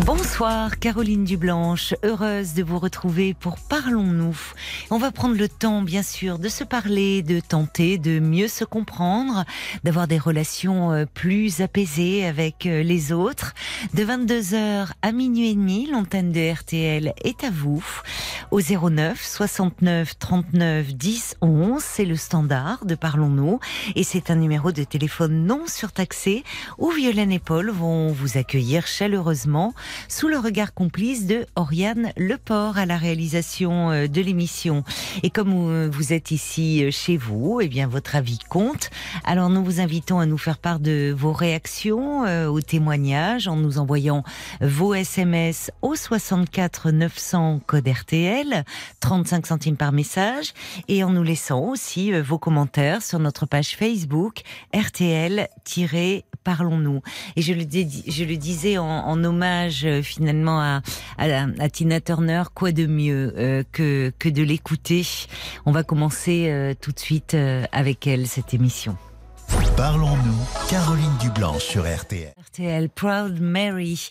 Bonsoir Caroline Dublanche, heureuse de vous retrouver pour Parlons-nous. On va prendre le temps bien sûr de se parler, de tenter de mieux se comprendre, d'avoir des relations euh, plus apaisées avec euh, les autres. De 22h à minuit et demi, l'antenne de RTL est à vous au 09 69 39 10 11, c'est le standard de Parlons-nous et c'est un numéro de téléphone non surtaxé où Violaine et Paul vont vous accueillir chaleureusement sous le regard complice de Oriane Leport à la réalisation euh, de l'émission. Et comme euh, vous êtes ici euh, chez vous, eh bien votre avis compte. Alors nous vous invitons à nous faire part de vos réactions aux témoignages en nous envoyant vos SMS au 64 900 code RTL, 35 centimes par message, et en nous laissant aussi vos commentaires sur notre page Facebook RTL-Parlons-nous. Et je le, disais en hommage euh, finalement à, à, Tina Turner, quoi de mieux euh, que, que de l'écouter? On va commencer euh, tout de suite avec elle cette émission. Parlons-nous, Caroline Dublanche sur RTL. RTL, Proud Mary,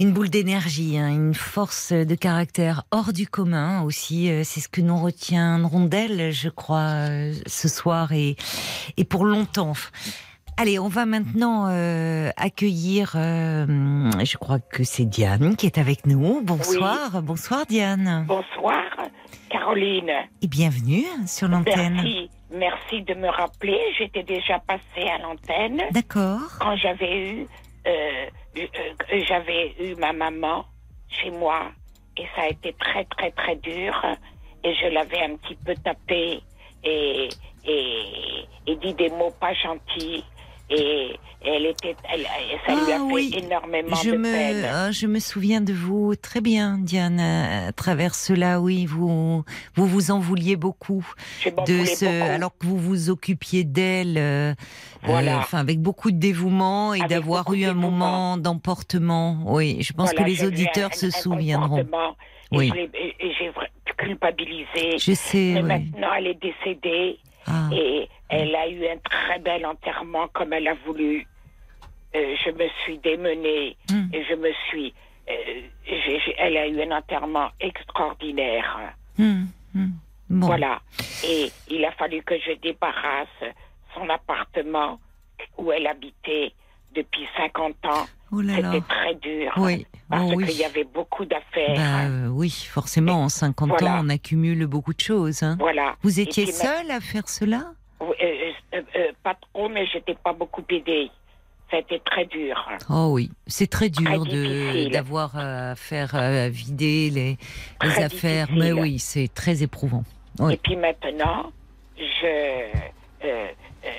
une boule d'énergie, hein, une force de caractère hors du commun aussi. c'est ce que nous retiendrons d'elle, je crois, ce soir et, et pour longtemps. Allez, on va maintenant euh, accueillir, euh, je crois que c'est Diane qui est avec nous. Bonsoir, bonsoir Diane. Bonsoir, Caroline. Et bienvenue sur l'antenne. Merci, merci de me rappeler. J'étais déjà passée à l'antenne. D'accord. Quand j'avais eu, euh, j'avais eu ma maman chez moi et ça a été très très très dur et je l'avais un petit peu tapé et, et, et dit des mots pas gentils et elle était, elle, ça lui a ah fait énormément je de me, peine. Ah, je me souviens de vous très bien, Diane. À travers cela, oui, vous, vous vous en vouliez beaucoup de ce, beaucoup. alors que vous vous occupiez d'elle, euh, voilà. euh, enfin avec beaucoup de dévouement et d'avoir eu un moment d'emportement. Oui, je pense voilà, que les auditeurs un, se un souviendront. Et oui. J'ai culpabilisé. Je sais. Mais oui. maintenant, elle est décédée. Ah. Et elle a eu un très bel enterrement comme elle a voulu. Euh, je me suis démenée Mm. et je me suis. euh, elle a eu un enterrement extraordinaire. Hum. Bon. Voilà. Et il a fallu que je débarrasse son appartement où elle habitait depuis 50 ans. Oh là là. C'était très dur. Oui. Parce Oh oui. qu'il y avait beaucoup d'affaires. Bah, euh, oui, forcément, en 50 Voilà. ans, on accumule beaucoup de choses. hein. Voilà. Vous étiez seule à faire cela? Oui, euh, euh, pas trop, mais j'étais pas beaucoup aidée. C'était très dur. Oh oui, c'est très dur d'avoir à faire à vider les, les affaires, difficile. mais oui, c'est très éprouvant. Oui. Et puis maintenant, je, euh,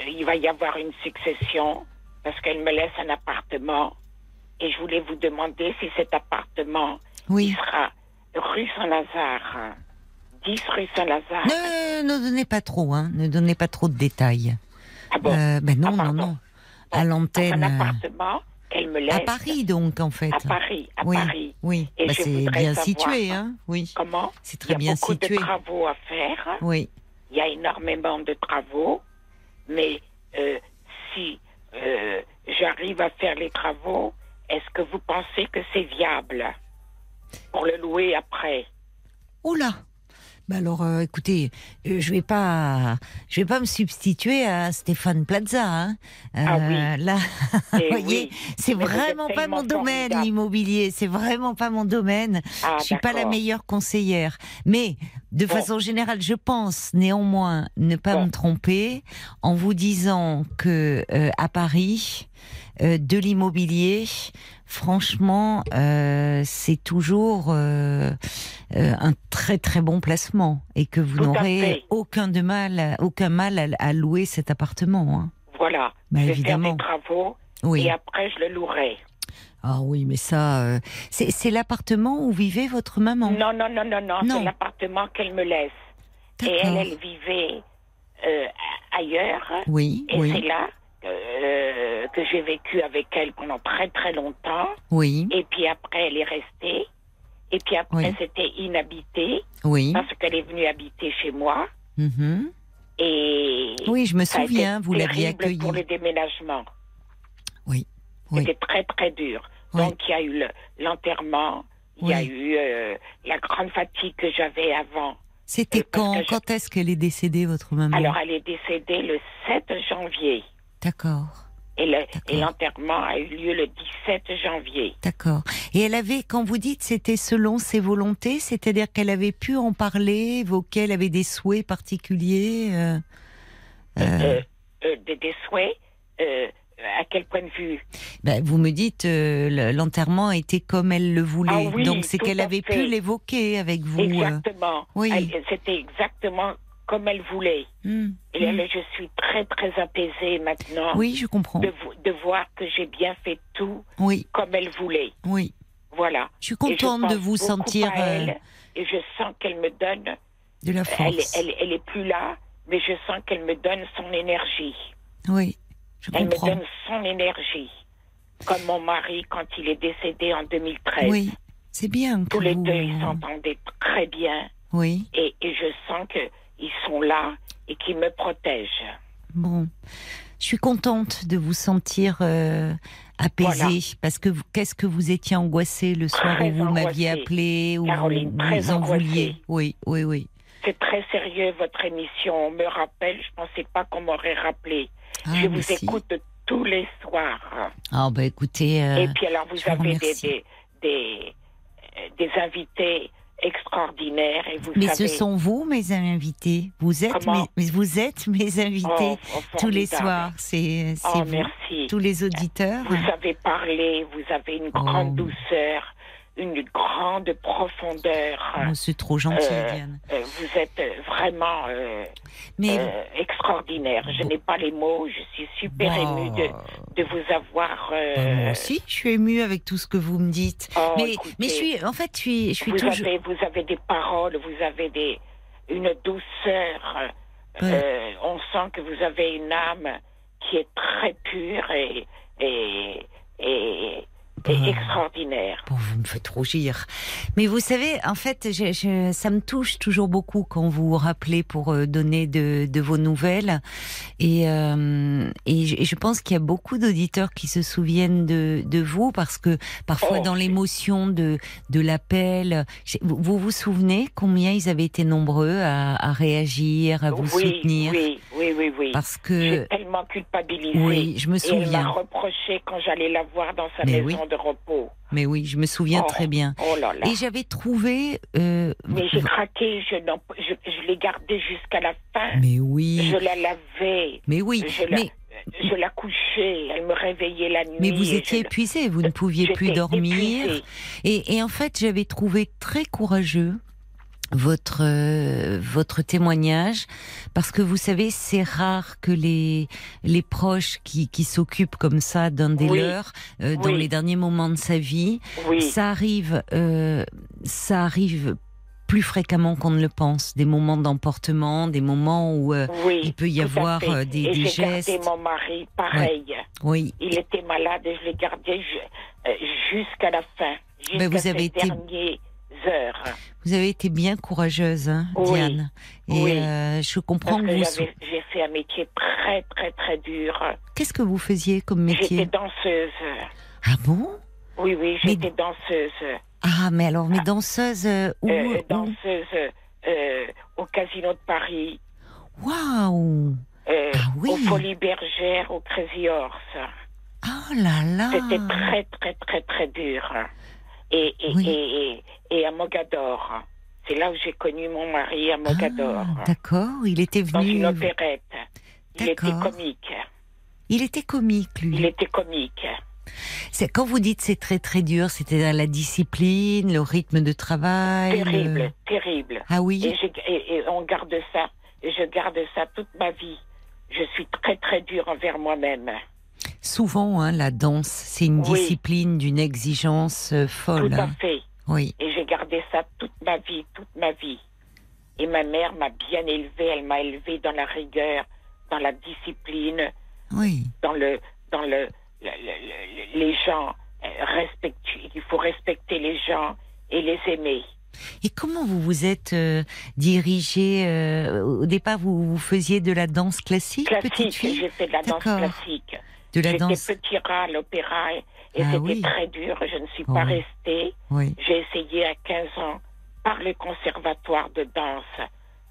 il va y avoir une succession parce qu'elle me laisse un appartement. Et je voulais vous demander si cet appartement Oui. sera rue Saint-Lazare. 10 rue Saint-Lazare. Ne, ne donnez pas trop, hein. Ne donnez pas trop de détails. Ah bon Euh, ben non, Ah, non, non. À Un l'antenne. euh, appartement qu'elle me laisse. À Paris, donc, en fait. À Paris, à oui, Paris. oui. Bah, c'est bien situé, hein. Oui. Comment C'est Il y très a bien beaucoup situé. de travaux à faire. Oui. Il y a énormément de travaux, mais euh, si euh, j'arrive à faire les travaux, est-ce que vous pensez que c'est viable pour le louer après? Oula bah alors, euh, écoutez, euh, je vais pas, je vais pas me substituer à Stéphane Plaza. Hein. Euh, Ah oui. Là, Eh vous voyez, oui. c'est vraiment pas mon domaine l'immobilier. C'est vraiment pas mon domaine. Ah, je suis pas la meilleure conseillère, mais de Bon. façon générale, je pense néanmoins ne pas Bon. me tromper en vous disant que euh, à Paris, euh, de l'immobilier, franchement, euh, c'est toujours euh, un très très bon placement et que vous n'aurez aucun de mal, aucun mal à, à louer cet appartement. hein. Voilà. Bah, je vais évidemment. faire des travaux Oui. et après je le louerai. Ah oui, mais ça, euh, c'est l'appartement où vivait votre maman? Non, non, non, non, non, Non. c'est l'appartement qu'elle me laisse. Et elle, elle vivait euh, ailleurs. Oui, Et oui. c'est là euh, que j'ai vécu avec elle pendant très très longtemps. Oui, Et puis après, elle est restée. Et puis après, Oui. c'était inhabité oui. parce qu'elle est venue habiter chez moi. mhm. Et Oui, je me souviens, vous l'aviez terrible accueilli. pour le déménagement. Oui, oui. C'était très très dur. Oui. Donc il y a eu le- l'enterrement, il y a eu euh, la grande fatigue que j'avais avant. C'était Euh, quand? je- Quand est-ce qu'elle est décédée, votre maman? Alors elle est décédée le 7 janvier. D'accord, Et le- l'enterrement a eu lieu le 17 janvier. d'accord. Et elle avait, quand vous dites c'était selon ses volontés, c'est-à-dire qu'elle avait pu en parler, évoquer, elle avait des souhaits particuliers euh, euh, Euh, euh, des, des souhaits, euh, à quel point de vue? Ben, Vous me dites euh, le- l'enterrement était comme elle le voulait, Ah oui, donc c'est qu'elle avait fait. pu l'évoquer avec vous. euh. Exactement. oui. Elle- C'était exactement comme elle voulait. Hmm, Et hmm. je suis très très apaisée maintenant Oui, je comprends. de, vo- de voir que j'ai bien fait tout Oui, comme elle voulait. oui. Voilà. Je suis je contente de vous sentir elle, euh, et je sens qu'elle me donne. de la Elle, force. elle, elle est plus là, mais je sens qu'elle me donne son énergie. Oui, je Elle me comprends. donne son énergie. Comme mon mari quand il est décédé en 2013. Oui, c'est bien que Tous les vous... deux, ils s'entendaient très bien. Oui, Et, et je sens qu'ils sont là et qu'ils me protègent. bon. Je suis contente de vous sentir euh, apaisée Voilà. parce que qu'est-ce que vous étiez angoissée le soir Très où vous m'aviez appelé où Caroline, vous, en vouliez. Oui, oui, oui. C'est très sérieux votre émission. On me rappelle, je pensais pas qu'on m'aurait rappelé. Ah, je mais vous si. écoute tous les soirs. Ah bah écoutez, euh, Et puis alors vous avez des, des, des, euh, des invités extraordinaires et vous mais savez. ce sont vous mes invités. Vous êtes mes, vous êtes mes invités Oh, oh, tous les soirs. C'est c'est Oh, vous, merci. tous les auditeurs. Vous savez parler, vous avez une grande Oh. douceur, une grande profondeur. Oh, c'est trop gentil, Euh, Diane. Euh, vous êtes euh, vraiment euh, Mais extraordinaire. Je n'ai pas les mots. Je suis super émue de, de vous avoir. bah, moi aussi, je suis émue avec tout ce que vous me dites. oh, mais, écoutez, mais je suis, en fait, je suis, je suis vous, toujours. avez, vous avez des paroles, vous avez des, une douceur. Ouais. on sent que vous avez une âme qui est très pure et, et, et, et Ouais. extraordinaire. Bon, vous me faites rougir. Mais vous savez, en fait, je, je- ça me touche toujours beaucoup quand vous vous rappelez pour euh, donner de, de vos nouvelles. Et, euh, et, je, et je pense qu'il y a beaucoup d'auditeurs qui se souviennent de, de vous parce que parfois Oh, dans c'est- l'émotion de, de l'appel, vous, vous souvenez combien ils avaient été nombreux à, à réagir, à vous oui, soutenir? oui, oui, oui, oui. Parce que, J'ai tellement culpabilisé. oui, je me Et elle m'a souviens. reproché quand j'allais la voir dans sa Mais maison de repos. Mais oui, je me souviens Oh. très bien. Oh là là. Et j'avais trouvé. euh, Mais j'ai craqué, je, n'en- je, je l'ai gardée jusqu'à la fin. mais oui. Je la lavais, Mais oui, je la, mais, je la couchais, elle me réveillait la nuit. mais vous étiez épuisé, vous ne pouviez plus dormir. et en fait, j'avais trouvé très courageux votre euh, votre témoignage parce que vous savez c'est rare que les les proches qui qui s'occupent comme ça d'un des Oui. leurs euh, dans les derniers moments de sa vie Oui, ça arrive euh, ça arrive plus fréquemment qu'on ne le pense des moments d'emportement des moments où euh, oui. il peut y avoir euh, des, et des j'ai gardé gestes mon mari pareil. oui Il était malade et je l'ai gardé ju- jusqu'à la fin, jusqu'à Ben, vous avez été- heures. Vous avez été bien courageuse, hein, Oui. Diane. Et Oui. euh, je comprends Parce que que vous. j'ai fait un métier très, très, très dur. Qu'est-ce que vous faisiez comme J'étais métier danseuse. Ah bon? Oui, oui, Mais- j'étais danseuse. Ah, mais alors, mes danseuses euh, où, Euh, danseuse euh, au Casino de Paris, Waouh Ah oui. aux Folies Bergères, au Crazy Horse. Oh là là C'était très, très, très, très dur. Et, et, Oui. et, et, à Mogador. C'est là où j'ai connu mon mari, à Mogador. Ah, D'accord, il était dans venu. une opérette. Il était comique. Il était comique, lui. Il était comique. C'est quand vous dites c'est très très dur, c'était dans la discipline, le rythme de travail. Terrible, le- terrible. Ah oui. Et, j'ai- et- et on garde ça. Et je garde ça toute ma vie. Je suis très, très dure envers moi-même. Souvent, hein, la danse, c'est une Oui. discipline d'une exigence euh, Tout folle. à hein. fait. Oui. Et j'ai gardé ça toute ma vie, toute ma vie. Et ma mère m'a bien élevée, elle m'a élevée dans la rigueur, dans la discipline, Oui. dans le dans le, le- le- le- les gens euh, respectueux. Il faut respecter les gens et les aimer. Et comment vous vous êtes euh, dirigée euh, Au départ, vous, vous faisiez de la danse classique, petite Classique, fille? j'ai fait de la danse classique. De la danse. petit rat à l'opéra et, Ah c'était oui. très dur. Je ne suis pas restée. Oui. J'ai essayé à 15 ans par le conservatoire de danse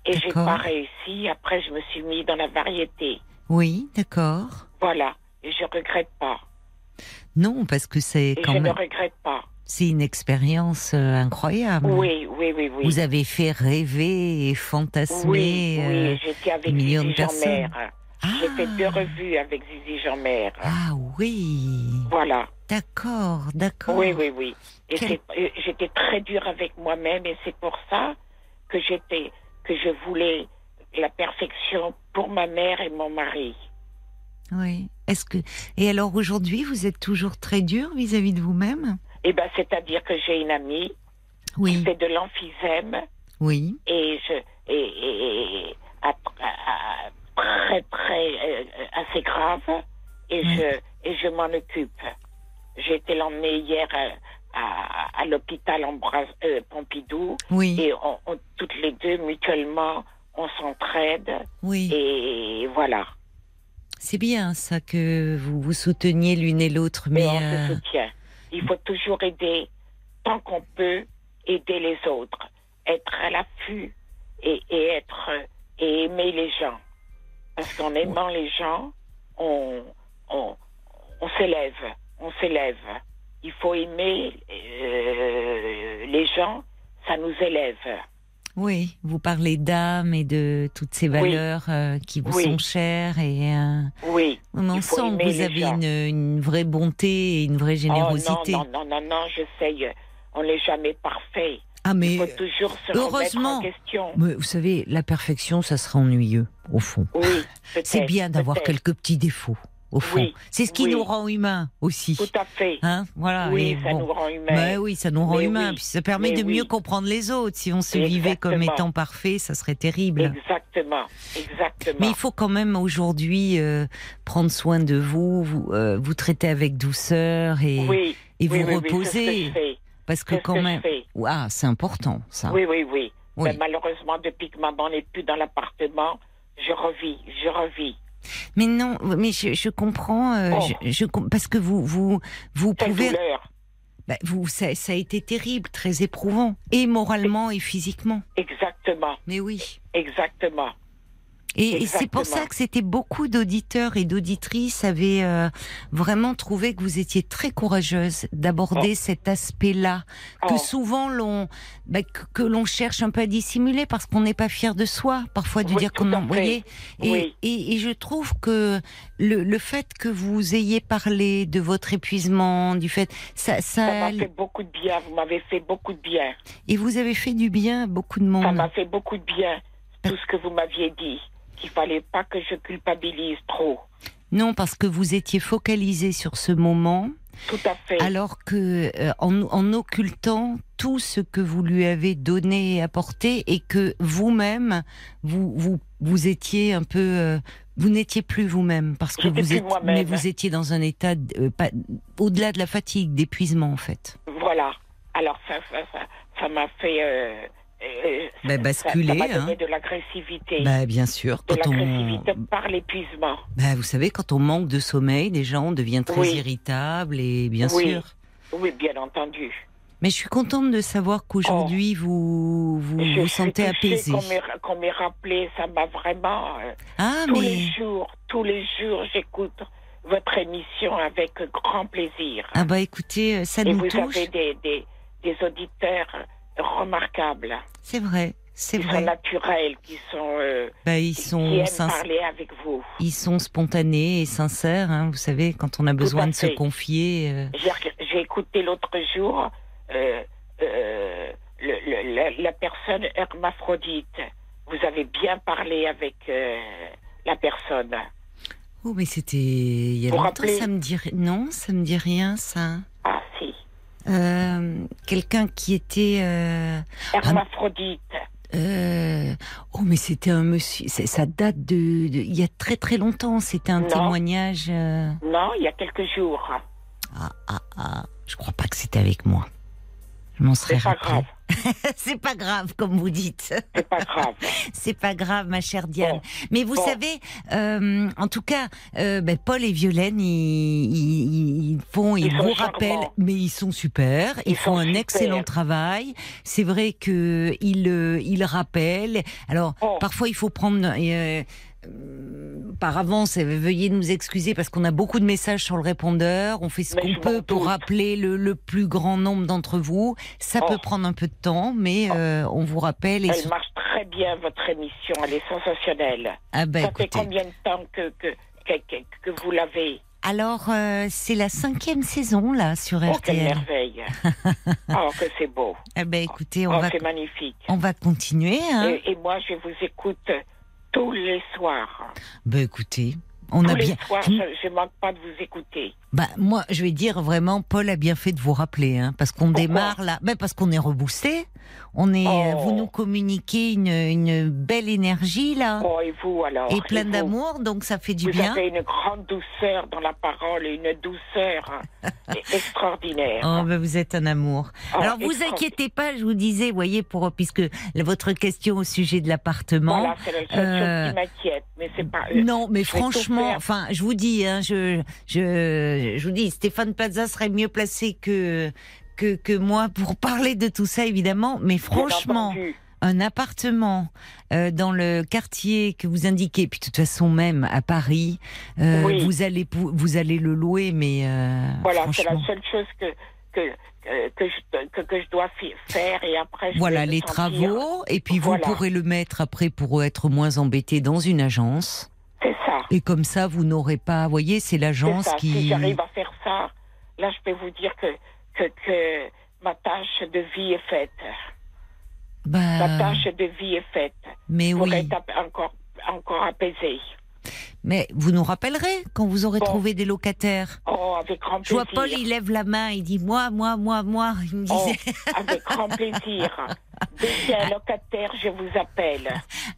et j'ai pas réussi. Après, je me suis mis dans la variété. Oui, d'accord. Voilà. Et je regrette pas. Non, parce que c'est quand je ne même regrette pas. c'est une expérience euh, incroyable. Oui, oui, oui, oui. Vous avez fait rêver et fantasmer. oui, euh, oui, j'étais avec millions de personnes. Jeanmaire. J'ai fait deux revues avec Zizi Jeanmaire. Ah oui, Voilà. d'accord, d'accord. Oui, oui, oui. Et Quel- c'est- euh, j'étais très dure avec moi-même et c'est pour ça que j'étais, que je voulais la perfection pour ma mère et mon mari. Oui. Est-ce que et alors aujourd'hui vous êtes toujours très dur vis-à-vis de vous-même Et ben, c'est-à-dire que j'ai une amie qui Oui, fait de l'emphysème oui, et je, et, et- et- à- à- à- très, très, euh, assez grave et Oui. je, et je m'en occupe. J'ai été l'emmener hier à, à, à l'hôpital euh, Pompidou oui, et on, on- toutes les deux mutuellement on s'entraide oui. et voilà C'est bien ça que vous vous souteniez l'une et l'autre, mais on euh, se soutient. Il faut toujours aider tant qu'on peut aider les autres, être à l'affût et, et être et aimer les gens parce qu'en aimant les gens on on, on s'élève on s'élève. Il faut aimer euh, les gens, ça nous élève. oui, vous parlez d'âme et de toutes ces valeurs euh, qui vous Oui. sont chères et euh, Oui. on sent que vous avez une, une vraie bonté et une vraie générosité. Oh, non, non, non, non, non, je sais, on n'est jamais parfait. Ah mais Il faut toujours se heureusement. remettre en question. Mais vous savez, la perfection, ça sera ennuyeux, au fond. Oui. C'est bien d'avoir quelques petits défauts, au fond. Oui, C'est ce qui oui. nous rend humains aussi. Tout à fait. Hein, voilà. oui, et ça bon. nous rend humains. Mais oui, ça nous rend Mais humains. oui. Puis ça permet Mais de mieux comprendre les autres. Si on se vivait comme étant parfait, ça serait terrible. Exactement, exactement. Mais il faut quand même aujourd'hui euh, prendre soin de vous, vous, euh, vous traiter avec douceur et, et vous reposer. Parce que quand que même, ah, c'est important ça. Oui, oui, oui. Oui. Mais malheureusement, depuis que maman n'est plus dans l'appartement, je revis, je revis. Mais non, mais je, je comprends, euh, Oh. je, je parce que vous vous vous Quelle pouvez, douleur. bah, vous ça, ça a été terrible, très éprouvant, et moralement et physiquement. Exactement, Mais oui. exactement. Et, et c'est pour ça que c'était beaucoup d'auditeurs et d'auditrices avaient euh, vraiment trouvé que vous étiez très courageuse d'aborder cet aspect-là que Oh. souvent l'on bah, que, que l'on cherche un peu à dissimuler parce qu'on n'est pas fier de soi parfois de Oui, dire comment vous voyez et, Oui. et, et je trouve que le, le fait que vous ayez parlé de votre épuisement du fait ça Ça ça m'a fait beaucoup de bien. Vous m'avez fait beaucoup de bien. et vous avez fait du bien à beaucoup de Ça monde m'a fait beaucoup de bien. Tout ce que vous m'aviez dit. Qu'il fallait pas que je culpabilise trop. non parce que vous étiez focalisé sur ce moment Tout à fait. Alors que euh, en, en occultant tout ce que vous lui avez donné et apporté et que vous-même vous vous vous étiez un peu euh, vous n'étiez plus vous-même parce que vous êtes mais vous étiez dans un état euh, au-delà de la fatigue d'épuisement en fait. Voilà. Alors ça, ça, ça, ça m'a fait. Euh, Bah, basculer, Ça, hein. de l'agressivité. Bah bien sûr de quand on par l'épuisement. bah, vous savez quand on manque de sommeil déjà on devient très Oui. irritable et bien Oui. sûr. Oui, bien entendu. Mais je suis contente de savoir qu'aujourd'hui vous vous Oh. Je vous sentez touchée apaisé. Qu'on m'ait, qu'on m'ait rappelé, ça m'a vraiment. euh, Ah tous mais les jours, tous les jours, j'écoute votre émission avec grand plaisir. ah bah écoutez euh, ça Et nous vous touche. avez des, des, des auditeurs remarquables, C'est vrai, c'est qui sont vrai. naturels, qui sont, euh, Bah, ils qui sont, aiment sinc- parler avec vous. ils sont spontanés et sincères. hein, vous savez, quand on a besoin de se confier. euh, J'ai, écouté l'autre jour euh, le- le- la, la personne hermaphrodite. Vous avez bien parlé avec la personne. Oh, mais c'était il y a Vous longtemps. rappelez Ça me dit non, ça me dit rien, ça. Ah si, Euh, Quelqu'un qui était. euh, hermaphrodite. Euh, oh, mais c'était un monsieur. Ça date de, de- il y a très très longtemps. C'était un Non. témoignage. euh, Non, il y a quelques jours. Ah ah ah. Je crois pas que c'était avec moi. Je m'en serais pas rappelé. grave. C'est pas grave, comme vous dites. C'est pas grave. C'est pas grave, ma chère Diane. Bon. Mais vous Bon. savez, euh, en tout cas, euh, ben, Paul et Violaine, ils, ils- ils font, ils, vous charmants. rappellent, mais ils sont super. Ils, font un super. excellent travail. C'est vrai que ils, euh, ils rappellent. Alors, Oh. parfois, il faut prendre. euh, par avance, euh, veuillez nous excuser parce qu'on a beaucoup de messages sur le répondeur. On fait ce qu'on peut pour rappeler le, le plus grand nombre d'entre vous. Ça Oh. peut prendre un peu de temps, mais euh, on vous rappelle. Et Elle sur- marche très bien, votre émission. Elle est sensationnelle. Ah ben, Ça fait combien de temps que, que, que, que- que vous l'avez Alors, euh, c'est la cinquième saison, là, sur Oh, quelle RTL. merveille. oh, que c'est beau. Eh ben, écoutez, on, Oh, va, c'est magnifique. on va continuer. Hein. Et, et moi, je vous écoute tous les soirs. Ben, écoutez, on tous a les bien... soirs, je ne manque pas de vous écouter. Bah, moi, je vais dire vraiment, Paul a bien fait de vous rappeler, hein, parce qu'on démarre là, ben parce qu'on est reboosté. On est, euh, Oh. vous nous communiquez une, une belle énergie là, Oh, et vous alors et plein vous d'amour, donc ça fait du Vous bien. avez une grande douceur dans la parole et une douceur extraordinaire. Oh, ben vous êtes un amour. Oh, Alors vous inquiétez pas, je vous disais, voyez, pour puisque votre question au sujet de l'appartement. Voilà, c'est la seule Euh, chose qui m'inquiète, mais c'est pas. euh, Non, mais je tout franchement, enfin, je vous dis, hein, je, je, je vous dis, Stéphane Plaza serait mieux placé que que, que moi pour parler de tout ça, évidemment. Mais franchement, un appartement euh, dans le quartier que vous indiquez, puis de toute façon même à Paris, euh, Oui. vous allez vous allez le louer, mais euh, Voilà, c'est la seule chose que que que, je, que, que je dois faire et après. Je Voilà les sentir- travaux, et puis Voilà. vous pourrez le mettre après pour être moins embêté dans une agence. C'est ça. Et comme ça, vous n'aurez pas, vous voyez, c'est l'agence qui. Si j'arrive à faire ça, là, je peux vous dire que que, que ma tâche de vie est faite. Bah, Ma tâche de vie est faite. mais Pour oui. être encore encore apaisée. Mais vous nous rappellerez quand vous aurez Bon. trouvé des locataires. Oh, avec grand Je vois plaisir. Paul, il lève la main, il dit moi, moi, moi, moi. Il me Oh, disait, avec grand plaisir. Dès qu'il y a un locataire, je vous appelle.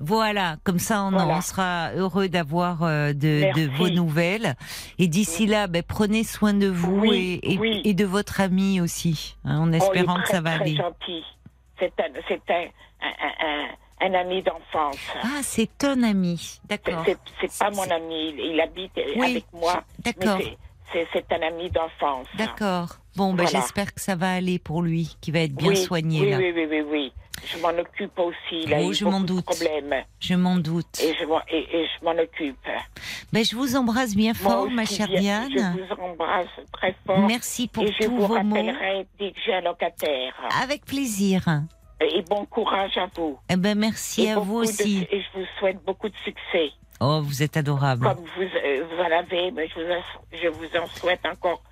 voilà, comme ça on, Voilà. on sera heureux d'avoir euh, de, vos nouvelles. Et d'ici là, ben, prenez soin de vous Oui, et, et- oui. et de votre ami aussi, hein, en Oh, il est espérant que ça va très aller. C'est un, c'est un, un, un- un ami d'enfance. Ah, c'est un ami, d'accord. C'est pas mon ami. Il, habite Oui, avec moi. D'accord, c'est- un ami d'enfance. d'accord. Bon, ben, Voilà. j'espère que ça va aller pour lui, qu'il va être bien oui, soigné oui, là. Oui, oui, oui, oui. Je m'en occupe aussi. Il a Oh, eu je m'en doute. problèmes. Je m'en doute. Et je m'en et, et je m'en occupe. Ben, je vous embrasse bien Moi fort, ma chère bien, Diane. Je vous embrasse très fort. Merci pour et je tous vous vos mots. rappellerai dès que j'ai un locataire. Avec plaisir. Et bon courage à vous. Eh ben, merci et à vous de- aussi. et je vous souhaite beaucoup de succès. Oh, vous êtes adorable. Comme vous, euh, vous en avez, mais je vous, en, je vous en souhaite encore,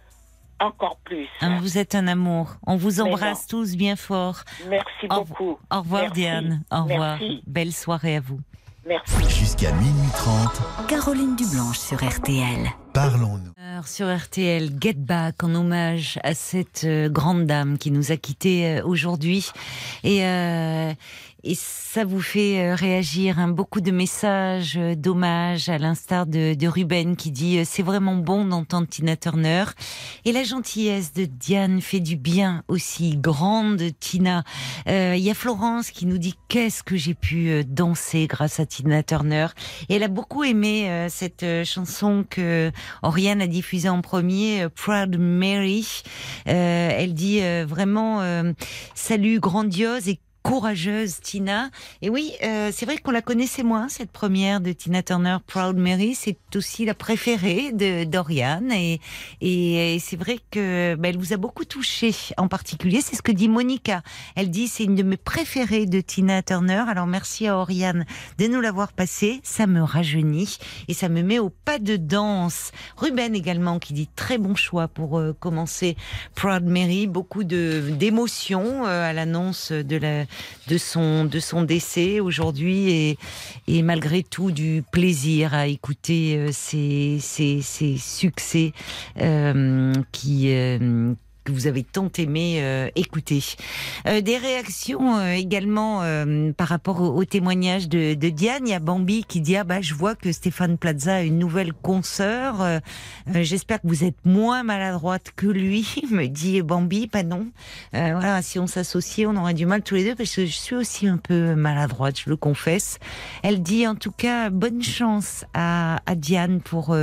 encore plus. Ah, Vous êtes un amour. On vous embrasse tous bien fort. Merci Au- beaucoup. Au revoir, Merci. Diane. Au revoir. Merci. Belle soirée à vous. Merci. Jusqu'à minuit 30, Caroline Dublanche sur RTL. parlons-nous. Alors, Sur RTL, Get Back en hommage à cette euh, grande dame qui nous a quittés euh, aujourd'hui. Et, euh, et ça vous fait euh, réagir. hein, beaucoup de messages euh, d'hommage à l'instar de, de Ruben qui dit euh, c'est vraiment bon d'entendre Tina Turner. Et la gentillesse de Diane fait du bien aussi. Grande Tina. Il y a Florence qui nous dit qu'est-ce que j'ai pu danser grâce à Tina Turner. Et elle a beaucoup aimé euh, cette chanson que Oriane a diffusée en premier, Proud Mary. Euh, elle dit vraiment salut grandiose et courageuse Tina. Et oui, euh, c'est vrai qu'on la connaissait moins cette première de Tina Turner, Proud Mary. C'est aussi la préférée de d'Oriane et et, et c'est vrai que bah, elle vous a beaucoup touché en particulier. C'est ce que dit Monica. Elle dit c'est une de mes préférées de Tina Turner. Alors merci à Oriane de nous l'avoir passée. Ça me rajeunit et ça me met au pas de danse. Ruben également qui dit très bon choix pour euh, commencer Proud Mary. Beaucoup de d'émotions euh, à l'annonce de la de son de son décès aujourd'hui et et malgré tout du plaisir à écouter euh, ces ces ces succès euh, qui euh, que vous avez tant aimé euh, écouter. Euh, des réactions euh, également par rapport au, témoignage de, Diane. Il y a Bambi qui dit ah bah je vois que Stéphane Plaza a une nouvelle consoeur. J'espère que vous êtes moins maladroite que lui, me dit Bambi. Pas non. Euh, voilà, si on s'associait, on aurait du mal tous les deux parce que je suis aussi un peu maladroite, je le confesse. Elle dit en tout cas bonne chance à, Diane pour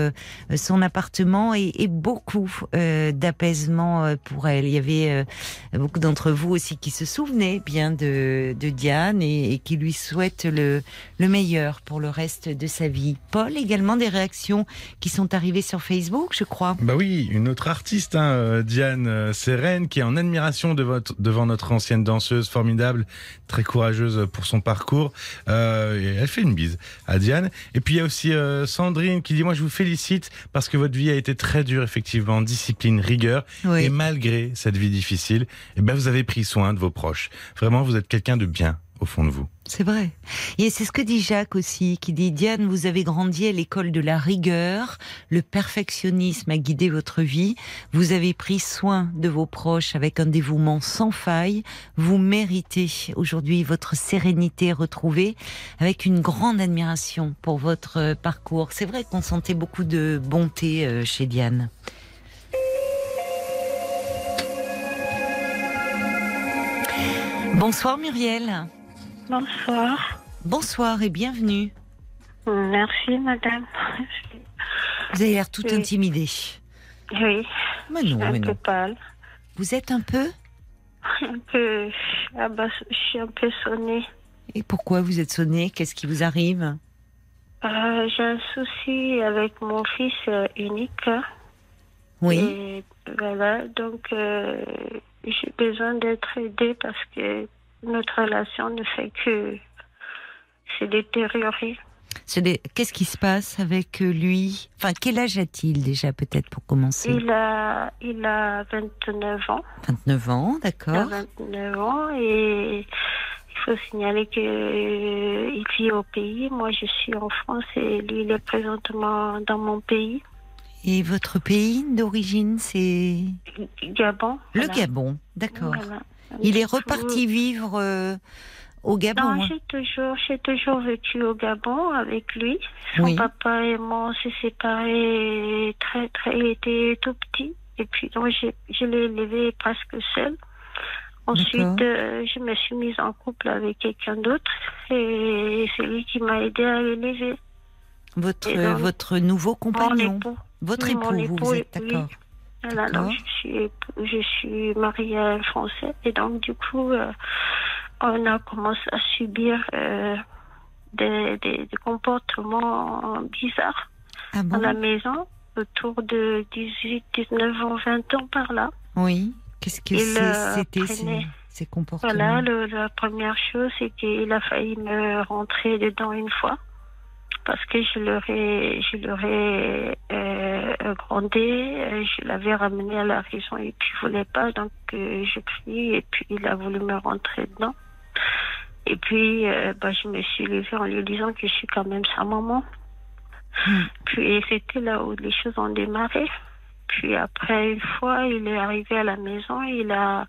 son appartement et, beaucoup d'apaisement euh, pour elle. Il y avait euh, beaucoup d'entre vous aussi qui se souvenaient bien de, de Diane et, et qui lui souhaitent le, le meilleur pour le reste de sa vie. Paul, également des réactions qui sont arrivées sur Facebook, je crois. Bah oui, une autre artiste, hein, euh, Diane euh, Sérène, qui est en admiration de votre, devant notre ancienne danseuse formidable, très courageuse pour son parcours. Euh, et elle fait une bise à Diane. Et puis il y a aussi euh, Sandrine qui dit, moi je vous félicite parce que votre vie a été très dure, effectivement, discipline, rigueur. Et malgré cette vie difficile, eh ben, vous avez pris soin de vos proches. Vraiment, vous êtes quelqu'un de bien au fond de vous. C'est vrai. Et c'est ce que dit Jacques aussi, qui dit Diane, vous avez grandi à l'école de la rigueur, le perfectionnisme a guidé votre vie, vous avez pris soin de vos proches avec un dévouement sans faille, vous méritez aujourd'hui votre sérénité retrouvée avec une grande admiration pour votre euh, parcours. C'est vrai qu'on sentait beaucoup de bonté euh, chez Diane. Bonsoir Muriel. Bonsoir. Bonsoir et bienvenue. Merci, madame. Vous avez l'air tout Oui. intimidée. Oui, Mais je suis non, un mais peu non. pâle. Vous êtes un peu Un peu. Ah bah, je suis un peu sonnée. Et pourquoi vous êtes sonné Qu'est-ce qui vous arrive? Euh, J'ai un souci avec mon fils euh, unique. Oui. Et voilà, donc euh, j'ai besoin d'être aidée parce que notre relation ne fait que se détériorer. Qu'est-ce qui se passe avec euh, lui? Enfin, quel âge a-t-il déjà, peut-être, pour commencer? Il a, il a 29 ans. 29 ans, d'accord. 29 ans et il faut signaler que euh, vit au pays. Moi, je suis en France et lui, il est présentement dans mon pays, Et votre pays d'origine, c'est Gabon. le Voilà. Gabon, d'accord. Voilà. Il est reparti vivre euh, au Gabon. Non, hein j'ai toujours, j'ai toujours vécu au Gabon avec lui. Son Oui. papa et moi, on s'est séparés très, très, il était tout petit. Et puis, donc, je l'ai élevé presque seul. Ensuite, euh, je me suis mise en couple avec quelqu'un d'autre. Et c'est lui qui m'a aidé à l'élever. Votre, euh, donc, votre nouveau compagnon. époux. Votre époux, époux, vous êtes d'accord. Donc je suis, je suis mariée à un Français et donc du coup, euh, on a commencé à subir euh, des, des, des comportements bizarres Ah dans la maison autour de 18, 19 ans, 20 ans par là. Oui. Qu'est-ce que c'était ces, comportements Voilà, le- la première chose, c'est qu'il a failli me rentrer dedans une fois parce que je l'aurais, je l'aurais euh, grondé, euh, je l'avais ramené à la raison et puis il voulait pas, donc euh, je crie et puis il a voulu me rentrer dedans. Et puis, euh, bah, je me suis levée en lui disant que je suis quand même sa maman. Hmm. Puis c'était là où les choses ont démarré. Puis après, une fois, il est arrivé à la maison, il a,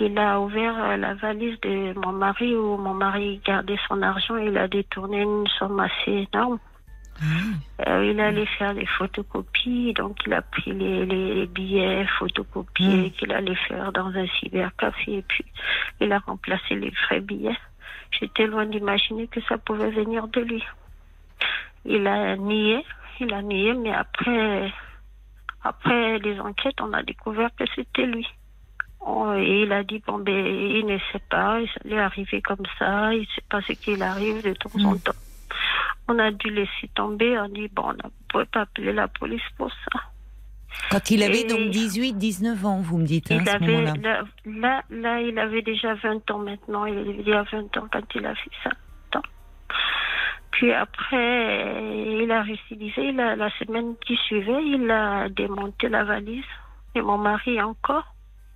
il a ouvert euh, la valise de mon mari où mon mari gardait son argent. Il a détourné une somme assez énorme. Ah, Euh, il allait faire des photocopies, donc il a pris les, les billets photocopiés Mm. qu'il allait faire dans un cybercafé et puis il a remplacé les vrais billets. J'étais loin d'imaginer que ça pouvait venir de lui. Il a nié, il a nié, mais après, après les enquêtes, on a découvert que c'était lui. On- et il a dit, bon, ben, il ne sait pas, lui est arrivé comme ça, il ne sait pas ce qu'il arrive de temps en Mm. temps. On a dû laisser tomber, on dit, bon, on ne pouvait pas appeler la police pour ça. Quand il avait Et- donc 18, 19 ans, vous me dites, hein, il à ce avait, là, là, là, il avait déjà 20 ans maintenant, il avait déjà 20 ans quand il a fait ça. Puis après, il a récidivé, il a- la semaine qui suivait, il a démonté la valise. Et mon mari encore,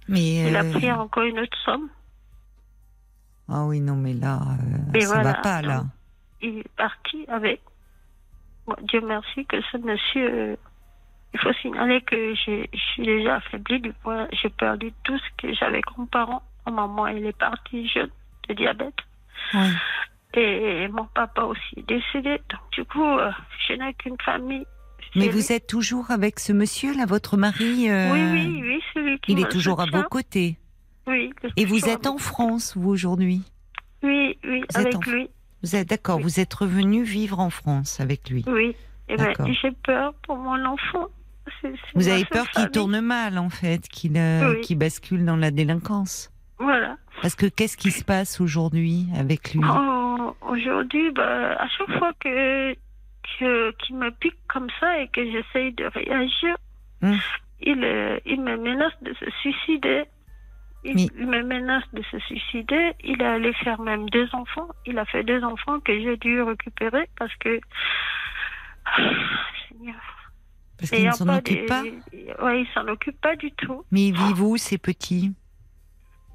Mais il a euh, pris encore une autre somme. ah oui, non, mais là, euh, ça voilà, va pas là. Il est parti avec. Bon, Dieu merci que ce monsieur euh, Il faut signaler que je suis déjà affaiblie, du point, j'ai perdu tout ce que j'avais comme parent. Ma maman, elle est partie jeune de diabète. Et mon papa aussi est décédé. Donc, du coup, je n'ai qu'une famille. Mais vous lui. êtes toujours avec ce monsieur là, votre mari euh, Oui, oui, oui, c'est lui qui Il est toujours à vos côtés. Oui. Et vous êtes en France, vous aujourd'hui? Oui, oui, Vous avec en- lui. Vous êtes d'accord, Oui. vous êtes revenu vivre en France avec lui. Oui. Et ben, j'ai peur pour mon enfant. Vous avez peur qu'il tourne mal en fait, qu'il euh, Oui. qu'il bascule dans la délinquance. Voilà. Parce que qu'est-ce qui se passe aujourd'hui avec lui? Oh, Aujourd'hui, bah, à chaque fois que que- qu'il me pique comme ça et que j'essaye de réagir, Hum. il, euh, il me menace de se suicider. Il, Mais- me menace de se suicider. Il est allé faire même deux enfants. Il a fait deux enfants que j'ai dû récupérer parce que. Seigneur. Parce qu'il ne s'en occupe pas? Il s'en occupe pas du tout. Mais il vit où ces petits?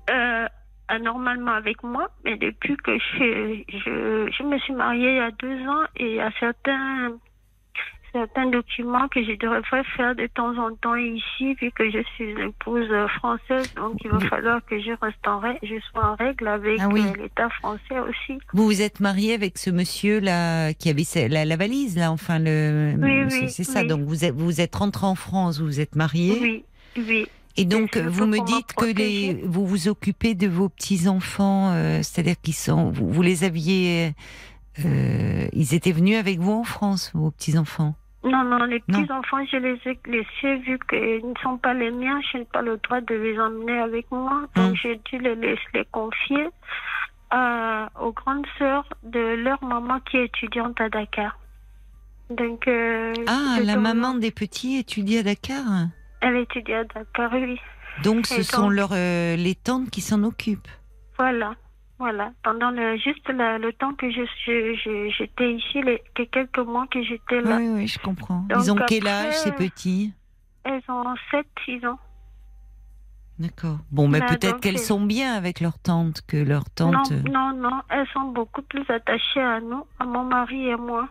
Euh, anormalement avec moi, mais depuis que je, je, je me suis mariée il y a deux ans et il y a certains, certains documents que je devrais faire de temps en temps ici, vu que je suis une épouse française, donc il va falloir que je reste en règle, je sois en règle avec Ah oui. euh, l'État français aussi. Vous vous êtes marié avec ce monsieur là qui avait la, la valise là, enfin le. Oui, c'est oui, ça. Donc vous êtes vous êtes rentré en France, vous vous êtes marié. Oui, oui. Et donc vous me dites que les vous vous occupez de vos petits enfants, c'est-à-dire qu'ils sont vous, vous les aviez. euh, ils étaient venus avec vous en France, vos petits enfants. Non, non, les petits-enfants, je les ai laissés vu qu'ils ne sont pas les miens. Je n'ai pas le droit de les emmener avec moi. Donc, Hum. j'ai dû les, les confier à- aux grandes sœurs de leur maman qui est étudiante à Dakar. Donc, euh, Ah, la donc- maman des petits étudie à Dakar? Elle étudie à Dakar, oui. Donc ce Et sont donc- leurs euh, les tantes qui s'en occupent. Voilà. Voilà. Pendant le, juste la- le temps que je suis- je- j'étais ici, les, que quelques mois que j'étais là, Oui, oui, je comprends. Donc Ils ont quel âge ces euh, petits? elles ont 7, 6 ans. D'accord. Bon, mais Bah, peut-être qu'elles sont bien avec leur tante, que leur tante. euh, Non, non, non, elles sont beaucoup plus attachées à nous, à mon mari et moi.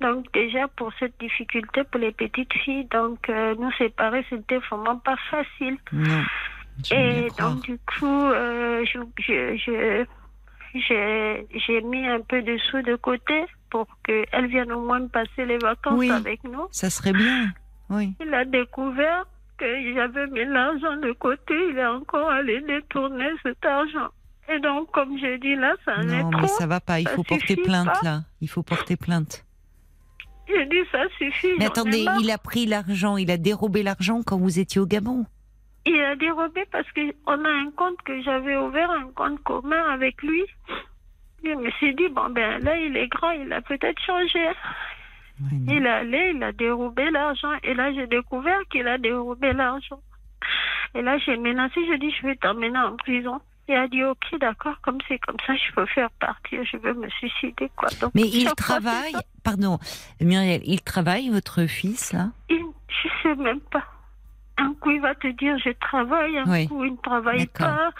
Donc déjà pour cette difficulté pour les petites filles, donc euh, nous séparer c'était vraiment pas facile. Non. je Et donc du coup, euh, je, je, je- j'ai, mis un peu de sous de côté pour qu'elles viennent au moins passer les vacances Oui. avec nous. Ça serait bien. Oui. Il a découvert que j'avais mis l'argent de côté, il est encore allé détourner cet argent. Et donc, comme j'ai dit là, ça en est Non, trop. mais ça va pas. Il faut porter suffit plainte pas. là. Il faut porter plainte. J'ai dit ça suffit. Mais attendez, il a pris l'argent, il a dérobé l'argent quand vous étiez au Gabon. Il a dérobé parce qu'on a un compte que j'avais ouvert, un compte commun avec lui. Je me suis dit, bon, ben là, il est grand, il a peut-être changé. Non. Il est allé, il a dérobé l'argent. Et là, j'ai découvert qu'il a dérobé l'argent. Et là, j'ai menacé, j'ai dit, je vais t'emmener en prison. Il a dit, ok, d'accord, comme c'est comme ça, je peux faire partir, je veux me suicider, quoi. Donc, Mais il fois, travaille. Pardon, Muriel, il travaille, votre fils là? Il, je sais même pas. Un coup, il va te dire je travaille, un Oui. coup, il ne travaille pas.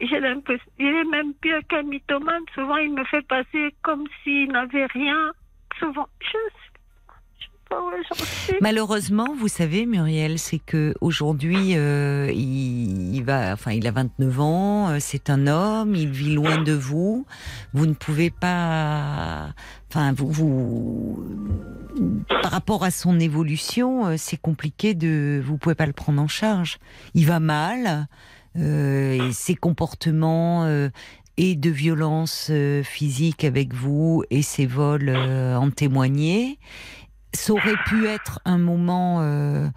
J'ai l'impression, il est même pire qu'un mythomane. Souvent, il me fait passer comme s'il n'avait rien. Souvent, je sais, je sais pas où j'en suis. Malheureusement, vous savez, Muriel, c'est que aujourd'hui, euh, il, va, enfin, il a 29 ans, euh, c'est un homme, il vit loin de vous. Vous ne pouvez pas, enfin, vous, par rapport à son évolution, euh, c'est compliqué de, vous pouvez pas le prendre en charge. Il va mal, et ses comportements. et de violence physique avec vous et ses vols en témoignaient ça aurait pu être un moment euh,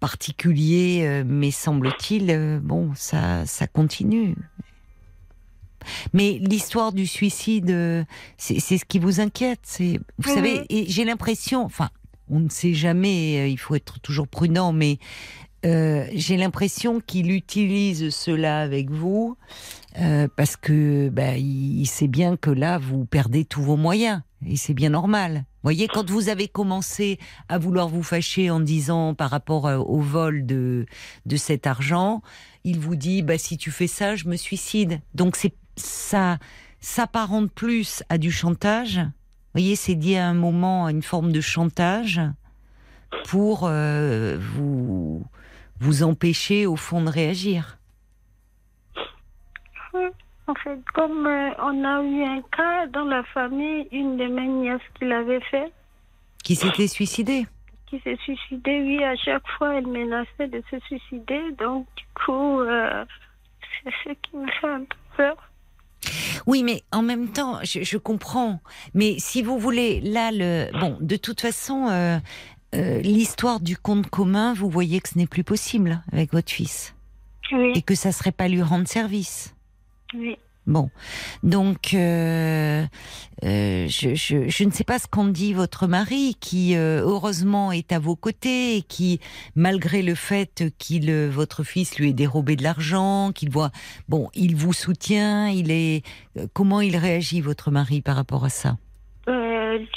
particulier, euh, mais semble-t-il, euh, bon, ça, ça continue. Mais l'histoire du suicide, c'est ce qui vous inquiète. C'est, vous savez, et j'ai l'impression, enfin, on ne sait jamais, il faut être toujours prudent, mais euh, j'ai l'impression qu'il utilise cela avec vous euh, parce que bah, il, il sait bien que là, vous perdez tous vos moyens. Et c'est bien normal. Vous voyez, quand vous avez commencé à vouloir vous fâcher en disant par rapport euh, au vol de, de cet argent, il vous dit bah, si tu fais ça, je me suicide. Donc ça s'apparente plus à du chantage. Vous voyez, c'est dit à un moment à une forme de chantage pour euh, vous vous empêcher au fond de réagir. En fait, comme euh, on a eu un cas dans la famille, une de mes nièces qui l'avait fait, Qui s'était suicidé. qui s'est suicidée, oui, à chaque fois, elle menaçait de se suicider. Donc, du coup, euh, c'est ce qui me fait un peu peur. Oui, mais en même temps, je, je comprends. Mais si vous voulez, là, le bon, de toute façon, euh, euh, l'histoire du compte commun, vous voyez que ce n'est plus possible avec votre fils Oui, et que ça serait pas lui rendre service. Oui. Bon, donc euh, euh, je, je, je ne sais pas ce qu'en dit votre mari, qui euh, heureusement est à vos côtés et qui, malgré le fait qu'il euh, votre fils lui ait dérobé de l'argent, qu'il voit, bon, il vous soutient, il est, euh, comment il réagit votre mari par rapport à ça?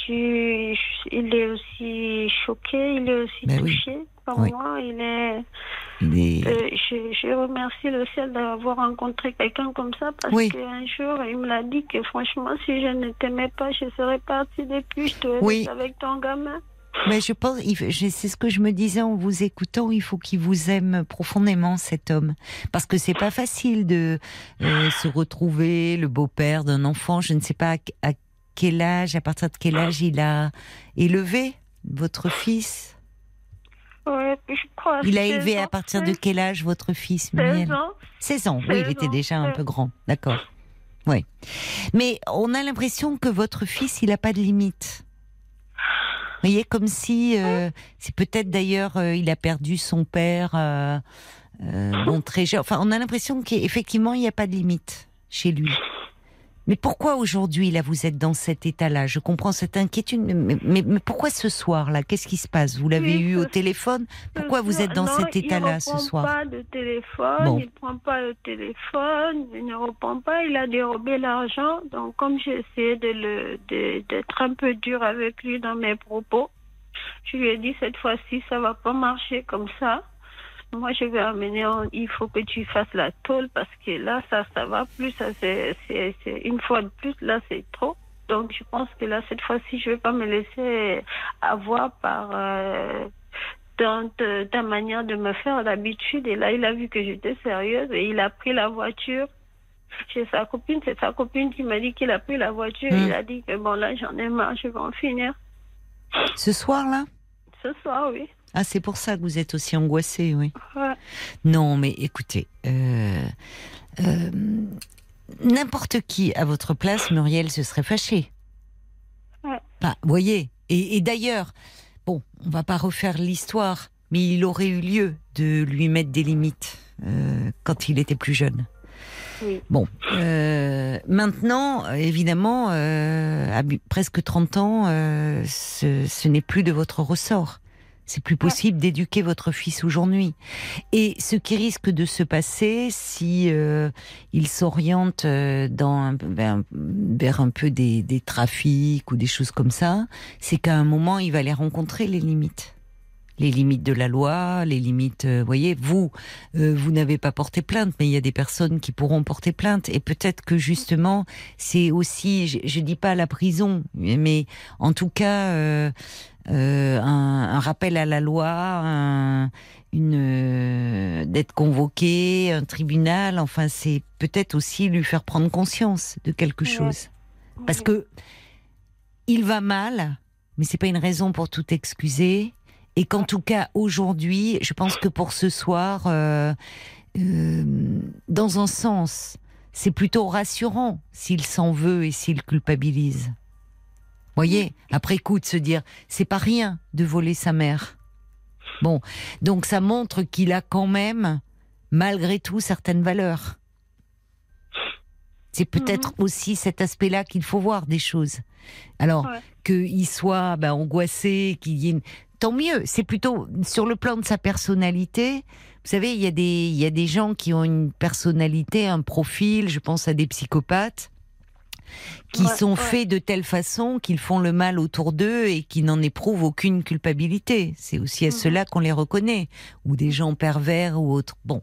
Tu- il est aussi choqué, il est aussi Ben oui. touché par Oui. moi. Il est, est- euh, je, je remercie le ciel d'avoir rencontré quelqu'un comme ça parce Oui. qu'un jour, il me l'a dit que franchement, si je ne t'aimais pas, je serais partie depuis, je te Oui. avec ton gamin. Mais je pense, c'est ce que je me disais en vous écoutant. Il faut qu'il vous aime profondément cet homme, parce que c'est pas facile de euh, se retrouver le beau-père d'un enfant. Je ne sais pas à, à quel âge, à partir de quel âge il a élevé votre fils? Ouais, puis je crois. Il a 16 élevé à partir de 16 quel âge votre fils, 16 Muriel? ans. 16 ans. Oui, il 16 était ans, déjà un peu grand. D'accord. Oui. Mais on a l'impression que votre fils, il n'a pas de limite. Vous voyez, comme si, euh, c'est peut-être d'ailleurs, euh, il a perdu son père, euh, euh, bon, très jeune. Enfin, on a l'impression qu'effectivement, il n'y a pas de limite chez lui. Mais pourquoi aujourd'hui, là, vous êtes dans cet état-là? Je comprends cette inquiétude, mais, mais- mais pourquoi ce soir-là? Qu'est-ce qui se passe? Vous l'avez Oui, eu au téléphone? Pourquoi vous êtes dans Non, cet état-là ce Il soir? ne prend pas de téléphone, Bon. il ne prend pas le téléphone, il ne reprend pas, il a dérobé l'argent. Donc, comme j'ai essayé de le- de- d'être un peu dur avec lui dans mes propos, je lui ai dit cette fois-ci, ça va pas marcher comme ça. Moi, je vais amener, en- il faut que tu fasses la tôle parce que là, ça, ça va plus. Ça, c'est, c'est, c'est une fois de plus, là, c'est trop. Donc, je pense que là, cette fois-ci, je vais pas me laisser avoir par euh, dans de- ta manière de me faire d'habitude. Et là, il a vu que j'étais sérieuse et il a pris la voiture. Chez sa copine, c'est sa copine qui m'a dit qu'il a pris la voiture. Mm. Il a dit que bon, là, j'en ai marre, je vais en finir. Ce soir-là? Ce soir, oui. Ah, c'est pour ça que vous êtes aussi angoissée, oui. Ouais. Non, mais écoutez, euh, euh, n'importe qui à votre place, Muriel, se serait fâché. Ouais. Vous voyez, et, et d'ailleurs, bon, on va pas refaire l'histoire, mais il aurait eu lieu de lui mettre des limites euh, quand il était plus jeune. Oui. Bon, euh, maintenant, évidemment, euh, à presque 30 ans, euh, ce, ce n'est plus de votre ressort. C'est plus possible d'éduquer votre fils aujourd'hui. Et ce qui risque de se passer si euh, il s'oriente euh, dans un, vers, vers un peu des, des trafics ou des choses comme ça, c'est qu'à un moment il va les rencontrer les limites, les limites de la loi, les limites. euh, voyez, vous, euh, vous n'avez pas porté plainte, mais il y a des personnes qui pourront porter plainte. Et peut-être que justement, c'est aussi, je, je dis pas la prison, mais en tout cas. euh, euh, un, un rappel à la loi, un- une euh, d'être convoqué, un tribunal. Enfin, c'est peut-être aussi lui faire prendre conscience de quelque Ouais. chose, parce que il va mal, mais c'est pas une raison pour tout excuser. Et qu'en tout cas aujourd'hui, je pense que pour ce soir, euh, dans un sens, c'est plutôt rassurant s'il s'en veut et s'il culpabilise. Voyez, après coup de se dire, c'est pas rien de voler sa mère. Bon, donc ça montre qu'il a quand même, malgré tout, certaines valeurs. C'est peut-être aussi cet aspect-là qu'il faut voir des choses. Alors, Ouais. qu'il soit ben, angoissé, qu'il y ait une... Tant mieux, c'est plutôt sur le plan de sa personnalité. Vous savez, il y, a des, il y a des gens qui ont une personnalité, un profil, je pense à des psychopathes, qui Ouais, sont ouais. faits de telle façon qu'ils font le mal autour d'eux et qui n'en éprouvent aucune culpabilité. C'est aussi à Mhm. cela qu'on les reconnaît, ou des gens pervers ou autres. Bon,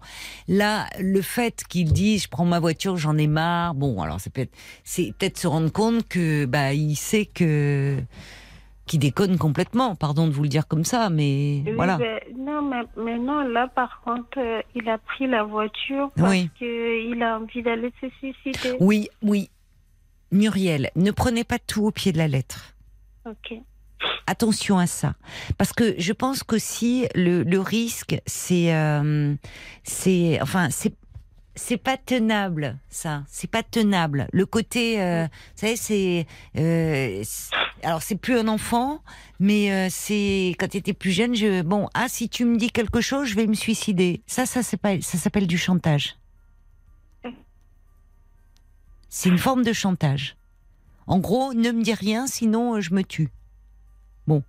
là, le fait qu'il dise je prends ma voiture, j'en ai marre. Bon, alors c'est peut-être c'est peut-être se rendre compte que bah il sait que qui déconne complètement. Pardon de vous le dire comme ça, mais Oui, voilà. ben, non, mais, mais non, là, par contre, euh, il a pris la voiture parce Oui. qu'il a envie d'aller se suicider. Oui, oui. Muriel, ne prenez pas tout au pied de la lettre. Ok. Attention à ça, parce que je pense qu'aussi le, le risque, c'est, euh, c'est, enfin, c'est, c'est pas tenable, ça. C'est pas tenable. Le côté, euh, vous savez, c'est, euh, c'est- alors c'est plus un enfant, mais euh, c'est quand tu étais plus jeune. Je, bon, ah, si tu me dis quelque chose, je vais me suicider. Ça, ça, c'est pas, ça s'appelle du chantage. C'est une forme de chantage. En gros, ne me dis rien, sinon euh, je me tue. Bon,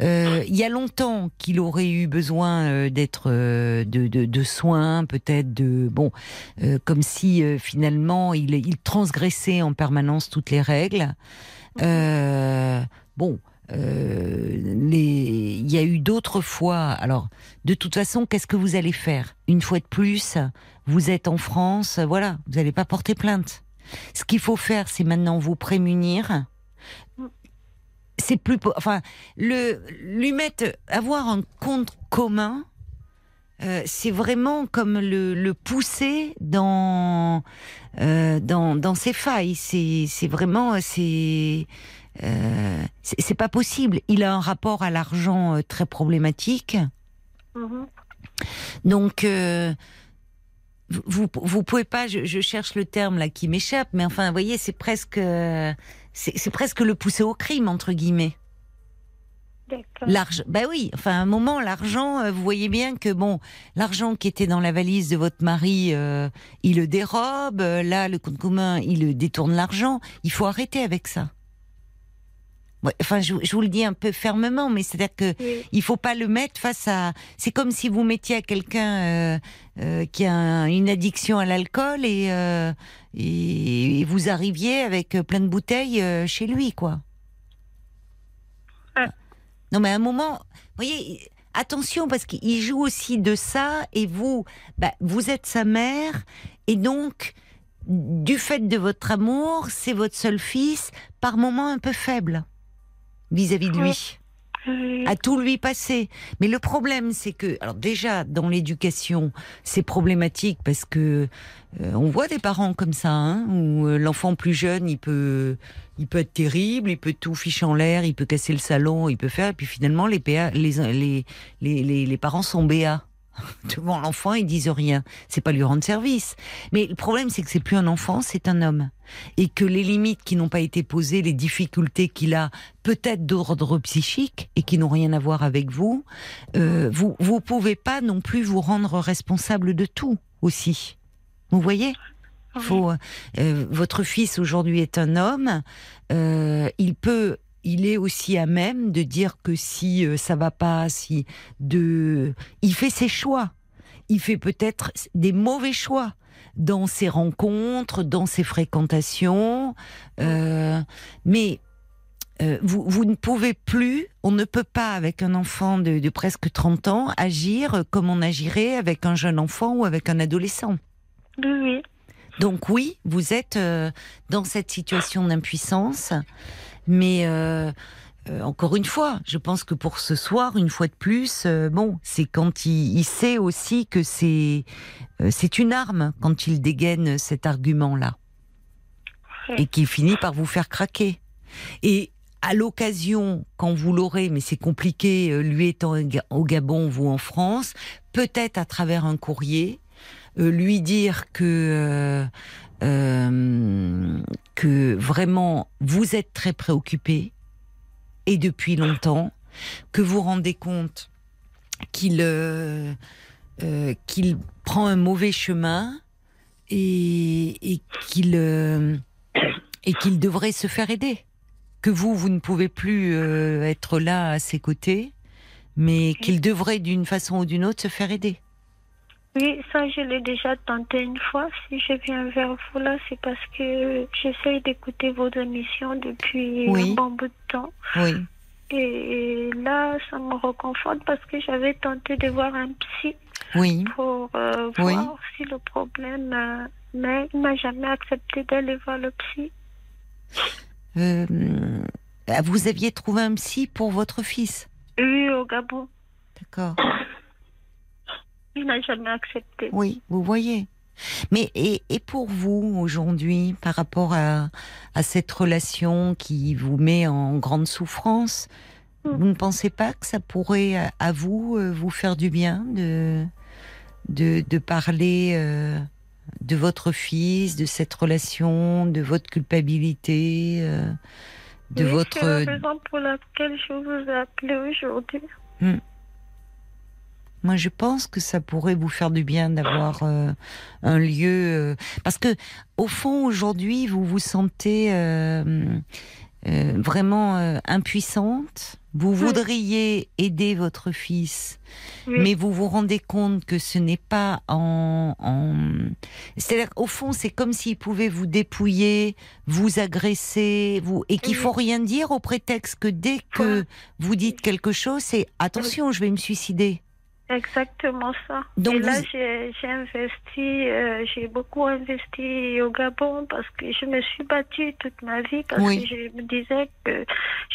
Euh, il y a longtemps qu'il aurait eu besoin euh, d'être de, soins, peut-être de bon, comme si finalement il, transgressait en permanence toutes les règles. Bon, il y a eu d'autres fois. Alors, de toute façon, qu'est-ce que vous allez faire? Une fois de plus, vous êtes en France, voilà, vous n'allez pas porter plainte. Ce qu'il faut faire, c'est maintenant vous prémunir. C'est plus, enfin, le lui mettre, avoir un compte commun, euh, c'est vraiment comme le, le pousser dans euh, dans dans ses failles. C'est c'est vraiment c'est euh, c'est c'est pas possible. Il a un rapport à l'argent très problématique. Mhm. Donc, vous, vous pouvez pas, je, je cherche le terme là qui m'échappe, mais enfin, vous voyez, c'est presque, c'est c'est presque le pousser au crime entre guillemets. L'argent, bah oui, enfin, à un moment, l'argent, euh, vous voyez bien que bon, l'argent qui était dans la valise de votre mari, euh, il le dérobe. euh, Là, le compte commun, il le détourne l'argent. Il faut arrêter avec ça. Enfin, je, je vous le dis un peu fermement, mais c'est-à-dire que Oui. il faut pas le mettre face à. C'est comme si vous mettiez à quelqu'un euh, euh, qui a un- une addiction à l'alcool et, euh, et, et vous arriviez avec plein de bouteilles chez lui, quoi. Ah. Non, mais à un moment, vous voyez, attention parce qu'il joue aussi de ça et vous, bah, vous êtes sa mère et donc. Du fait de votre amour, c'est votre seul fils, par moments un peu faible vis-à-vis de lui Oui. à tout lui passer. Mais le problème, c'est que, alors déjà, dans l'éducation, c'est problématique parce que euh, on voit des parents comme ça, hein, où euh, l'enfant plus jeune, il peut, il peut être terrible, il peut tout ficher en l'air, il peut casser le salon, il peut faire, et puis finalement, les, PA, les, les, les, les, les parents sont béats. Devant l'enfant, ils disent rien. C'est pas lui rendre service. Mais le problème, c'est que c'est plus un enfant, c'est un homme. Et que les limites qui n'ont pas été posées, les difficultés qu'il a, peut-être d'ordre psychique, et qui n'ont rien à voir avec vous, euh, vous, vous pouvez pas non plus vous rendre responsable de tout aussi. Vous voyez? Faut, euh, votre fils aujourd'hui est un homme. euh, il peut, il est aussi à même de dire que si euh, ça va pas, si de, il fait ses choix. Il fait peut-être des mauvais choix dans ses rencontres, dans ses fréquentations, euh, mais euh, vous, vous ne pouvez plus, on ne peut pas avec un enfant de, de presque 30 ans agir comme on agirait avec un jeune enfant ou avec un adolescent. Oui, oui. Donc oui, vous êtes euh, dans cette situation d'impuissance, mais euh, euh, encore une fois, je pense que pour ce soir, une fois de plus, euh, bon, c'est quand il, sait aussi que c'est c'est une arme quand il dégaine cet argument-là et qu'il finit par vous faire craquer. Et à l'occasion, quand vous l'aurez, mais c'est compliqué, lui étant au Ga- au Gabon, vous en France, peut-être à travers un courrier, lui dire que que vraiment vous êtes très préoccupé et depuis longtemps, que vous rendez compte qu'il euh, euh, prend un mauvais chemin et, qu'il euh, et qu'il devrait se faire aider. Que vous, vous ne pouvez plus être là à ses côtés, mais qu'il devrait d'une façon ou d'une autre se faire aider. Oui, ça, je l'ai déjà tenté une fois. Si je viens vers vous là, c'est parce que j'essaye d'écouter vos émissions depuis Oui. un bon bout de temps. Oui. Et là, ça me reconforte parce que j'avais tenté de voir un psy Oui. pour euh, Oui. voir si le problème. euh, mais il m'a jamais accepté d'aller voir le psy. Euh, Vous aviez trouvé un psy pour votre fils? Oui, au Gabon. D'accord. Il n'a jamais accepté. Oui, vous voyez. Mais et, et pour vous aujourd'hui, par rapport à, à cette relation qui vous met en grande souffrance, Mm. vous ne pensez pas que ça pourrait à, vous euh, vous faire du bien de de, de parler euh, de votre fils, de cette relation, de votre culpabilité, euh, de Oui, votre C'est la raison pour laquelle je vous ai appelé aujourd'hui. Moi, je pense que ça pourrait vous faire du bien d'avoir euh, un lieu, euh, parce que au fond, aujourd'hui, vous vous sentez euh, euh, vraiment euh, impuissante. Vous voudriez aider votre fils, Oui. mais vous vous rendez compte que ce n'est pas en. en... C'est-à-dire, au fond, c'est comme s'il pouvait vous dépouiller, vous agresser, vous et qu'il faut rien dire au prétexte que dès que vous dites quelque chose, c'est attention, je vais me suicider. Exactement ça. Donc Et là, vous- j'ai j'ai investi, euh, j'ai beaucoup investi au Gabon parce que je me suis battue toute ma vie parce Oui. que je me disais que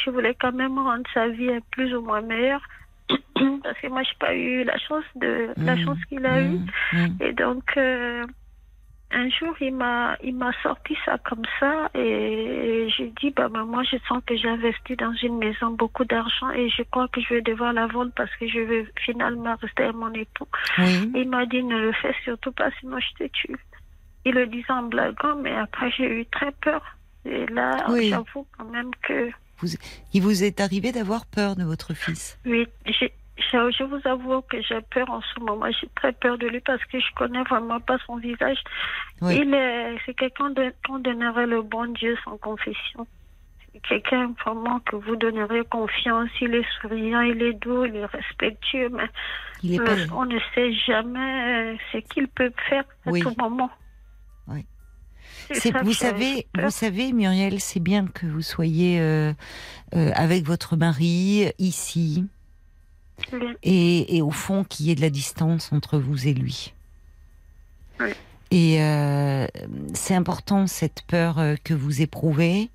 je voulais quand même rendre sa vie plus ou moins meilleure. parce que moi, j'ai pas eu la chance de la Mhm. chance qu'il a eue. Mmh, mmh. Et donc, euh, un jour, il m'a, il m'a sorti ça comme ça, et j'ai dit, bah, bah, moi, je sens que j'ai investi dans une maison beaucoup d'argent, et je crois que je vais devoir la vendre parce que je vais finalement rester avec mon époux. Oui. Il m'a dit, ne le fais surtout pas, sinon je te tue. Il le disait en blaguant, mais après, j'ai eu très peur. Et là, Oui. j'avoue quand même que, Il vous est arrivé d'avoir peur de votre fils? oui, j'ai- je, je vous avoue que j'ai peur en ce moment. J'ai très peur de lui parce que je connais vraiment pas son visage. Oui. Il est, c'est quelqu'un de- qu'on donnerait le bon Dieu sans confession. C'est quelqu'un vraiment que vous donnerez confiance. Il est souriant, il est doux, il est respectueux, mais Il est euh, on ne sait jamais euh, ce qu'il peut faire à Oui. tout moment. Oui. C'est C'est, ça vous savez, vous savez, Muriel, c'est bien que vous soyez euh, euh, avec votre mari ici Oui. et, et au fond qu'il y ait de la distance entre vous et lui. Oui. Et euh, c'est important cette peur euh, que vous éprouvez.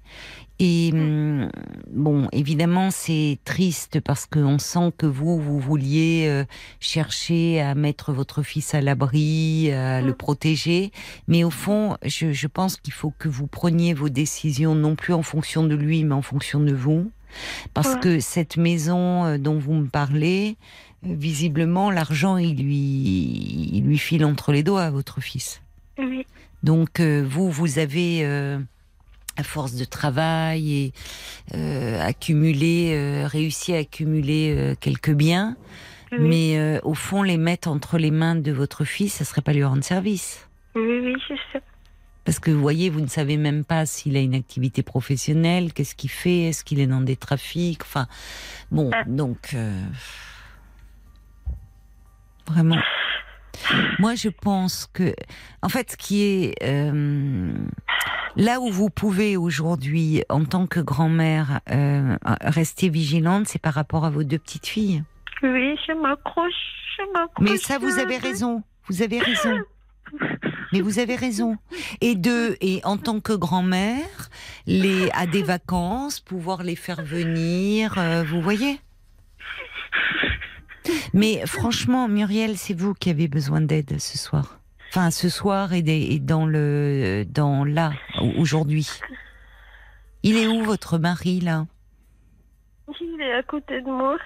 Et hum, bon, évidemment, c'est triste parce qu'on sent que vous, vous vouliez euh, chercher à mettre votre fils à l'abri, à le Mm. protéger. Mais au fond, je, je pense qu'il faut que vous preniez vos décisions non plus en fonction de lui, mais en fonction de vous. Parce Ouais. que cette maison euh, dont vous me parlez, euh, visiblement, l'argent, il lui, il lui file entre les doigts à votre fils. Oui. Donc euh, vous, vous avez, euh, à force de travail et euh, accumulé, réussi à accumuler quelques biens, Oui. mais au fond, les mettre entre les mains de votre fils, ça serait pas lui rendre service. oui, oui, je sais. Parce que vous voyez, vous ne savez même pas s'il a une activité professionnelle, qu'est-ce qu'il fait, est-ce qu'il est dans des trafics, enfin, bon, Ah. donc, euh, vraiment. Moi, je pense que, en fait, ce qui est euh, là où vous pouvez aujourd'hui, en tant que grand-mère, euh, rester vigilante, c'est par rapport à vos deux petites filles. Oui, je m'accroche, je m'accroche. Mais ça, vous avez raison. Vous avez raison. Mais vous avez raison. Et de, et en tant que grand-mère, les, à des vacances, pouvoir les faire venir, euh, vous voyez? Mais franchement, Muriel, c'est vous qui avez besoin d'aide ce soir. Enfin, ce soir et, des, et dans le, dans là, aujourd'hui. Il est où votre mari là? Il est à côté de moi.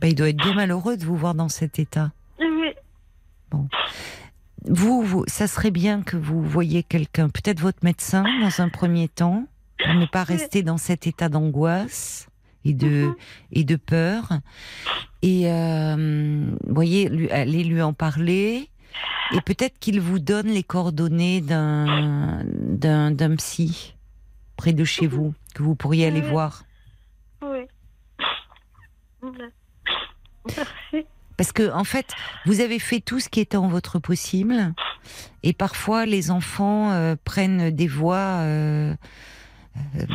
Ben, Il doit être bien malheureux de vous voir dans cet état. Oui. Vous, vous, ça serait bien que vous voyiez quelqu'un, peut-être votre médecin dans un premier temps, pour ne pas rester dans cet état d'angoisse et de Mhm. et de peur. Et euh, voyez, lui, allez lui en parler. Et peut-être qu'il vous donne les coordonnées d'un d'un d'un psy près de chez vous que vous pourriez aller voir. Oui. Merci. Parce que en fait, vous avez fait tout ce qui était en votre possible, et parfois les enfants euh, prennent des voies, euh, euh,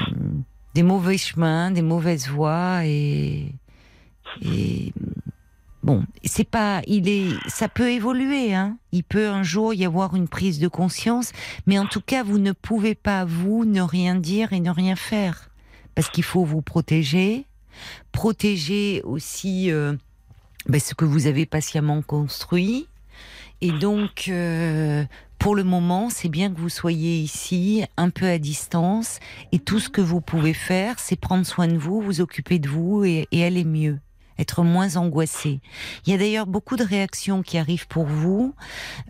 des mauvais chemins, des mauvaises voies, et, et bon, c'est pas, il est, ça peut évoluer, hein. Il peut un jour y avoir une prise de conscience, mais en tout cas, vous ne pouvez pas vous ne rien dire et ne rien faire, parce qu'il faut vous protéger, protéger aussi euh, ben, ce que vous avez patiemment construit. Et donc, euh, pour le moment, c'est bien que vous soyez ici, un peu à distance, et tout ce que vous pouvez faire, c'est prendre soin de vous, vous occuper de vous et, et aller mieux être moins angoissé. Il y a d'ailleurs beaucoup de réactions qui arrivent pour vous.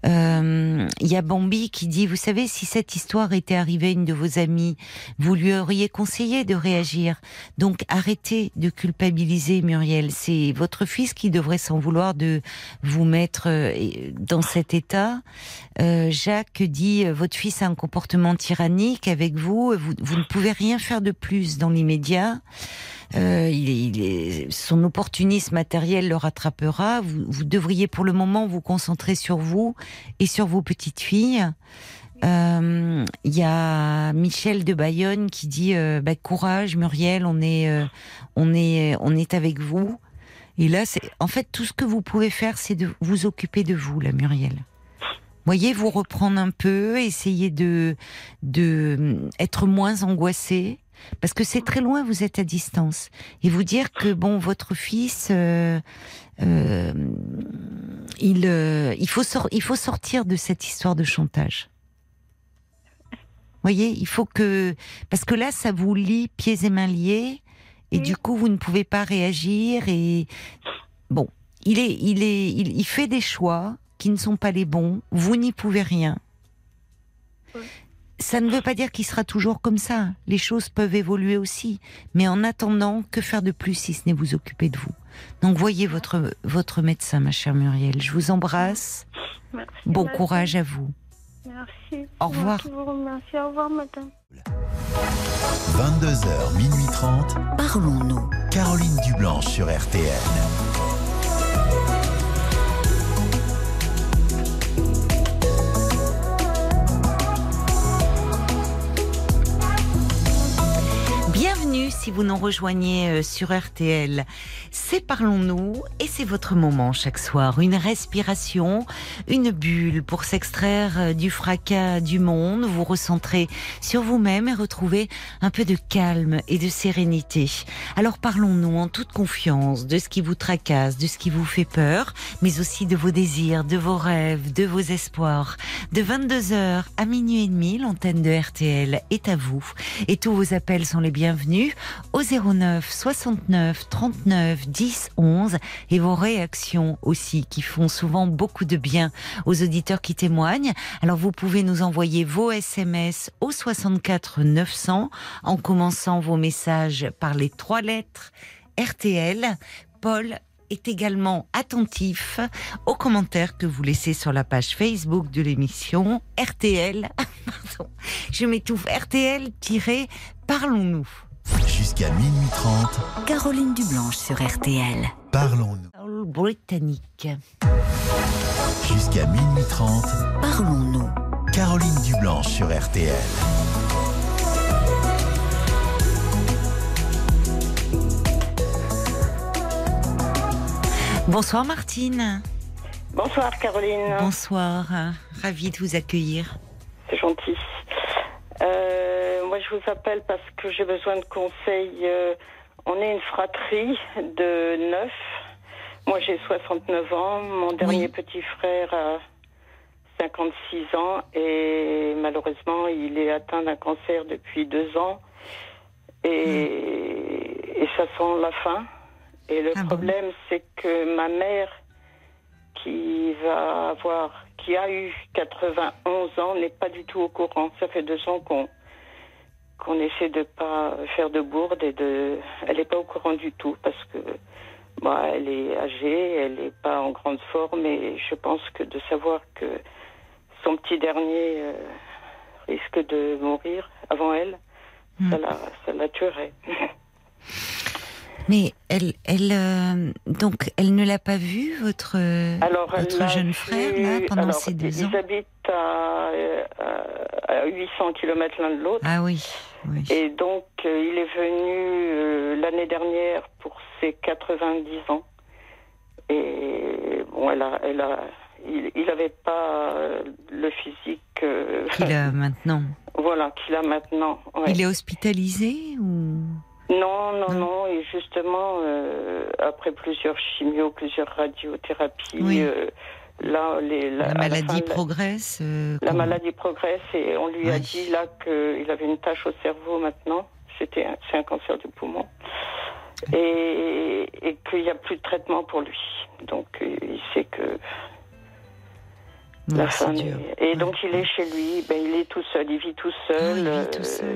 Euh, il y a Bambi qui dit, vous savez, si cette histoire était arrivée à une de vos amies, vous lui auriez conseillé de réagir. Donc arrêtez de culpabiliser Muriel. C'est votre fils qui devrait s'en vouloir de vous mettre euh, dans cet état. Euh, Jacques dit, votre fils a un comportement tyrannique avec vous, vous, vous ne pouvez rien faire de plus dans l'immédiat. Euh, il est, son opportunisme matériel le rattrapera. Vous, vous, devriez pour le moment vous concentrer sur vous et sur vos petites filles. Euh, il y a Michel de Bayonne qui dit euh, bah, courage Muriel, on est, euh, on est, on est avec vous. Et là, c'est en fait tout ce que vous pouvez faire, c'est de vous occuper de vous, la Muriel. Voyez, vous reprendre un peu, essayer de, de être moins angoissé, parce que c'est très loin, vous êtes à distance, et vous dire que bon, votre fils, euh, euh, il, euh, il faut il faut sortir de cette histoire de chantage. Voyez, il faut que parce que là, ça vous lie pieds et mains liés, et du coup, vous ne pouvez pas réagir. Et bon, il est, il est, il, il fait des choix qui ne sont pas les bons. Vous n'y pouvez rien. Ça ne veut pas dire qu'il sera toujours comme ça. Les choses peuvent évoluer aussi. Mais en attendant, que faire de plus si ce n'est vous occuper de vous? Donc voyez votre, votre médecin, ma chère Muriel. Je vous embrasse. Merci, bon courage à vous. Merci. Au revoir. Je vous remercie. Au revoir, madame. 22h, minuit 30. Parlons-nous. Caroline Dublanche sur RTN. Si vous nous rejoignez euh, sur RTL. C'est Parlons-nous et c'est votre moment chaque soir. Une respiration, une bulle pour s'extraire euh, du fracas du monde, vous recentrer sur vous-même et retrouver un peu de calme et de sérénité. Alors parlons-nous en toute confiance de ce qui vous tracasse, de ce qui vous fait peur, mais aussi de vos désirs, de vos rêves, de vos espoirs. De 22h à minuit et demi, l'antenne de RTL est à vous et tous vos appels sont les bienvenus au 09 69 39 10 11 et vos réactions aussi qui font souvent beaucoup de bien aux auditeurs qui témoignent. Alors vous pouvez nous envoyer vos SMS au 64 900 en commençant vos messages par les trois lettres RTL. Paul est également attentif aux commentaires que vous laissez sur la page Facebook de l'émission RTL. Pardon, je m'étouffe. RTL-Parlons-nous. Jusqu'à minuit 30. Caroline Dublanche sur RTL. Parlons-nous. Britannique. Jusqu'à minuit 30. Parlons-nous. Caroline Dublanche sur RTL. Bonsoir Martine. Bonsoir Caroline. Bonsoir. Ravie de vous accueillir. C'est gentil. Euh, moi, je vous appelle parce que j'ai besoin de conseils. Euh, on est une fratrie de neuf. Moi, j'ai 69 ans. Mon dernier Oui. petit frère a 56 ans et malheureusement, il est atteint d'un cancer depuis deux ans. Et, et ça sent la fin. Et le Ah bon problème, c'est que ma mère, qui va avoir, qui a eu 91 ans, n'est pas du tout au courant. Ça fait deux ans qu'on qu'on essaie de pas faire de bourde et de, elle n'est pas au courant du tout parce que bah, elle est âgée, elle n'est pas en grande forme et je pense que de savoir que son petit dernier euh, risque de mourir avant elle, Hmm. ça la, ça la tuerait. Mais elle, elle, euh, donc, elle ne l'a pas vu, votre, Alors, jeune vu- frère, là, pendant alors, ces deux ans Ils habitent à, euh, à- à 800 km l'un de l'autre. Ah oui, oui. Et donc, euh, il est venu euh, l'année dernière pour ses 90 ans. Et bon, elle a, elle a, il n'avait pas le physique euh, Qu'il a maintenant. voilà, qu'il a maintenant. ouais. Il est hospitalisé ou? Non, non, Non. Et justement, euh, après plusieurs chimios, plusieurs radiothérapies, Oui. euh, là, les, La la, à la fin maladie progresse. euh, La maladie progresse et on lui a dit là qu'il avait une tache au cerveau maintenant. C'était un, c'est un cancer du poumon. Et, et qu'il n'y a plus de traitement pour lui. Donc il sait que Ouais, la Et Ouais, donc il est chez lui, ben, il est tout seul, il vit tout seul. Ah,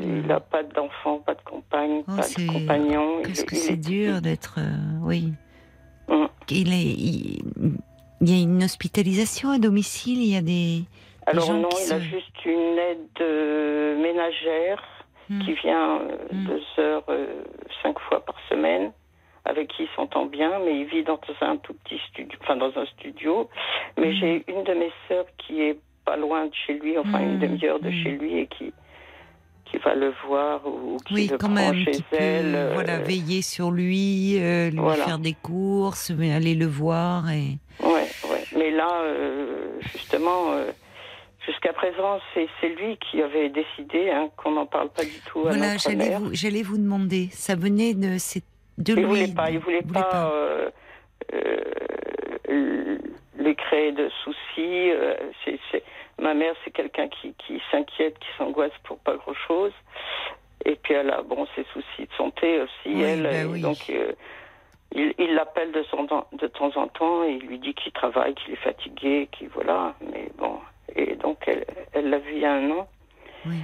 il vit euh, n'a pas d'enfant, pas de compagne, Oh, pas de compagnon. Qu'est-ce est- que c'est est- dur d'être. euh, oui. Hum. Il, est, il, il y a une hospitalisation à domicile, il y a des. Alors gens non, qui il a juste une aide euh, ménagère Hmm. qui vient Hmm. deux heures, cinq fois par semaine, avec qui il s'entend bien, mais il vit dans un tout petit studio, enfin dans un studio. Mais Hmm. j'ai une de mes sœurs qui est pas loin de chez lui, enfin une Hmm. demi-heure de Hmm. chez lui, et qui qui va le voir ou qui Oui, le quand prend même, chez qui peut elle. euh, voilà, veiller sur lui, euh, lui Voilà. faire des courses, mais aller le voir. Et... Ouais, ouais. Mais là, euh, justement, euh, jusqu'à présent, c'est lui qui avait décidé hein, qu'on n'en parle pas du tout à Voilà, j'allais vous, j'allais vous demander. Ça venait de, de Il lui. voulait pas, il voulait pas, euh, euh, lui créer de soucis. euh, ma mère, c'est quelqu'un qui, qui s'inquiète, qui s'angoisse pour pas grand chose. Et puis elle a bon ses soucis de santé aussi, Oui, elle. bah oui. Donc euh, il, l'appelle de, son de temps en temps et il lui dit qu'il travaille, qu'il est fatigué, qu'il voilà. Mais bon, et donc elle, elle l'a vu il y a un an Oui.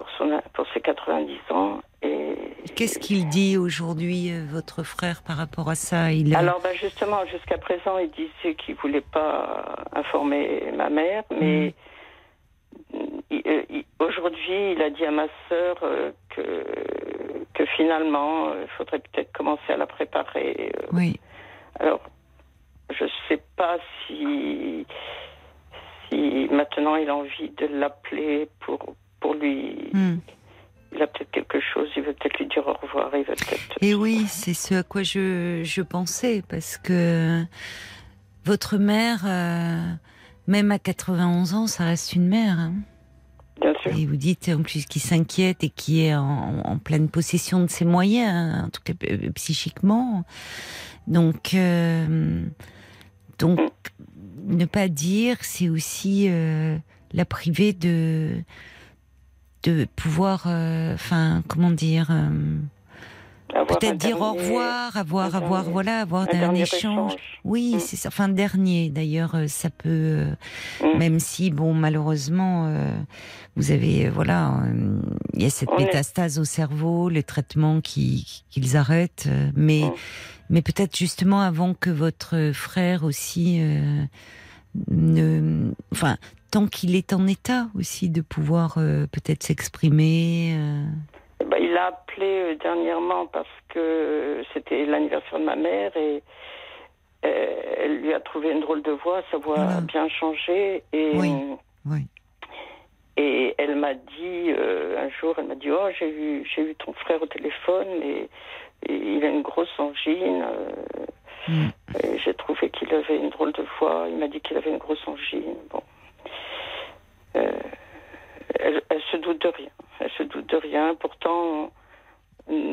Pour son pour ses 90 ans et Qu'est-ce qu'il dit aujourd'hui, euh, votre frère, par rapport à ça? Il a- Alors, ben justement, jusqu'à présent, il disait qu'il voulait pas informer ma mère, mais il- euh, aujourd'hui, il a dit à ma sœur euh, que, que finalement, il faudrait peut-être commencer à la préparer. Oui. Alors, je sais pas si, si maintenant il a envie de l'appeler pour, pour lui. Hmm. Il a peut-être quelque chose, il veut peut-être lui dire au revoir, il veut peut-être. Et oui, c'est ce à quoi je, je pensais, parce que votre mère, euh, même à 91 ans, ça reste une mère. hein. Bien sûr. Et vous dites en plus qui s'inquiète et qui est en, en pleine possession de ses moyens, hein, en tout cas euh, psychiquement. Donc, euh, donc ne pas dire, c'est aussi euh, la priver de de pouvoir, euh, enfin, comment dire, euh, peut-être dire au revoir, avoir, avoir, dernier- voilà, avoir un échange. échange. Oui, Mm. c'est ça. Enfin, dernier. D'ailleurs, euh, ça peut, euh, Mm. même si, bon, malheureusement, euh, vous avez, voilà, euh, il y a cette On est- métastase au cerveau, les traitements qui qu'ils arrêtent, mais, Mm. mais peut-être justement avant que votre frère aussi euh, ne, enfin, tant qu'il est en état aussi de pouvoir euh, peut-être s'exprimer. euh, Bah, il a appelé euh, dernièrement parce que c'était l'anniversaire de ma mère et elle lui a trouvé une drôle de voix, sa voix Voilà. a bien changé et, Oui. oui. et elle m'a dit un jour, elle m'a dit oh j'ai eu j'ai eu ton frère au téléphone et, et il a une grosse angine. Mm. j'ai trouvé qu'il avait une drôle de voix. Il m'a dit qu'il avait une grosse angine. Bon. Euh, elle, elle se doute de rien. Elle se doute de rien. Pourtant, mm,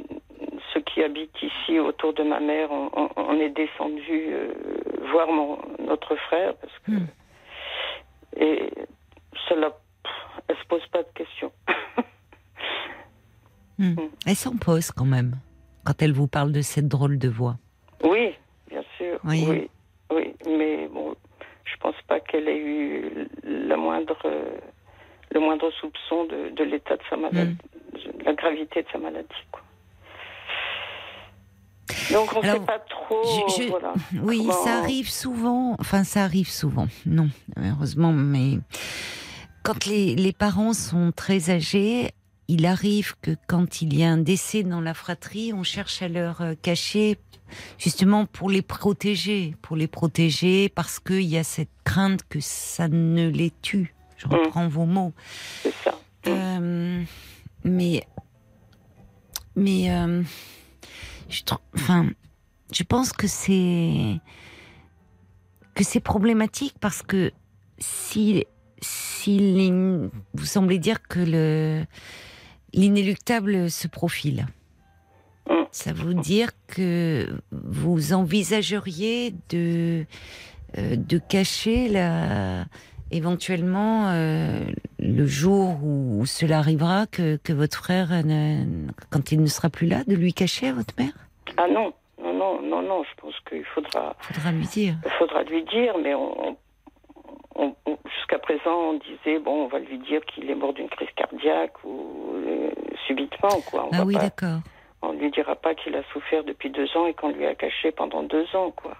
ceux qui habitent ici autour de ma mère, on, on- on est descendu euh, voir mon, notre frère parce que Mm. et cela, pff, elle se pose pas de questions. Mm. Mm. Elle s'en pose quand même quand elle vous parle de cette drôle de voix. oui, bien sûr. Oui. Oui, oui, mais bon, je pense pas qu'elle ait eu la moindre, le moindre soupçon de, de l'état de sa maladie, Mm. de la gravité de sa maladie. Quoi. Donc on ne sait pas trop. je- je- voilà. Oui, Comment- ça arrive souvent. Enfin, ça arrive souvent. Non, heureusement, mais quand les, les parents sont très âgés, il arrive que quand il y a un décès dans la fratrie, on cherche à leur euh, cacher, justement pour les protéger, pour les protéger, parce qu'il y a cette crainte que ça ne les tue. Je Mm. reprends vos mots. C'est ça. Euh, mais mais euh, je enfin je pense que c'est que c'est problématique parce que si si vous semblez dire que le l'inéluctable se profile Mm. Ça veut dire que vous envisageriez de, euh, de cacher la, éventuellement euh, le jour où cela arrivera que, que votre frère, ne- quand il ne sera plus là, de lui cacher à votre mère? Ah non, non, non, non, non, je pense qu'il faudra, Faudra lui dire. faudra lui dire, mais on, on- on- jusqu'à présent, on disait, bon, on va lui dire qu'il est mort d'une crise cardiaque ou euh, subitement, quoi. On Ah va oui, pas- d'accord. On lui dira pas qu'il a souffert depuis deux ans et qu'on lui a caché pendant deux ans, quoi.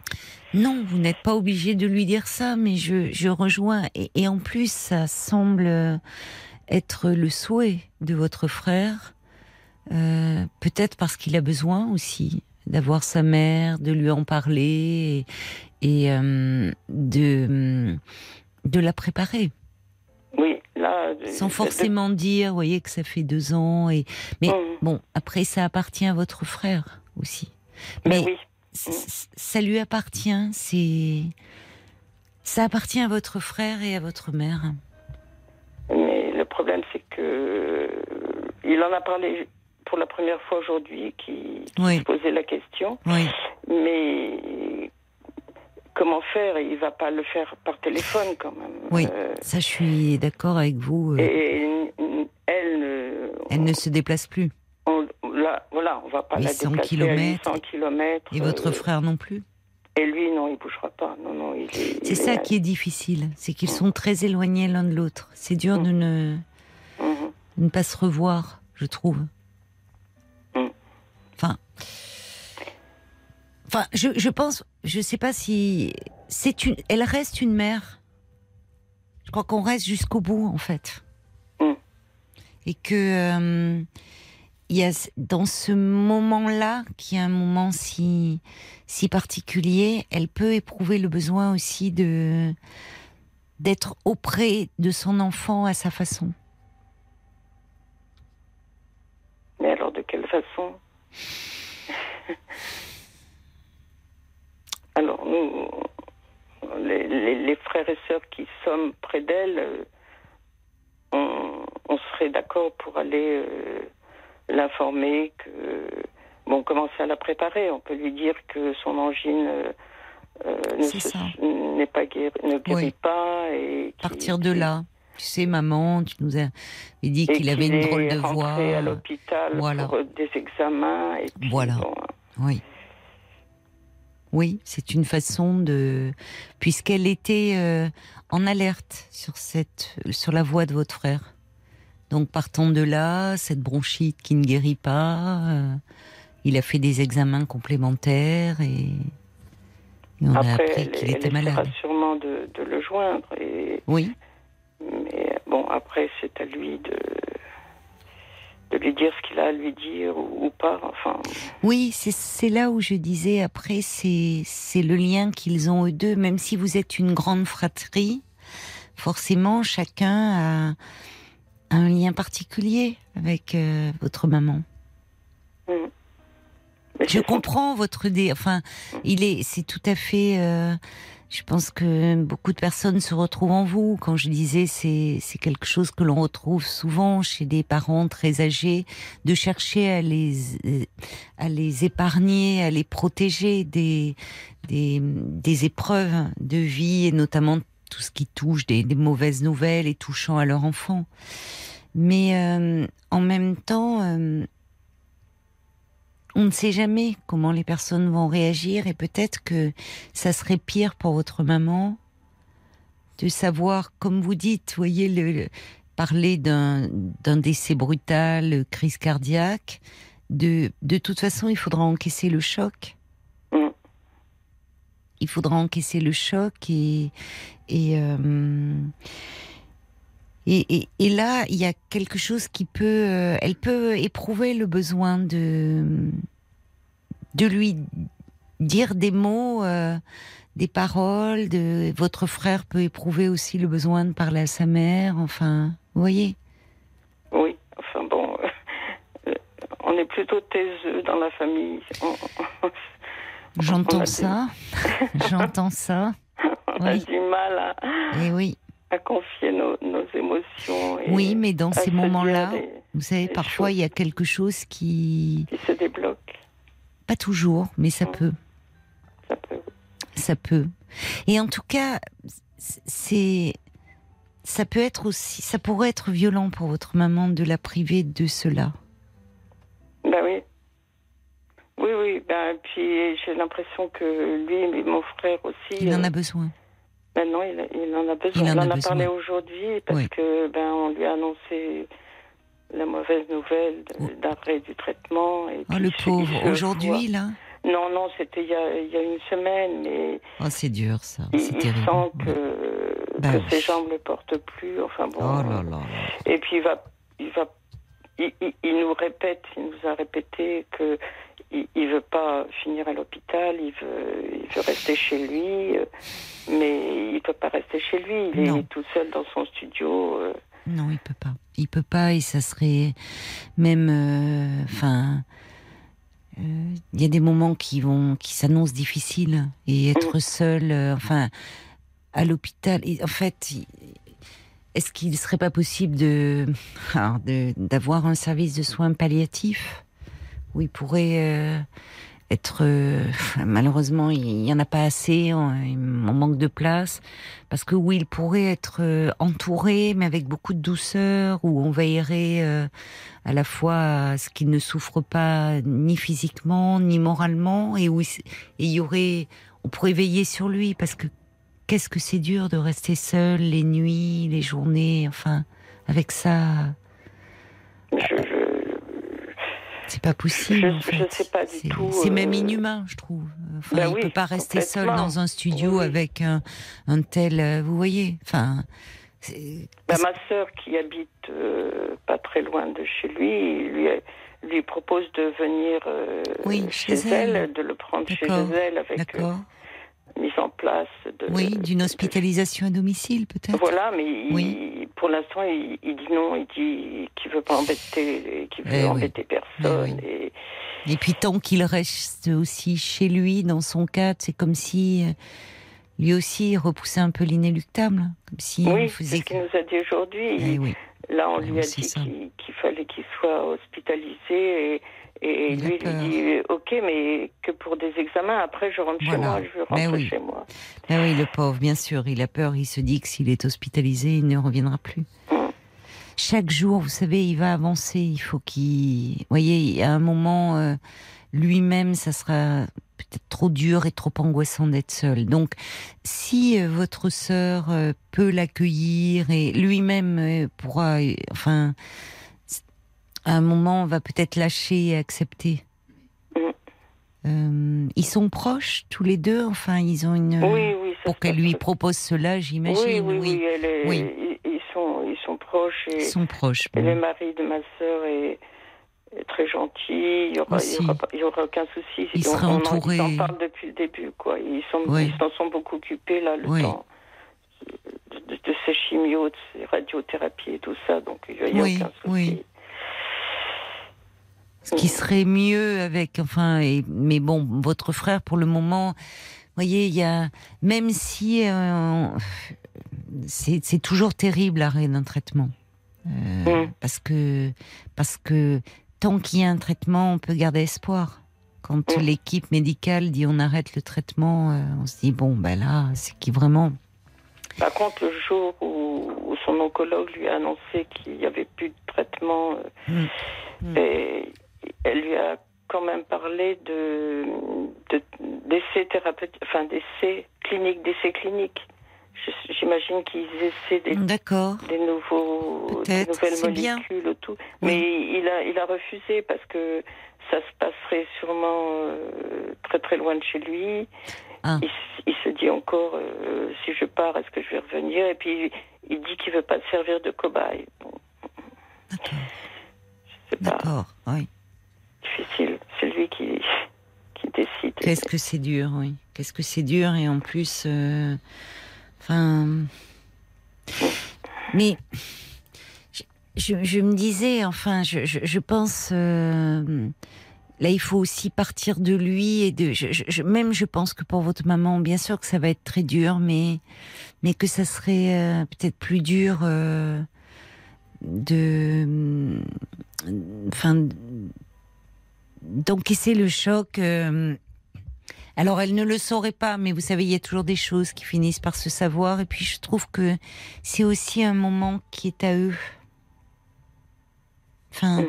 Non, vous n'êtes pas obligé de lui dire ça, mais je, rejoins. Et, en plus, ça semble être le souhait de votre frère, euh, peut-être parce qu'il a besoin aussi d'avoir sa mère, de lui en parler et, et, euh, de, de la préparer. Sans de- forcément dire, vous voyez, que ça fait deux ans. Et... Mais Mhm. bon, après, ça appartient à votre frère aussi. Mais Mais oui, c- ça lui appartient, c'est. Ça appartient à votre frère et à votre mère. mais le problème, c'est que euh, il en a parlé pour la première fois aujourd'hui, qui, qui Oui. se posait la question. Oui. Mais comment faire Il va pas le faire par téléphone quand même. Oui. Euh, Ça, je suis d'accord avec vous. euh, et elle, ne- Elle ne se déplace plus. on, là, voilà, on va pas la 800 déplacer kilomètres. à 800 kilomètres. Et votre euh, frère non plus? Et lui, non, il bougera pas. Non, non. C'est ça est- qui est difficile. C'est qu'ils sont très éloignés l'un de l'autre. C'est dur de ne, Mhm. de ne pas se revoir, je trouve. Mm. Enfin. Enfin, je, je pense, je sais pas si c'est une, elle reste une mère. Je crois qu'on reste jusqu'au bout, en fait. Mm. Et que euh, il y a dans ce moment-là, qui est un moment si si particulier, elle peut éprouver le besoin aussi de d'être auprès de son enfant à sa façon. Mais alors, de quelle façon? Alors, nous, les, les- les frères et sœurs qui sommes près d'elle, euh, on, on serait d'accord pour aller euh, l'informer que, bon, commencer à la préparer. On peut lui dire que son angine euh, ne n'est pas guéri, ne guérit Oui. pas et À partir de là, tu sais, maman, tu nous as dit qu'il avait une drôle de voix. à l'hôpital Voilà. pour des examens. Et puis, Voilà. bon, Oui. Oui, c'est une façon de, puisqu'elle était euh, en alerte sur cette, sur la voix de votre frère. Donc partant de là, cette bronchite qui ne guérit pas, euh, il a fait des examens complémentaires et, et on a appris elle, qu'il elle était essaiera malade. sûrement de, de le joindre. Et, Oui, mais bon, après, c'est à lui de, de lui dire ce qu'il a à lui dire ou, ou pas. Enfin, oui, c'est là où je disais après, c'est le lien qu'ils ont eux deux, même si vous êtes une grande fratrie, forcément chacun a un lien particulier avec euh, votre maman. mais Je comprends votre dé. Enfin, il est, c'est tout à fait. euh, je pense que beaucoup de personnes se retrouvent en vous. Quand je disais, c'est c'est quelque chose que l'on retrouve souvent chez des parents très âgés, de chercher à les à les épargner, à les protéger des des, des épreuves de vie et notamment tout ce qui touche des, des mauvaises nouvelles et touchant à leur enfant. Mais euh, en même temps. euh, on ne sait jamais comment les personnes vont réagir et peut-être que ça serait pire pour votre maman de savoir, comme vous dites, voyez, le, le- parler d'un d'un décès brutal, euh, crise cardiaque. De, de toute façon, il faudra encaisser le choc. Mm. Il faudra encaisser le choc et et, euh, et, et, et là, il y a quelque chose qui peut, euh, elle peut éprouver le besoin de de lui dire des mots, euh, des paroles. De votre frère peut éprouver aussi le besoin de parler à sa mère. Enfin, vous voyez? Oui, enfin bon, euh, on est plutôt taiseux dans la famille. J'entends ça. J'entends ça. on a Oui. du mal à, Et oui, à confier nos, nos émotions. Et oui, mais dans ces moments-là, vous savez, parfois il y a quelque chose qui qui se débloquent. Pas toujours, mais ça Mm. peut. Ça peut. Ça peut. Et en tout cas, c'est ça peut être aussi, ça pourrait être violent pour votre maman de la priver de cela. Ben oui. Oui, oui. Ben, puis j'ai l'impression que lui et mon frère aussi. Il en euh, a besoin. Maintenant, il, il en a besoin. Il en on en a besoin. parlé aujourd'hui parce Oui. que ben on lui a annoncé la mauvaise nouvelle d'arrêt du traitement. Et Oh puis le il il pauvre. Aujourd'hui là. Non, non, c'était il y a, il y a une semaine, mais Oh c'est dur ça. il, C'est il terrible. sent que, que oui. ses jambes ne portent plus. Enfin bon. Oh là. là. Et puis il va, il va, il, il- il nous répète, il nous a répété que il, il veut pas finir à l'hôpital, il veut, il veut rester chez lui, euh, mais il peut pas rester chez lui. Il Non. est tout seul dans son studio. euh. Non, il peut pas. Il peut pas et ça serait même, euh, enfin, euh, il y a des moments qui vont, qui s'annoncent difficiles et être seul, euh, enfin, à l'hôpital. En fait, est-ce qu'il serait pas possible de, alors, de- d'avoir un service de soins palliatifs où il pourrait euh, être, euh, malheureusement, il y en a pas assez, on, manque de place. Parce que oui, il pourrait être euh, entouré, mais avec beaucoup de douceur, où on veillerait à la fois à ce qu'il ne souffre pas ni physiquement ni moralement, et où il y aurait, on pourrait veiller sur lui, parce que qu'est-ce que c'est dur de rester seul les nuits, les journées, enfin, avec ça, Je, je, c'est pas possible. Je- en je sais pas du C'est- tout, C'est euh, même inhumain, je trouve. Enfin, Ben il oui, peut pas rester seul dans un studio Oui. avec un, un tel, euh, vous voyez, enfin. ben, ma sœur qui habite euh, pas très loin de chez lui, lui, lui propose de venir euh, Oui, chez, chez elle, elle. de le prendre chez elle avec euh, D'accord. Mise en place de. Oui, d'une de- hospitalisation à domicile, peut-être. Voilà, mais il- Oui. pour l'instant, il, il dit non, il dit qu'il veut pas embêter, qu'il veut Eh oui. embêter personne. Eh Et Et puis tant qu'il reste aussi chez lui, dans son cadre, c'est comme si euh, lui aussi repoussait un peu l'inéluctable, hein, comme si oui, c'est faisait. ce qu'il nous a dit aujourd'hui. Eh oui. Là, on lui oui, a dit qu'il fallait qu'il soit hospitalisé et, et lui, il dit ok, mais que pour des examens. Après, je rentre chez moi, je veux Mais oui. chez moi. Ah oui, le pauvre, bien sûr, il a peur, il se dit que s'il est hospitalisé, il ne reviendra plus. Mm. Chaque jour, vous savez, il va avancer, il faut qu'il... Vous voyez, à un moment, euh, lui-même, ça sera peut-être trop dur et trop angoissant d'être seul. Donc, si euh, votre sœur euh, peut l'accueillir et lui-même euh, pourra, euh, enfin, à un moment, va peut-être lâcher et accepter. Euh, ils sont proches tous les deux, enfin, ils ont une Oui, oui. pour qu'elle lui propose cela, j'imagine. Oui, oui, oui. est- Oui. Ils, ils sont, ils sont proches et, Ils sont proches. et bon. le mari de ma sœur est, très gentil. Il y aura, aucun souci. Il On- serait on en-. Ils en parlent depuis le début, quoi. Ils ils s'en sont beaucoup occupés là, le temps de, de- de ces chimios, de ces radiothérapies et tout ça. Donc il n'y a, aucun souci. Ce qui serait mieux avec, enfin, et, mais bon, votre frère, pour le moment, voyez, il y a, même si euh, c'est toujours terrible l'arrêt d'un traitement, Euh, Mm. parce que parce que tant qu'il y a un traitement, on peut garder espoir. Quand Mm. l'équipe médicale dit on arrête le traitement, euh, on se dit bon ben là, c'est qui vraiment Par contre, le jour où, où son oncologue lui a annoncé qu'il n'y avait plus de traitement, euh, Mm. et elle lui a quand même parlé de de- d'essais thérapeutiques, enfin d'essais cliniques, d'essais cliniques. J'imagine qu'ils essaient des, nouveaux, des nouvelles c'est bien. molécules, tout. Oui. Mais il a, il a refusé parce que ça se passerait sûrement euh, très très loin de chez lui. Ah. Il, se dit encore euh, si je pars, est-ce que je vais revenir? Et puis il dit qu'il veut pas se servir de cobaye. Bon, D'accord. D'accord. Oui. Difficile. C'est lui qui qui décide. Qu'est-ce que c'est dur, oui. Qu'est-ce que c'est dur et en plus, euh, enfin, mais je, me disais, enfin, je, je, pense. euh, Là, il faut aussi partir de lui et de. Je, même, je pense que pour votre maman, bien sûr que ça va être très dur, mais mais que ça serait euh, peut-être plus dur de. Enfin, d'encaisser le choc. euh, alors, elle ne le saurait pas, mais vous savez, il y a toujours des choses qui finissent par se savoir. Et puis, je trouve que c'est aussi un moment qui est à eux. Enfin, Mm.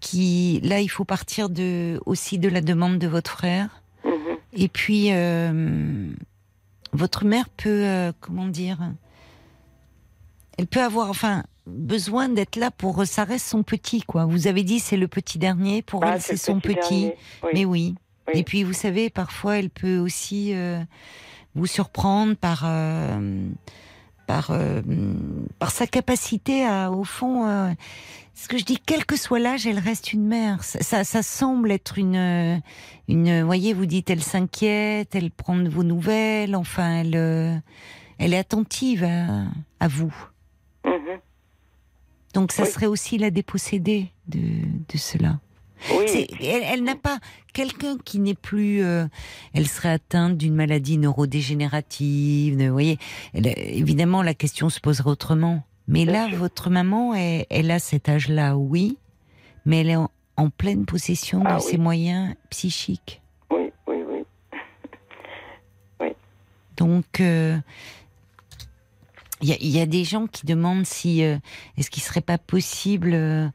qui là, il faut partir de aussi de la demande de votre frère. Mhm. Et puis, euh, votre mère peut, euh, comment dire, elle peut avoir, enfin, besoin d'être là pour. Ça reste son petit, quoi. Vous avez dit c'est le petit dernier. Pour Ah, elle, c'est son petit. Oui. Mais oui. Oui. Et puis, vous savez, parfois, elle peut aussi euh, vous surprendre par. euh, par, euh, par sa capacité à, au fond, euh, ce que je dis, quel que soit l'âge, elle reste une mère. Ça, ça, ça semble être une, euh, une, voyez, vous dites, elle s'inquiète, elle prend de vos nouvelles, enfin, elle, euh, elle est attentive à, à vous. Donc, ça Oui. serait aussi la déposséder de, de cela. Oui. Elle elle n'a pas quelqu'un qui n'est plus. euh, elle serait atteinte d'une maladie neurodégénérative. de- Vous voyez, Elle- évidemment, la question se poserait autrement. Mais Bien là, sûr. votre maman, elle, elle a cet âge-là, oui, mais elle est en, en pleine possession Ah de oui. ses moyens psychiques. Oui, oui, oui. Donc, euh, il y, a- il y a des gens qui demandent si euh, est-ce qu'il serait pas possible euh,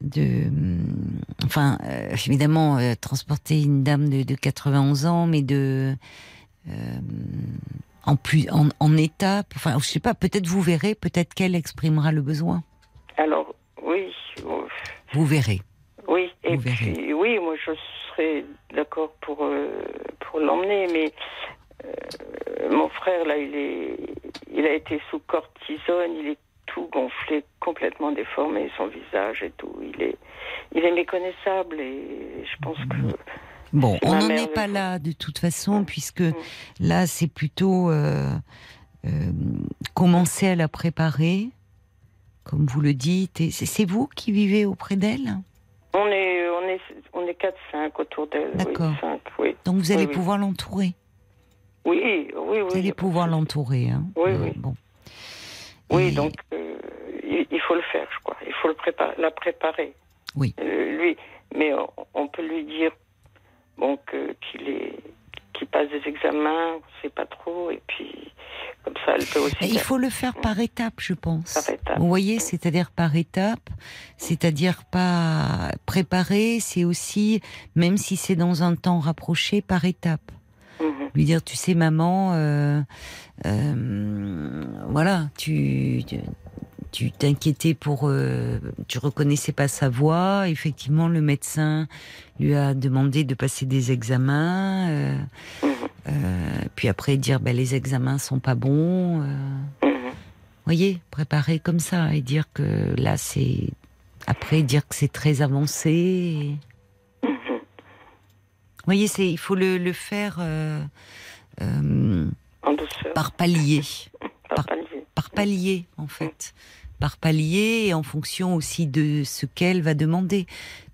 de, hum, enfin, euh, évidemment, transporter une dame de, de 91 ans, mais de en plus en, en étape. Enfin, je sais pas. Peut-être vous verrez. Peut-être qu'elle exprimera le besoin. Alors, oui. euh, Vous verrez. Oui, et Vous verrez. oui, moi je serais d'accord pour, pour l'emmener, mais mon frère, là, il, est, il a été sous cortisone, il est tout gonflé, complètement déformé, son visage et tout. Il est, il est méconnaissable et je pense que. Bon, on n'en est pas là de toute façon, puisque Mm. là, c'est plutôt euh, euh, commencer à la préparer, comme vous le dites. Et c'est vous qui vivez auprès d'elle? On est, on est, on est 4-5 autour d'elle. D'accord. 5, oui. Donc vous allez oui. pouvoir l'entourer? Oui, oui, oui. Pas de pouvoir l'entourer. Hein. Oui, Euh, oui. Bon. Oui, Et- donc euh, il, il faut le faire, je crois. Il faut le préparer, la préparer. Oui. Euh, lui, mais on, on peut lui dire bon qu'il est qu'il passe des examens, on sait pas trop, et puis comme ça, elle peut aussi. Et il faut le faire par étapes, je pense. Par étapes. Vous voyez, c'est-à-dire par étapes, c'est-à-dire pas préparer, c'est aussi, même si c'est dans un temps rapproché, par étapes. Lui dire tu sais maman euh, euh, voilà tu tu- t'inquiétais pour euh, tu reconnaissais pas sa voix effectivement le médecin lui a demandé de passer des examens euh, Mhm. euh, puis après dire ben les examens sont pas bons euh, Mhm. voyez préparer comme ça et dire que là c'est après dire que c'est très avancé et-. Voyez c'est il faut le, le faire euh, euh, En douceur, par palier. Par par- palier. par palier en fait. Par palier et en fonction aussi de ce qu'elle va demander.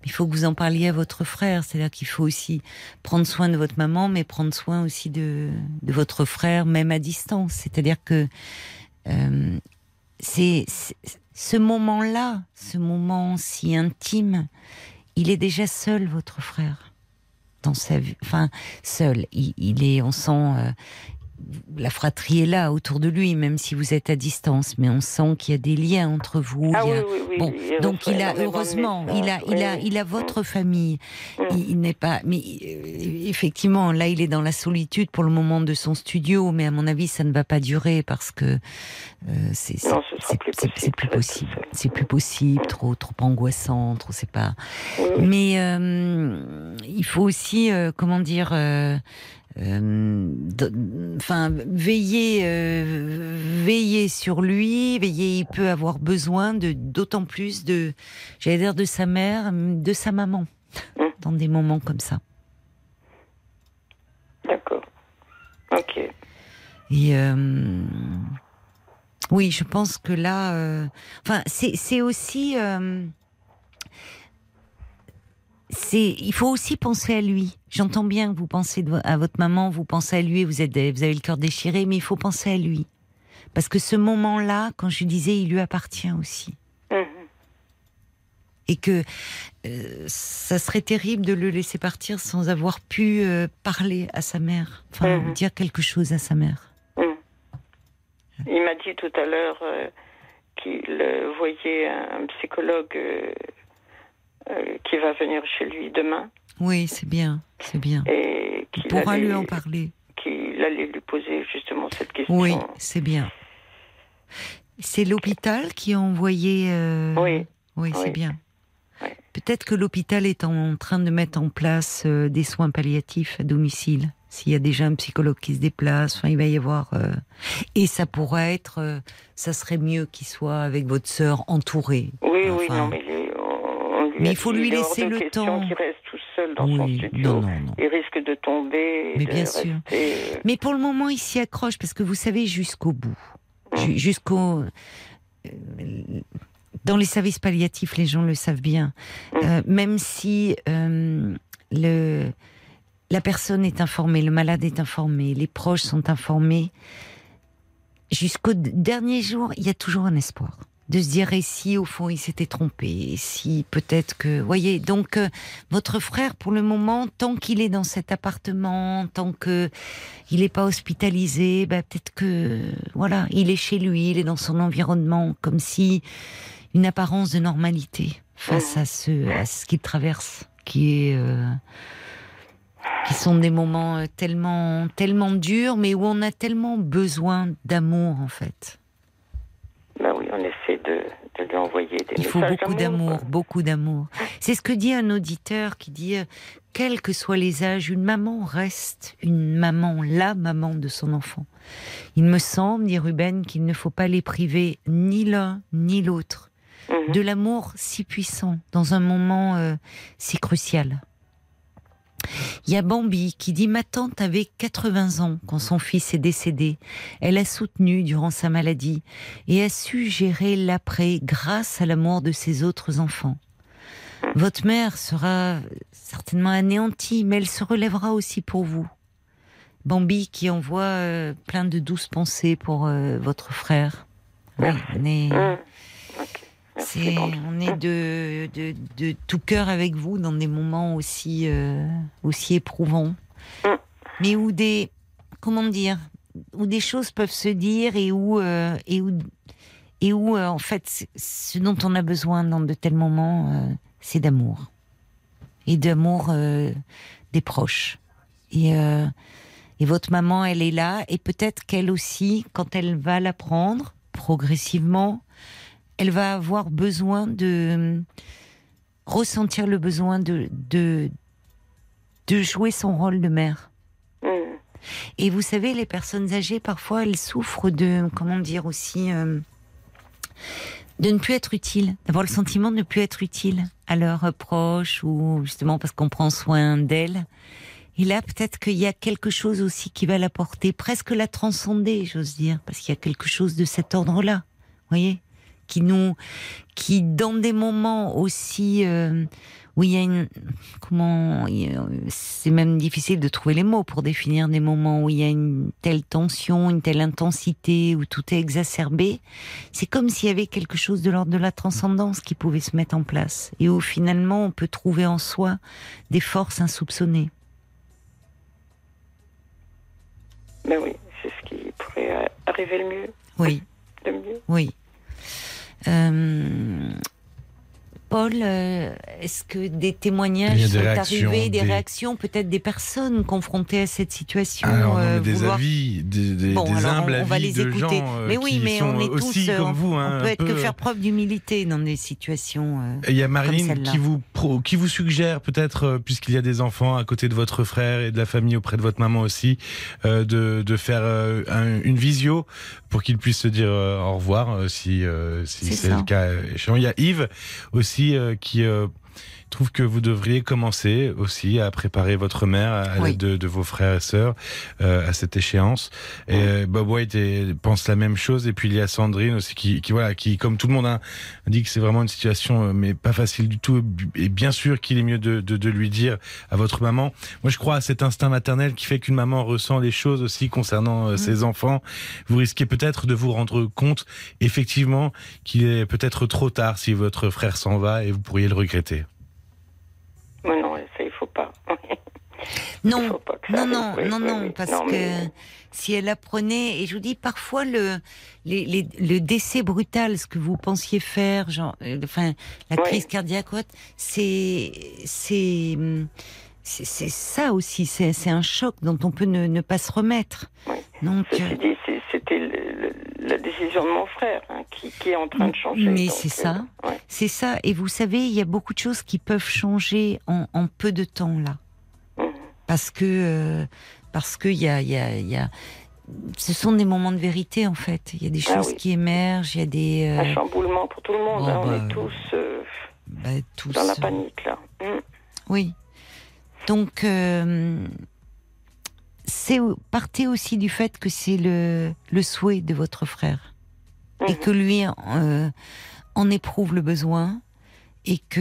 Il faut que vous en parliez à votre frère. C'est-à-dire qu'il faut aussi prendre soin de votre maman mais prendre soin aussi de, de votre frère même à distance. C'est-à-dire que euh, c'est c'est- ce moment-là ce moment si intime il est déjà seul votre frère dans sa vie enfin seul. Il, il est on sent euh, la fratrie est là autour de lui, même si vous êtes à distance, mais on sent qu'il y a des liens entre vous. Ah il y oui, a- oui, oui. Bon, donc il a heureusement, il a, il a, il a votre famille. Mm. Il, il n'est pas, mais euh, effectivement, là, il est dans la solitude pour le moment de son studio, mais à mon avis, ça ne va pas durer parce que euh, c'est ce plus possible, plus c'est plus possible, trop, trop angoissant, trop, c'est pas. Mais euh, il faut aussi, euh, comment dire, euh, euh, enfin, veiller, euh, veiller sur lui, veiller. Il peut avoir besoin de d'autant plus de, j'allais dire, de sa mère, de sa maman, Mm. dans des moments comme ça. D'accord. Ok. Et euh, oui, je pense que là, euh, enfin, c'est c'est aussi, euh, c'est, il faut aussi penser à lui. J'entends bien que vous pensez à votre maman, vous pensez à lui, vous êtes, vous avez le cœur déchiré, mais il faut penser à lui, parce que ce moment-là, quand je disais, il lui appartient aussi. Mhm. et que euh, ça serait terrible de le laisser partir sans avoir pu euh, parler à sa mère, enfin Mhm. dire quelque chose à sa mère. Il m'a dit tout à l'heure euh, qu'il voyait un psychologue qui va venir chez lui demain Oui, c'est bien, c'est bien. et qu'il pourra allait, lui en parler. qu'il allait lui poser justement cette question. Oui, c'est bien. C'est l'hôpital qui a envoyé. euh, Oui. Oui, c'est Oui. bien. Oui. Peut-être que l'hôpital est en train de mettre en place euh, des soins palliatifs à domicile. S'il y a déjà un psychologue qui se déplace, enfin, il va y avoir. euh, Et ça pourrait être. Ça serait mieux qu'il soit avec votre sœur entouré. Oui, oui, Enfin, non, mais, il Mais faut lui laisser le temps. reste dans son Oui, studio. non, non, non. Il risque de tomber. et Mais de bien sûr. rester, euh, Mais pour le moment, il s'y accroche parce que vous savez, jusqu'au bout, ju- jusqu'au. euh, Dans les services palliatifs, les gens le savent bien. Mm. Euh, même si euh, le, la personne est informée, le malade est informé, les proches sont informés, jusqu'au dernier jour, il y a toujours un espoir de se dire et si au fond il s'était trompé, si peut-être que, voyez, donc euh, votre frère pour le moment, tant qu'il est dans cet appartement, tant que il n'est pas hospitalisé, bah, peut-être que voilà, il est chez lui, il est dans son environnement, comme si une apparence de normalité face à ce à ce qu'il traverse, qui est euh, qui sont des moments euh, tellement tellement durs, mais où on a tellement besoin d'amour en fait. Ben oui, on essaie de, de lui envoyer des Il faut messages beaucoup d'amour, beaucoup d'amour. C'est ce que dit un auditeur qui dit, euh, quels que soient les âges, une maman reste une maman, la maman de son enfant. Il me semble, dit Ruben, qu'il ne faut pas les priver ni l'un ni l'autre Mhm. de l'amour si puissant dans un moment euh, si crucial. Il y a Bambi qui dit Ma tante avait 80 ans quand son fils est décédé. Elle a soutenu durant sa maladie et a su gérer l'après grâce à l'amour de ses autres enfants. Votre mère sera certainement anéantie, mais elle se relèvera aussi pour vous. Bambi qui envoie euh, plein de douces pensées pour euh, votre frère. C'est, on est de, de, de tout cœur avec vous dans des moments aussi, euh, aussi éprouvants. Mm. Mais où des, comment dire, où des choses peuvent se dire et où, euh, et où, et où euh, en fait, ce dont on a besoin dans de tels moments, c'est d'amour. Et d'amour des proches. Et, et votre maman, elle est là, et peut-être qu'elle aussi, quand elle va l'apprendre, progressivement, elle va avoir besoin de ressentir le besoin de, de, de jouer son rôle de mère. Mhm. Et vous savez, les personnes âgées, parfois, elles souffrent de, comment dire aussi, euh, de ne plus être utile, d'avoir le sentiment de ne plus être utile à leurs proches ou justement parce qu'on prend soin d'elles. Et là, peut-être qu'il y a quelque chose aussi qui va la porter, presque la transcender, j'ose dire, parce qu'il y a quelque chose de cet ordre-là, voyez, qui nous, qui dans des moments aussi euh, où il y a une, comment, c'est même difficile de trouver les mots pour définir des moments où il y a une telle tension, une telle intensité, où tout est exacerbé. C'est comme s'il y avait quelque chose de l'ordre de la transcendance qui pouvait se mettre en place et où finalement on peut trouver en soi des forces insoupçonnées. Ben oui, c'est ce qui pourrait euh, arriver le mieux, Oui. le mieux. Oui. Euh, Paul, euh, est-ce que des témoignages des sont arrivés, des, des- réactions, peut-être des personnes confrontées à cette situation Alors, euh, des vouloir- avis, des, des, Bon, humbles on, on va avis les de écouter. gens euh, mais oui, qui mais sont on est aussi tous, comme vous. hein, on peut être que faire preuve d'humilité dans des situations. euh, Il y a celle-là. qui vous, pro- qui vous suggère peut-être, puisqu'il y a des enfants à côté de votre frère et de la famille auprès de votre maman aussi, euh, de, de faire un- une visio pour qu'ils puissent se dire au revoir si, si C'est le cas. Il y a Yves aussi euh, qui, euh, trouve que vous devriez commencer aussi à préparer votre mère à Oui. l'aide de, de vos frères et sœurs euh, à cette échéance. Et euh, Bob White est- pense la même chose. Et puis il y a Sandrine aussi qui, qui voilà, qui comme tout le monde hein, dit que c'est vraiment une situation euh, mais pas facile du tout. Et bien sûr qu'il est mieux de, de, de lui dire à votre maman. Moi je crois à cet instinct maternel qui fait qu'une maman ressent les choses aussi concernant euh, ses enfants. Vous risquez peut-être de vous rendre compte effectivement qu'il est peut-être trop tard si votre frère s'en va et vous pourriez le regretter. Mais non, ça, il faut pas. Non, faut pas non, non. Oui, non, oui, non, oui. parce Non, que si elle apprenait, et je vous dis parfois le, les, les- le décès brutal, ce que vous pensiez faire, genre, euh, enfin, la crise cardiaque, c'est, c'est, hum, c'est ça aussi, c'est un choc dont on peut ne, ne pas se remettre. Oui. Donc, euh, c'était la décision de mon frère hein, qui, qui est en train de changer. Mais c'est ça. euh, ouais. c'est ça. Et vous savez, il y a beaucoup de choses qui peuvent changer en, en peu de temps là. Mhm. parce que euh, parce que il y a, y a, y a ce sont des moments de vérité en fait. Il y a des Ah choses oui. qui émergent, il y a des euh, Un chamboulement pour tout le monde. Bon, hein, on bah, est tous bah, tous, dans la euh, panique là. Mm. Oui. Donc euh, c'est partez aussi du fait que c'est le le souhait de votre frère et Mhm. que lui euh, en éprouve le besoin et que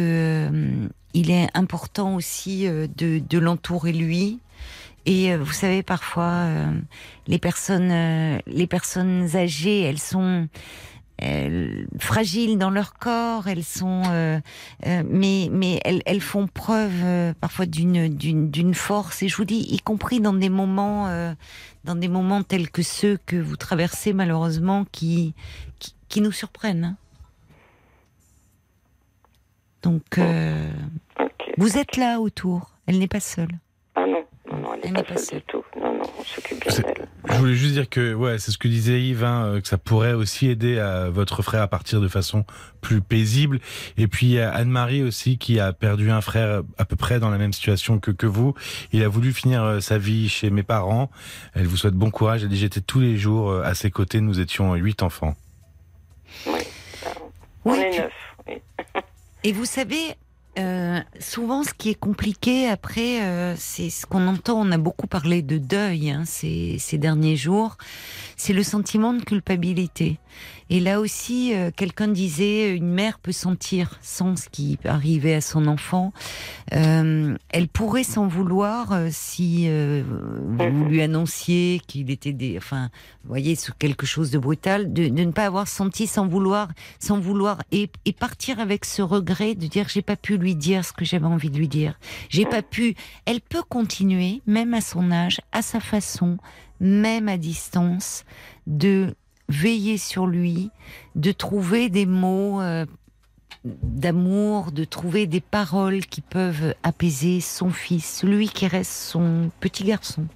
euh, il est important aussi euh, de, de l'entourer lui. Et euh, vous savez, parfois, euh, les personnes, euh, les personnes âgées, elles sont euh, fragiles dans leur corps, elles sont, euh, euh, mais mais elles, elles font preuve euh, parfois d'une d'une force. Et je vous dis, y compris dans des moments, dans des moments tels que ceux que vous traversez malheureusement, qui qui, qui nous surprennent. hein. Donc, vous êtes là autour. Elle n'est pas seule. Ah non, non, non, elle n'est pas, pas seule seule. du tout. Non, non, on s'occupe bien C'est- d'elle. Je voulais juste dire que ouais, c'est ce que disait Yves, hein, euh, que ça pourrait aussi aider à votre frère à partir de façon plus paisible. Et puis il y a Anne-Marie aussi qui a perdu un frère à peu près dans la même situation que, que vous. Il a voulu finir euh, sa vie chez mes parents. Elle vous souhaite bon courage. Elle dit j'étais tous les jours euh, à ses côtés. Nous étions huit enfants. Oui. On Oui, est neuf. Oui. Et vous savez, euh, souvent, ce qui est compliqué après, euh, c'est ce qu'on entend. On a beaucoup parlé de deuil hein, ces, ces derniers jours. C'est le sentiment de culpabilité. Et là aussi, euh, quelqu'un disait, une mère peut sentir, sans ce qui arrivait à son enfant, euh, elle pourrait s'en vouloir euh, si euh, vous lui annonciez qu'il était des, enfin, vous voyez, sur quelque chose de brutal, de, de ne pas avoir senti sans vouloir, sans vouloir, et, et partir avec ce regret de dire j'ai pas pu lui dire ce que j'avais envie de lui dire, j'ai pas pu. Elle peut continuer, même à son âge, à sa façon, même à distance, de veiller sur lui, de trouver des mots euh, d'amour, de trouver des paroles qui peuvent apaiser son fils, lui qui reste son petit garçon.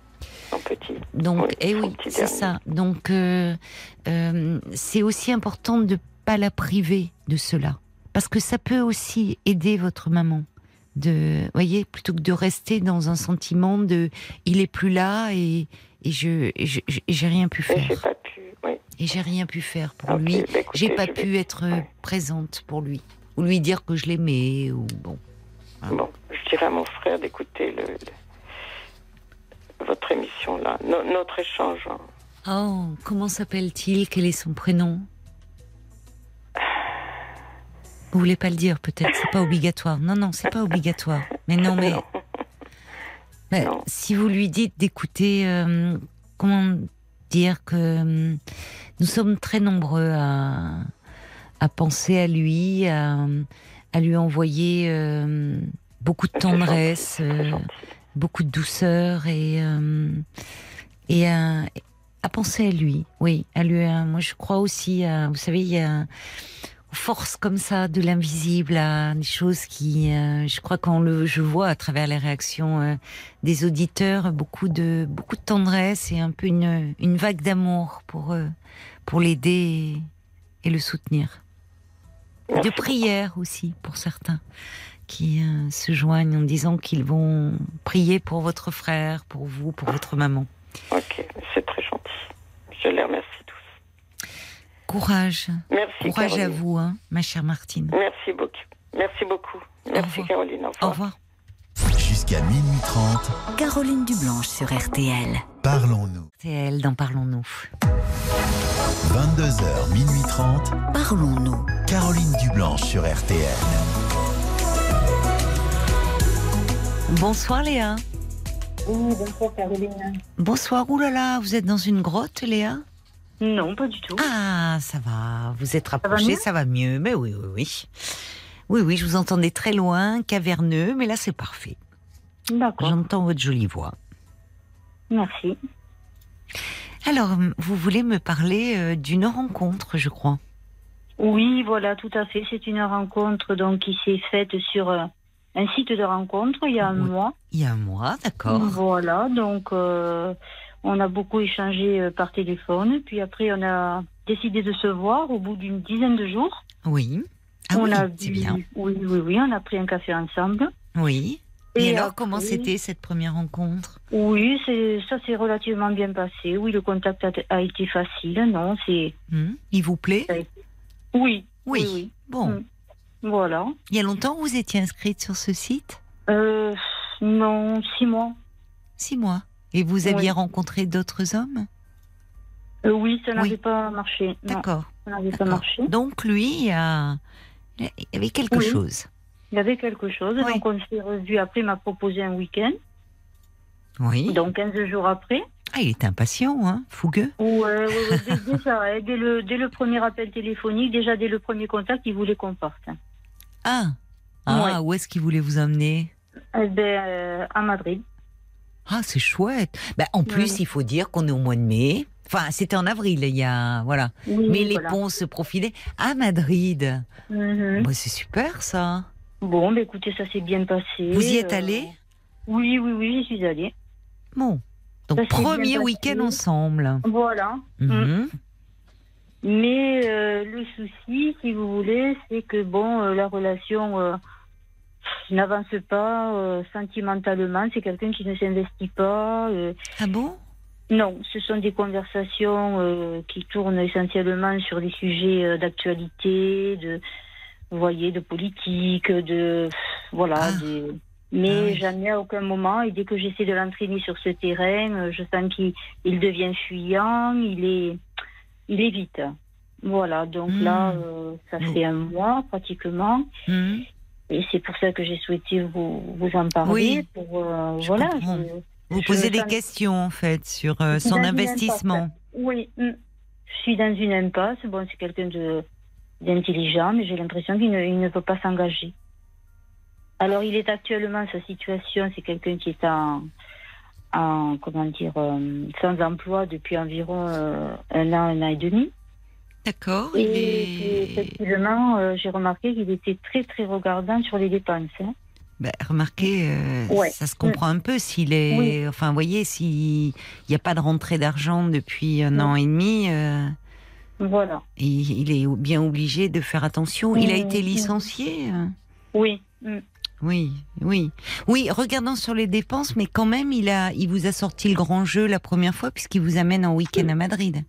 En petit. Donc, Oui, eh son oui, c'est ça. Donc, euh, euh, c'est aussi important de pas la priver de cela, parce que ça peut aussi aider votre maman. De, voyez, plutôt que de rester dans un sentiment de, il est plus là et, et je, j'ai rien pu faire. Et j'ai rien pu faire pour lui. bah J'ai pas pu vais- être Ouais. présente pour lui ou lui dire que je l'aimais ou bon. Bon, je dirais à mon frère d'écouter le, le- votre émission là, No- notre échange. hein. Oh, comment s'appelle-t-il? Quel est son prénom? Vous voulez pas le dire peut-être C'est pas obligatoire. Non, non, c'est pas obligatoire. Mais non, mais Non. mais Non. si vous lui dites d'écouter, euh, comment dire que euh, nous sommes très nombreux à à penser à lui, à, à lui envoyer euh, beaucoup de tendresse. euh, beaucoup de douceur et euh, et à, à penser à lui. Oui, à lui. moi, je crois aussi à. Vous savez, il y a aux forces comme ça de l'invisible, à des choses qui. euh, je crois quand le je vois à travers les réactions euh, des auditeurs beaucoup de beaucoup de tendresse et un peu une une vague d'amour pour euh, pour l'aider et, et le soutenir. Merci de prière aussi pour certains qui se joignent en disant qu'ils vont prier pour votre frère, pour vous, pour votre maman. Ok, c'est très gentil. Je les remercie. Courage, Merci. courage à vous, hein, ma chère Martine. Merci beaucoup. Merci beaucoup. Merci. Caroline. Au Au revoir. revoir. Jusqu'à minuit 30, Caroline Dublanche sur RTL. parlons-nous. Elle dans Parlons-nous. 22h, minuit 30, Parlons-nous. Caroline Dublanche sur RTL. Bonsoir Léa. Oui, bonsoir Caroline. Bonsoir, oulala, vous êtes dans une grotte Léa? Non, pas du tout. Ah, ça va, vous êtes rapproché, ça va mieux. Mais oui, oui, oui. Oui, oui, je vous entendais très loin, caverneux, mais là c'est parfait. D'accord, J'entends votre jolie voix. merci. Alors, vous voulez me parler euh, d'une rencontre, je crois. Oui, voilà, tout à fait. C'est une rencontre donc qui s'est faite sur euh, un site de rencontre il y a un Oui. mois. Il y a un mois, d'accord. Voilà, donc euh, on a beaucoup échangé euh, par téléphone. Puis après, on a décidé de se voir au bout d'une dizaine de jours. Oui. Ah on oui, a bu- bien. Oui, oui, oui, on a pris un café ensemble. Oui. Et, alors, après- comment c'était cette première rencontre? Oui, c'est ça s'est relativement bien passé. Oui, le contact a, a été facile. Non, c'est Hmm Il vous plaît? Oui, Oui. oui, oui. Bon. Mm. Voilà. Il y a longtemps vous étiez inscrite sur ce site? Euh, non, six mois. Six mois. Et vous aviez Oui. rencontré d'autres hommes? Euh, oui, ça n'avait Oui. pas marché. D'accord. ça n'avait pas marché. Donc lui, a... il y avait quelque Oui. chose. Il y avait quelque chose. Donc on s'est revu. Après, il m'a proposé un week-end. Oui. Donc 15 jours après. Ah, il était impatient, hein Fougueux Ouais, ouais, ouais, dès, ça, hein, dès, le, dès le premier appel téléphonique, déjà dès le premier contact, il voulait qu'on parte. Ah Ah, Ouais. où est-ce qu'il voulait vous emmener? Eh ben, euh, à Madrid. Ah, c'est chouette. Ben, en plus, il faut dire qu'on est au mois de mai. Enfin, c'était en avril, il y a... Voilà. Oui, Mais les voilà. ponts se profilaient à Madrid. Bah, c'est super, ça. Bon, ben écoutez, ça s'est bien passé. Vous y êtes Euh, allé Oui, oui, oui, j'y suis allée. Bon. Donc, Ça premier week-end ensemble. Voilà. Mhm. Mais euh, le souci, si vous voulez, c'est que bon, euh, la relation euh, n'avance pas euh, sentimentalement. C'est quelqu'un qui ne s'investit pas. euh. Ah bon? Non, ce sont des conversations euh, qui tournent essentiellement sur des sujets d'actualité, de, vous voyez, de politique, de voilà. Ah. des- Mais Ah oui. jamais à aucun moment. Et dès que j'essaie de l'entraîner sur ce terrain, je sens qu'il il devient fuyant. Il est, il est vite. Voilà. Donc Hmm. là, euh, ça fait un mois pratiquement. Mhm. Et c'est pour ça que j'ai souhaité vous, vous en parler. Oui, pour, euh, je voilà. comprends. je- Vous Je posez des questions, en fait, sur euh, son investissement. Oui, mm. je suis dans une impasse. Bon, c'est quelqu'un d'intelligent, mais j'ai l'impression qu'il ne, ne peut pas s'engager. Alors, il est actuellement sa situation, c'est quelqu'un qui est en, en comment dire, euh, sans emploi depuis environ un an, un an et demi. D'accord. Et effectivement, euh, j'ai remarqué qu'il était très très regardant sur les dépenses. hein. Ben, remarquez, euh, Ouais. ça se comprend un peu s'il est. Oui. Enfin, vous voyez, s'il n'y a pas de rentrée d'argent depuis un Ouais. an et demi, euh, Voilà. il, il est bien obligé de faire attention. Il a Mm, été mm. licencié. euh. Oui. mm. Oui, oui. Oui, regardant sur les dépenses, mais quand même, il, a, il vous a sorti le grand jeu la première fois puisqu'il vous amène en week-end à Madrid.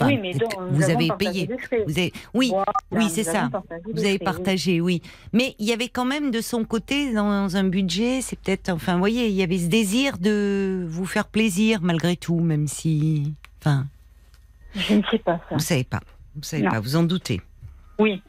Enfin, oui, mais donc, vous avez payé. Vous avez, oui, oui, c'est ça. Vous avez partagé, oui. Mais il y avait quand même de son côté, dans un budget, c'est peut-être, enfin, vous voyez, il y avait ce désir de vous faire plaisir malgré tout, même si, enfin, Je ne sais pas ça. vous savez pas, vous savez Non. pas, vous en doutez. Oui.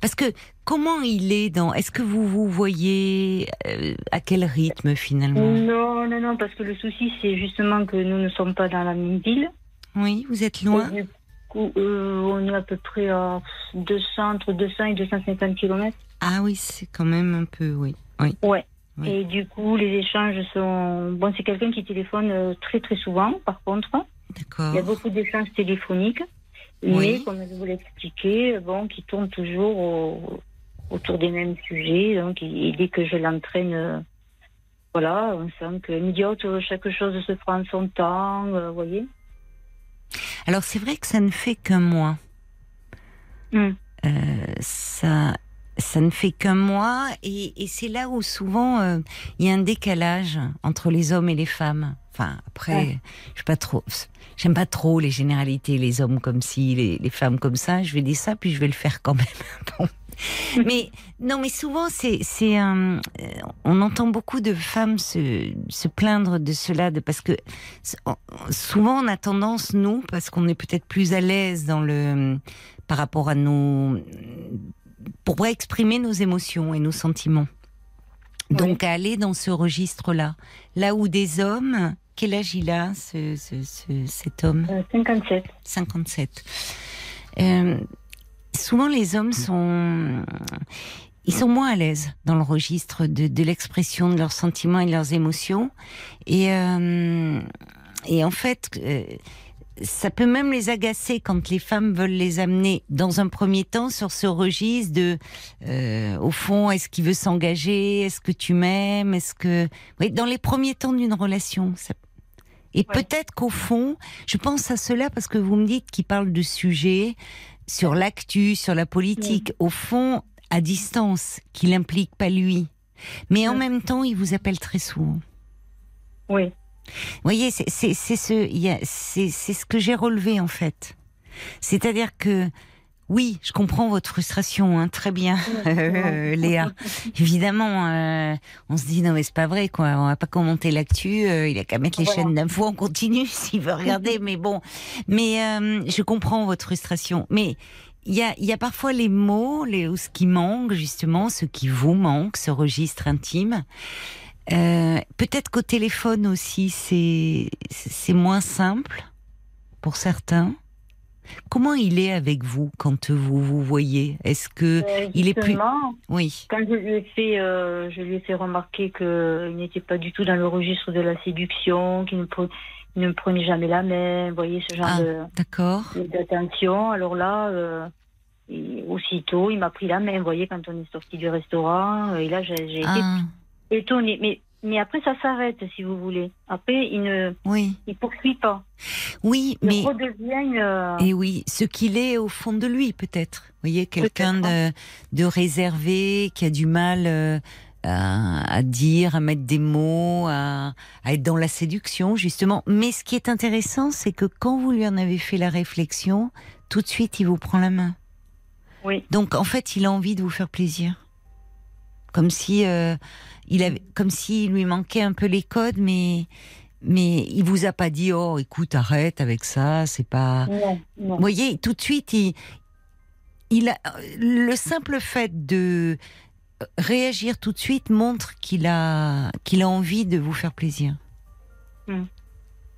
Parce que comment il est dans, est-ce que vous vous voyez euh, à quel rythme finalement? Non, non, non, parce que le souci, c'est justement que nous ne sommes pas dans la même ville. Oui, vous êtes loin. Et du coup, euh, on est à peu près à 200, entre 200 et 250 km. Ah oui, c'est quand même un peu, oui, oui. Ouais. Oui. Et du coup, les échanges sont. Bon, c'est quelqu'un qui téléphone euh, très, très souvent, par contre. D'accord. Il y a beaucoup d'échanges téléphoniques. Oui. Mais, comme je vous l'ai expliqué, bon, qui tournent toujours au- autour des mêmes sujets. Donc, et, dès que je l'entraîne, euh, voilà, on sent que idiote, chaque chose se prend son temps, euh, vous voyez. Alors c'est vrai que ça ne fait qu'un mois. Hmm. Euh, ça, ça ne fait qu'un mois et, et c'est là où souvent euh, il y a un décalage entre les hommes et les femmes. Enfin après, Ouais. je suis pas trop, j'aime pas trop les généralités, les hommes comme ci, les, les femmes comme ça. Je vais dire ça puis je vais le faire quand même. Bon. mais non, mais souvent c'est c'est euh, on entend beaucoup de femmes se, se plaindre de cela, de parce que souvent on a tendance nous, parce qu'on est peut-être plus à l'aise dans le par rapport à nos pour exprimer nos émotions et nos sentiments. Donc à aller dans ce registre-là, là où des hommes, quel âge il a, ce, ce- ce- cet homme? Euh, 57. 57. Euh, souvent, les hommes sont, ils sont moins à l'aise dans le registre de, de l'expression de leurs sentiments et de leurs émotions. Et, euh, et en fait, euh, ça peut même les agacer quand les femmes veulent les amener dans un premier temps sur ce registre de, euh, au fond, est-ce qu'il veut s'engager, est-ce que tu m'aimes, est-ce que, oui, dans les premiers temps d'une relation, ça et peut-être qu'au fond, je pense à cela parce que vous me dites qu'il parle de sujets sur l'actu, sur la politique, au fond, à distance, qu'il implique pas lui. Mais en même temps, il vous appelle très souvent. Oui. Vous voyez, c'est ce, c'est ce que j'ai relevé en fait. C'est-à-dire que oui, je comprends votre frustration, hein, très bien, euh, Léa. Évidemment, euh, on se dit non mais c'est pas vrai quoi. On va pas commenter l'actu. euh, il a qu'à mettre les Voilà. chaînes d'infos en continu s'il veut regarder. mais bon, mais je comprends votre frustration. Mais il y a, il y a parfois les mots, les, ou ce qui manque justement, ce qui vous manque, ce registre intime. Peut-être qu'au téléphone aussi, c'est moins simple pour certains. Comment il est avec vous quand vous vous voyez? Est-ce que Euh, il est plus oui Quand je lui ai fait, euh, je lui ai fait remarquer qu'il n'était pas du tout dans le registre de la séduction, qu'il ne, pre- il ne me prenait jamais la main, vous voyez, ce genre Ah. de- d'accord d'attention. Alors là, euh, et aussitôt, il m'a pris la main, vous voyez, quand on est sorti du restaurant. Et là, j'ai j'ai été ah étonnée. Mais, mais après, ça s'arrête, si vous voulez. Après, il ne oui il poursuit pas. oui Il mais redevient... euh, et oui ce qu'il est au fond de lui peut-être vous voyez quelqu'un de, de réservé qui a du mal euh, à, à dire à mettre des mots à, à être dans la séduction justement mais ce qui est intéressant c'est que quand vous lui en avez fait la réflexion tout de suite il vous prend la main Oui. donc en fait il a envie de vous faire plaisir comme si euh, il avait comme s'il lui manquait un peu les codes mais mais il vous a pas dit oh écoute arrête avec ça c'est pas Non, non. vous voyez, tout de suite, il, il a, le simple fait de réagir tout de suite montre qu'il a, qu'il a envie de vous faire plaisir. Mm.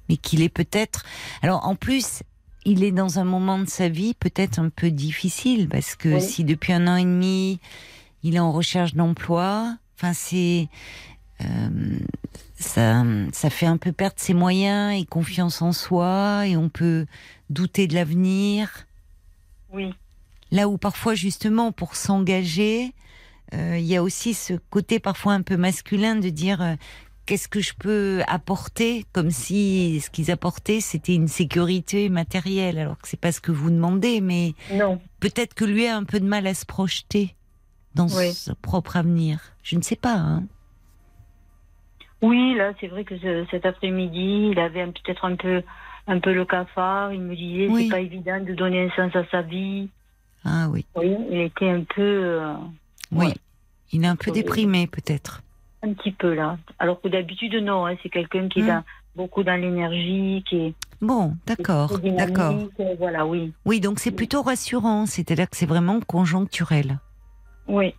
Mais qu'il est peut-être. Alors, en plus, il est dans un moment de sa vie peut-être un peu difficile parce que Oui. si depuis un an et demi, il est en recherche d'emploi, enfin, c'est. euh, ça, ça fait un peu perdre ses moyens et confiance en soi, et on peut douter de l'avenir. Oui. Là où parfois, justement, pour s'engager, euh, il y a aussi ce côté parfois un peu masculin de dire euh, qu'est-ce que je peux apporter, comme si ce qu'ils apportaient c'était une sécurité matérielle, alors que c'est pas ce que vous demandez, mais Non. peut-être que lui a un peu de mal à se projeter dans Oui. son propre avenir. Je ne sais pas. Hein. Oui, là, c'est vrai que ce- cet après-midi, il avait peut-être un peu, un peu le cafard. Il me disait, Oui. c'est pas évident de donner un sens à sa vie. Ah oui, Oui, il était un peu, euh, oui. Ouais. Il est un peu Oui. déprimé peut-être. un petit peu là. Alors que d'habitude, non. hein, c'est quelqu'un qui est dans- beaucoup dans l'énergie, qui est Bon, d'accord, d'accord. Voilà, oui. Oui, donc c'est plutôt rassurant, c'est-à-dire que c'est vraiment conjoncturel. Oui.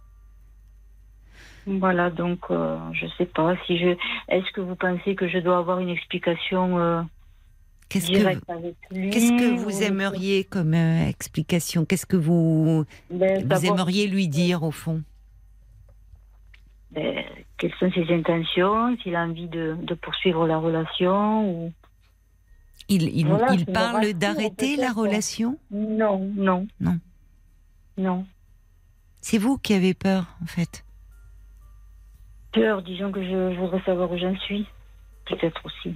Voilà, donc euh, je sais pas si je. Est-ce que vous pensez que je dois avoir une explication euh, Qu'est-ce que directe avec lui Qu'est-ce que ou- vous aimeriez comme euh, explication? Qu'est-ce que vous, Ben, vous aimeriez lui dire au fond? Ben, quelles sont ses intentions, s'il a envie de, de poursuivre la relation ou Il, il, Voilà, parle d'arrêter la relation? Non, non, Non. non. C'est vous qui avez peur, en fait. Peur, disons que je, voudrais savoir où j'en suis, peut-être aussi.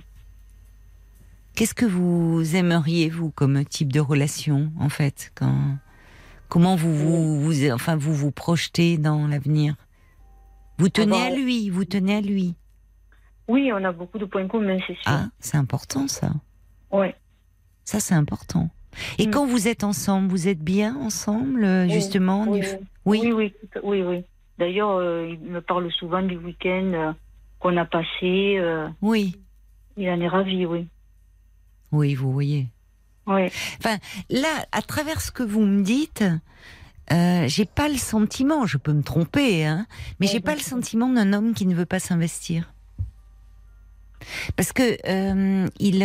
Qu'est-ce que vous aimeriez, vous, comme type de relation, en fait quand... Comment vous vous, vous, enfin, vous vous projetez dans l'avenir? Vous tenez Ah bah, à lui, vous tenez à lui. Oui, on a beaucoup de points communs, c'est sûr. Ah, c'est important, ça. Ouais. Ça, c'est important. Et Mm. quand vous êtes ensemble, vous êtes bien ensemble, euh, justement oui, du- oui, Oui. oui. D'ailleurs, euh, il me parle souvent du week-end euh, qu'on a passé. euh, Oui, il en est ravi, oui. oui, vous voyez. Oui. Là, à travers ce que vous me dites, j'ai pas le sentiment, je peux me tromper, hein, mais j'ai pas le sentiment d'un homme qui ne veut pas s'investir. Parce que il,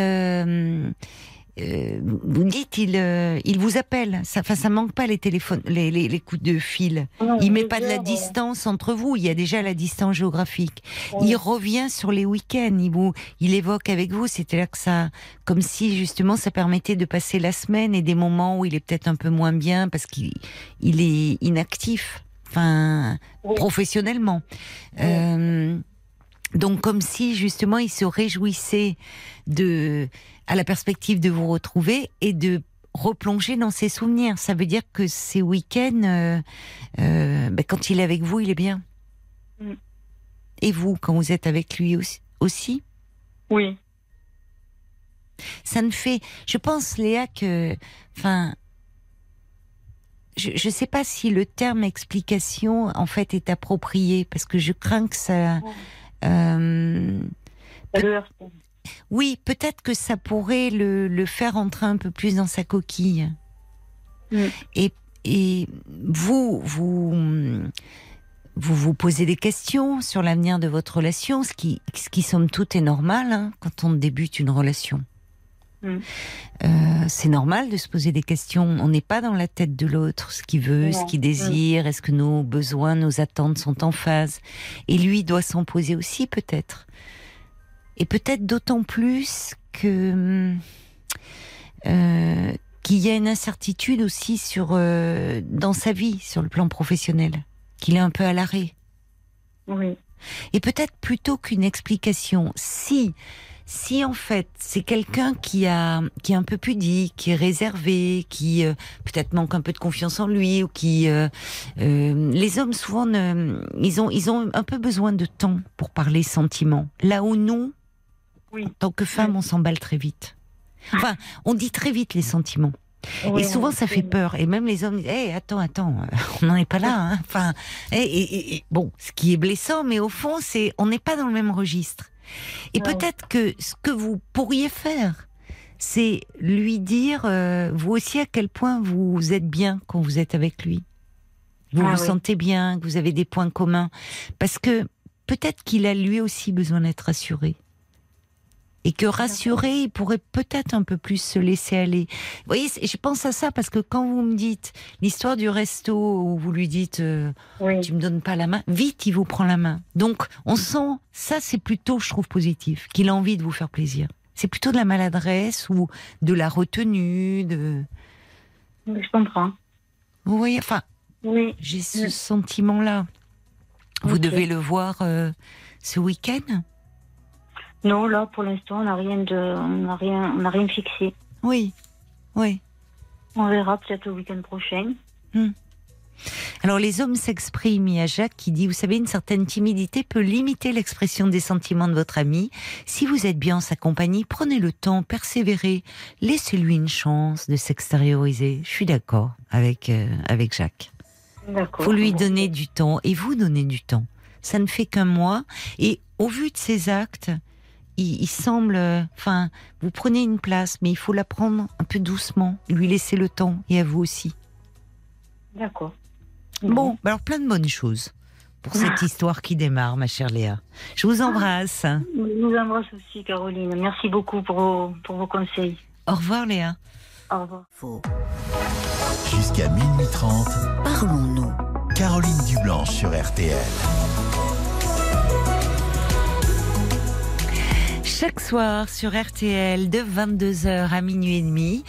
euh, euh, vous dites, il, euh, il vous appelle. Ça, enfin, ça manque pas les téléphones, les, les, les coups de fil. Il met pas de la distance entre vous. Il y a déjà la distance géographique. Il revient sur les week-ends. Il vous, il évoque avec vous. C'était là que ça, comme si justement ça permettait de passer la semaine et des moments où il est peut-être un peu moins bien parce qu'il il est inactif. Enfin, Oui. professionnellement. Euh, donc comme si justement il se réjouissait de à la perspective de vous retrouver et de replonger dans ses souvenirs. Ça veut dire que ces week-ends, euh, euh, ben, quand il est avec vous, il est bien. Mm. Et vous, quand vous êtes avec lui aussi, aussi? Oui. ça ne fait. Je pense, Léa, que. Enfin. Je ne sais pas si le terme explication, en fait, est approprié, parce que je crains que ça. Heurte. oui, peut-être que ça pourrait le, le faire entrer un peu plus dans sa coquille. Mm. Et, et vous, vous, vous vous posez des questions sur l'avenir de votre relation, ce qui, ce qui somme toute est normal hein, quand on débute une relation. Mm. Euh, c'est normal de se poser des questions. On n'est pas dans la tête de l'autre, ce qu'il veut, ce qu'il désire, est-ce que nos besoins, nos attentes sont en phase. Et lui doit s'en poser aussi peut-être. Et peut-être d'autant plus que euh, qu'il y a une incertitude aussi sur euh, dans sa vie, sur le plan professionnel, qu'il est un peu à l'arrêt. Oui. Et peut-être plutôt qu'une explication, si si en fait c'est quelqu'un qui a qui est un peu pudique, qui est réservé, qui euh, peut-être manque un peu de confiance en lui ou qui euh, euh, les hommes souvent ne- ils ont ils ont un peu besoin de temps pour parler sentiments. Là où nous Oui. en tant que femmes, on s'emballe très vite. Enfin, on dit très vite les sentiments. Oui, et souvent, ça fait peur. Et même les hommes disent, hey, attends, attends, euh, on n'en est pas là. hein. Enfin, et, et- et- bon, ce qui est blessant, mais au fond, c'est, on n'est pas dans le même registre. Et Ouais. peut-être que ce que vous pourriez faire, c'est lui dire, euh, vous aussi, à quel point vous êtes bien quand vous êtes avec lui. Vous Ah vous oui. sentez bien, que vous avez des points communs. Parce que peut-être qu'il a lui aussi besoin d'être rassuré. Et que rassuré, il pourrait peut-être un peu plus se laisser aller. Vous voyez, je pense à ça parce que quand vous me dites l'histoire du resto où vous lui dites euh, Oui. tu me donnes pas la main, vite il vous prend la main. Donc on sent ça c'est plutôt je trouve positif qu'il a envie de vous faire plaisir. C'est plutôt de la maladresse ou de la retenue de Je comprends. vous voyez enfin Oui. j'ai ce sentiment là. Vous devez le voir euh, ce week-end. Non, là, pour l'instant, on n'a rien de, on n'a rien, on n'a rien fixé. Oui, oui. On verra peut-être le week-end prochain. Alors les hommes s'expriment. Il y a Jacques qui dit, vous savez, une certaine timidité peut limiter l'expression des sentiments de votre ami. Si vous êtes bien en sa compagnie, prenez le temps, persévérez, laissez-lui une chance de s'extérioriser. Je suis d'accord avec euh, avec Jacques. Faut lui donner du temps et vous donner du temps. Ça ne fait qu'un mois et au vu de ses actes, il, il semble, enfin, vous prenez une place, mais il faut la prendre un peu doucement, lui laisser le temps et à vous aussi. D'accord. Bon, bah alors plein de bonnes choses pour cette histoire qui démarre, ma chère Léa. Je vous embrasse. Je vous embrasse aussi, Caroline. Merci beaucoup pour vos, pour vos conseils. Au revoir, Léa. Au revoir. Faux. Jusqu'à minuit 30, Parlons-nous. Caroline Dublanche sur RTL. Chaque soir sur RTL de 22h à minuit et demi,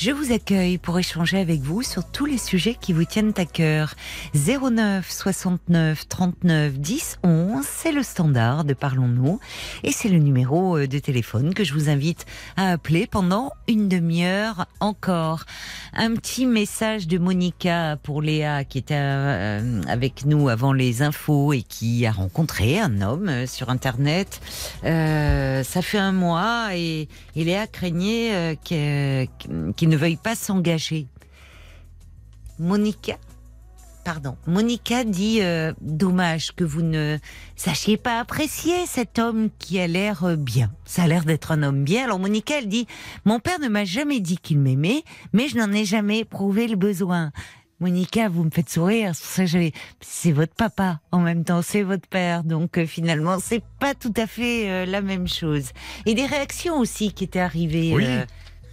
je vous accueille pour échanger avec vous sur tous les sujets qui vous tiennent à cœur. 09 69 39 10 11, c'est le standard de Parlons-nous et c'est le numéro euh, de téléphone que je vous invite à appeler pendant une demi-heure encore. Un petit message de Monica pour Léa qui était euh, avec nous avant les infos et qui a rencontré un homme euh, sur internet. Ça fait un mois et, et Léa craignait qu'il ne veuille pas s'engager. Monica Pardon. Monica dit euh, dommage que vous ne sachiez pas apprécier cet homme qui a l'air euh, bien. Ça a l'air d'être un homme bien. Alors Monica elle dit mon père ne m'a jamais dit qu'il m'aimait, mais je n'en ai jamais éprouvé le besoin. Monica, vous me faites sourire. C'est votre papa en même temps, c'est votre père. Donc euh, finalement, c'est pas tout à fait la même chose. Et des réactions aussi qui étaient arrivées. Oui.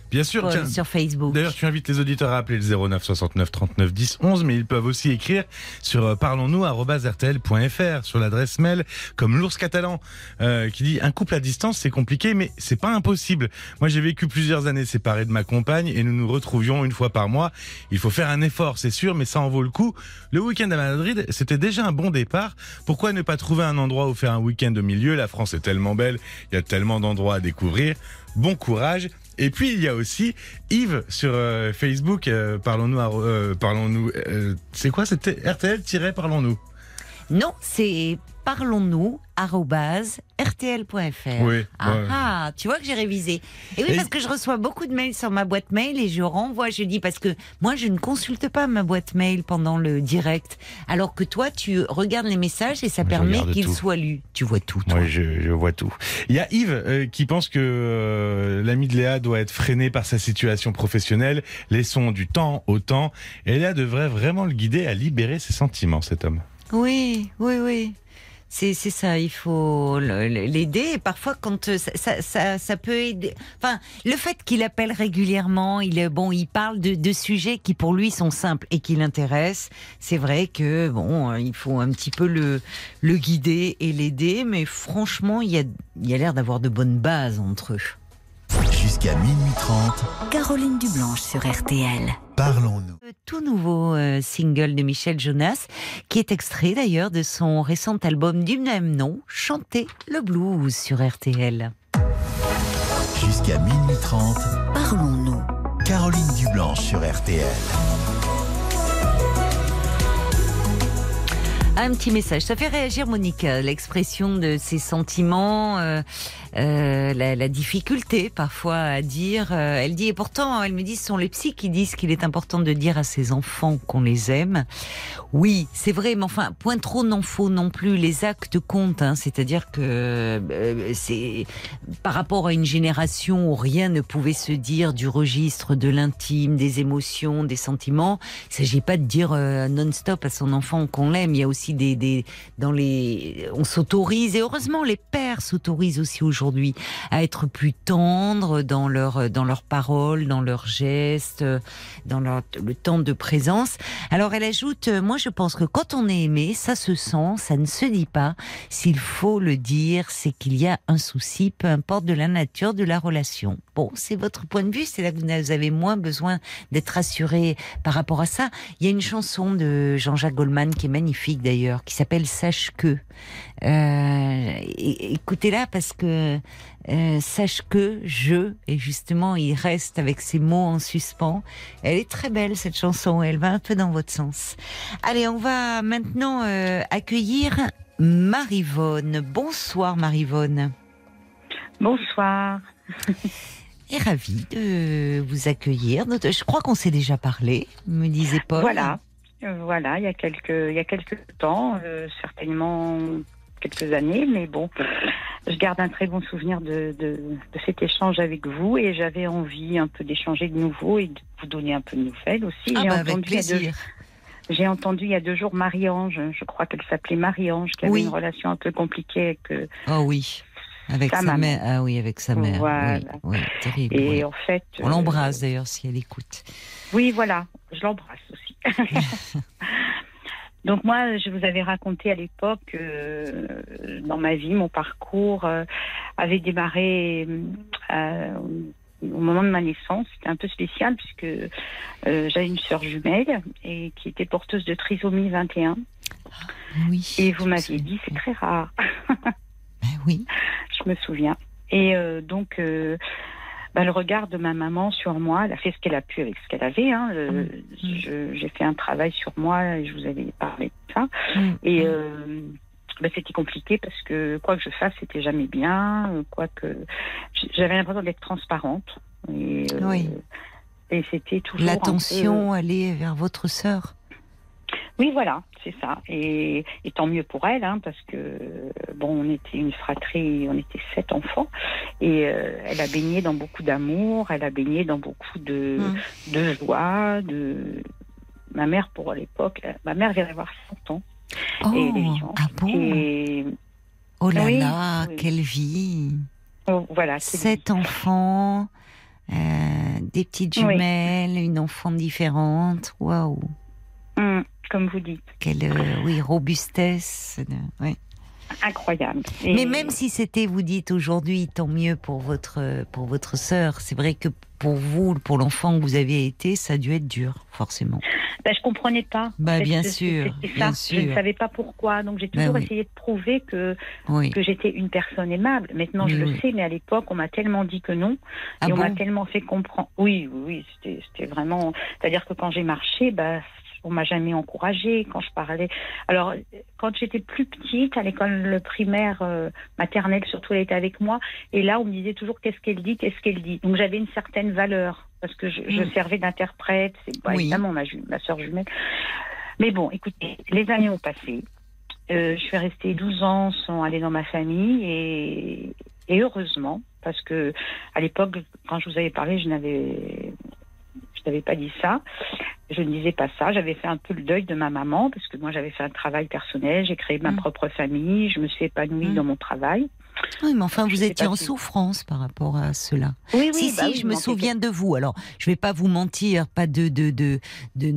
Bien sûr, tiens, sur Facebook. D'ailleurs, tu invites les auditeurs à appeler le 09 69 39 10 11, mais ils peuvent aussi écrire sur euh, parlons-nous@rtl.fr sur l'adresse mail comme l'ours catalan euh, qui dit un couple à distance c'est compliqué, mais c'est pas impossible. Moi, j'ai vécu plusieurs années séparé de ma compagne et nous nous retrouvions une fois par mois. Il faut faire un effort, c'est sûr, mais ça en vaut le coup. Le week-end à Madrid, c'était déjà un bon départ. Pourquoi ne pas trouver un endroit où faire un week-end au milieu? La France est tellement belle, il y a tellement d'endroits à découvrir. Bon courage et puis il y a aussi Yves sur euh, Facebook. Euh, parlons-nous, euh, parlons-nous. c'est quoi C'était RTL-Parlons-nous. Non, c'est parlons-nous rtl.fr. Oui. Ah, ah, tu vois que j'ai révisé. Et oui, parce que je reçois beaucoup de mails sur ma boîte mail et je renvoie, je dis, parce que moi, je ne consulte pas ma boîte mail pendant le direct, alors que toi, tu regardes les messages et ça permet qu'ils soient lus. Tu vois tout. Toi. Oui, je, vois tout. Il y a Yves euh, qui pense que euh, l'ami de Léa doit être freiné par sa situation professionnelle. Laissons du temps au temps. Et Léa devrait vraiment le guider à libérer ses sentiments, cet homme. Oui, oui, oui. C'est ça, il faut l'aider. Parfois, quand euh, ça, ça, ça, peut aider. Enfin, le fait qu'il appelle régulièrement, il est bon, il parle de, de, sujets qui pour lui sont simples et qui l'intéressent. C'est vrai que bon, il faut un petit peu le, le guider et l'aider, mais franchement, il y a, il y a l'air d'avoir de bonnes bases entre eux. Jusqu'à minuit 30. Caroline Dublanche sur RTL. Parlons-nous. Tout nouveau euh, single de Michel Jonas, qui est extrait d'ailleurs de son récent album du même nom, Chanter le blues sur RTL. Jusqu'à minuit 30. Parlons-nous. Caroline Dublanche sur RTL. Un petit message. Ça fait réagir Monica, l'expression de ses sentiments. Euh, euh, la, difficulté parfois à dire. Euh, elle dit et pourtant, elle me dit, ce sont les psys qui disent qu'il est important de dire à ses enfants qu'on les aime. Oui, c'est vrai, mais enfin, point trop n'en faut non plus. Les actes comptent, hein, c'est-à-dire que euh, c'est par rapport à une génération où rien ne pouvait se dire du registre de l'intime, des émotions, des sentiments. Il s'agit pas de dire non-stop à son enfant qu'on l'aime. Il y a aussi des, dans les, on s'autorise et heureusement les pères s'autorisent aussi aujourd'hui à être plus tendres dans leur dans leurs paroles, dans leurs gestes, dans le temps de présence. Alors elle ajoute, moi je pense que quand on est aimé, ça se sent, ça ne se dit pas. S'il faut le dire, c'est qu'il y a un souci, peu importe de la nature de la relation. Bon, c'est votre point de vue, c'est là que vous avez moins besoin d'être rassuré par rapport à ça. Il y a une chanson de Jean-Jacques Goldman qui est magnifique d'ailleurs, qui s'appelle Sache que. Euh, écoutez-la parce que euh, sache que je et justement il reste avec ces mots en suspens. Elle est très belle cette chanson, elle va un peu dans votre sens. Allez, on va maintenant euh, accueillir Marivonne. Bonsoir Marivonne. Bonsoir. Et ravie de vous accueillir. Je crois qu'on s'est déjà parlé, me disait Paul. Voilà, voilà, il y a quelques, il y a quelques temps, certainement quelques années, mais bon, je garde un très bon souvenir de, de, cet échange avec vous et j'avais envie un peu d'échanger de nouveau et de vous donner un peu de nouvelles aussi. Ah bah avec plaisir. J'ai entendu il y a deux jours Marie-Ange, je crois qu'elle s'appelait Marie-Ange, qui avait une relation un peu compliquée avec. Euh, oh oui. Avec sa, mère. Ah oui, avec sa mère. Voilà. Oui, terrible. Et en fait. On l'embrasse euh, d'ailleurs si elle écoute. Oui, voilà. Je l'embrasse. Donc moi, je vous avais raconté à l'époque, euh, dans ma vie, mon parcours euh, avait démarré euh, au moment de ma naissance. C'était un peu spécial puisque j'avais une sœur jumelle et qui était porteuse de trisomie 21. Ah, oui. Et vous m'aviez dit, c'est très rare. Ben oui. Je me souviens. Et donc bah, le regard de ma maman sur moi, elle a fait ce qu'elle a pu avec ce qu'elle avait. Hein. Mm. J'ai fait un travail sur moi et je vous avais parlé de ça. Mm. Et mm. euh, bah, c'était compliqué parce que quoi que je fasse, c'était jamais bien. Quoi que j'avais l'impression d'être transparente. Et, euh, oui. Et c'était toujours. L'attention allait vers votre sœur. Oui, voilà, c'est ça. Et, et tant mieux pour elle, hein, parce que bon, on était une fratrie, on était sept enfants, et euh, elle a baigné dans beaucoup d'amour, elle a baigné dans beaucoup de, Mm. de joie, de ma mère pour l'époque, euh, ma mère vient d'avoir 100 ans Oh, et ah bon Et Oh là Oui, là, oui. quelle vie oh, voilà, Sept enfants, euh, des petites Oui. jumelles, une enfant différente. Waouh Hum, comme vous dites, Quelle euh, oui, robustesse. de- ouais. incroyable. Et- Mais même si c'était, vous dites aujourd'hui, tant mieux pour votre, pour votre sœur, c'est vrai que pour vous, pour l'enfant que vous avez été, ça a dû être dur, forcément. Ben, je comprenais pas. Bah, bien sûr, bien ça. Je sûr. ne savais pas pourquoi. Donc j'ai Bah toujours oui. essayé de prouver que, Oui. que j'étais une personne aimable. Maintenant, je le sais, mais à l'époque, on m'a tellement dit que non. Ah et on m'a tellement fait comprendre. Oui, oui, c'était vraiment. C'est-à-dire que quand j'ai marché, bah, on m'a jamais encouragée quand je parlais. Alors, quand j'étais plus petite, à l'école primaire, euh, maternelle, surtout, elle était avec moi. Et là, on me disait toujours qu'est-ce qu'elle dit, qu'est-ce qu'elle dit. Donc, j'avais une certaine valeur parce que je, je Mm. servais d'interprète. C'est bah, Oui. évidemment ma, ma soeur jumelle. Mais bon, écoutez, les années ont passé. Euh, je suis restée 12 ans sans aller dans ma famille et, et heureusement, parce que à l'époque, quand je vous avais parlé, je n'avais, n'avais pas dit ça. Je ne disais pas ça. J'avais fait un peu le deuil de ma maman parce que moi j'avais fait un travail personnel, j'ai créé ma Mm. propre famille, je me suis épanouie Mm. dans mon travail. Oui, mais enfin, vous étiez en si- souffrance par rapport à cela. Oui, si, oui, bah si, oui, je me souviens de vous. Alors, je vais pas vous mentir, pas de de de de,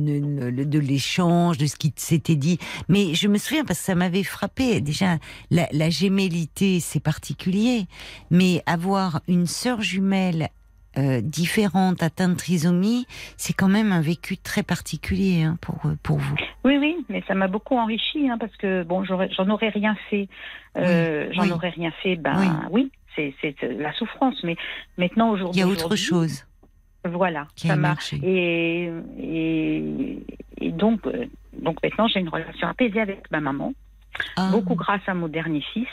de, de l'échange, de ce qui s'était dit, mais je me souviens parce que ça m'avait frappé. Déjà, la, la gémellité, c'est particulier, mais avoir une sœur jumelle euh, différente, atteinte de trisomie, c'est quand même un vécu très particulier hein, pour euh, pour vous. Oui, oui, mais ça m'a beaucoup enrichi hein, parce que bon, j'en aurais rien fait. Euh, Oui, j'en oui. aurais rien fait. Ben oui, c'est c'est la souffrance. Mais maintenant Il aujourd'hui, y a autre chose Voilà, qui ça m'a et, et et donc euh, donc maintenant j'ai une relation apaisée avec ma maman, Ah. beaucoup grâce à mon dernier fils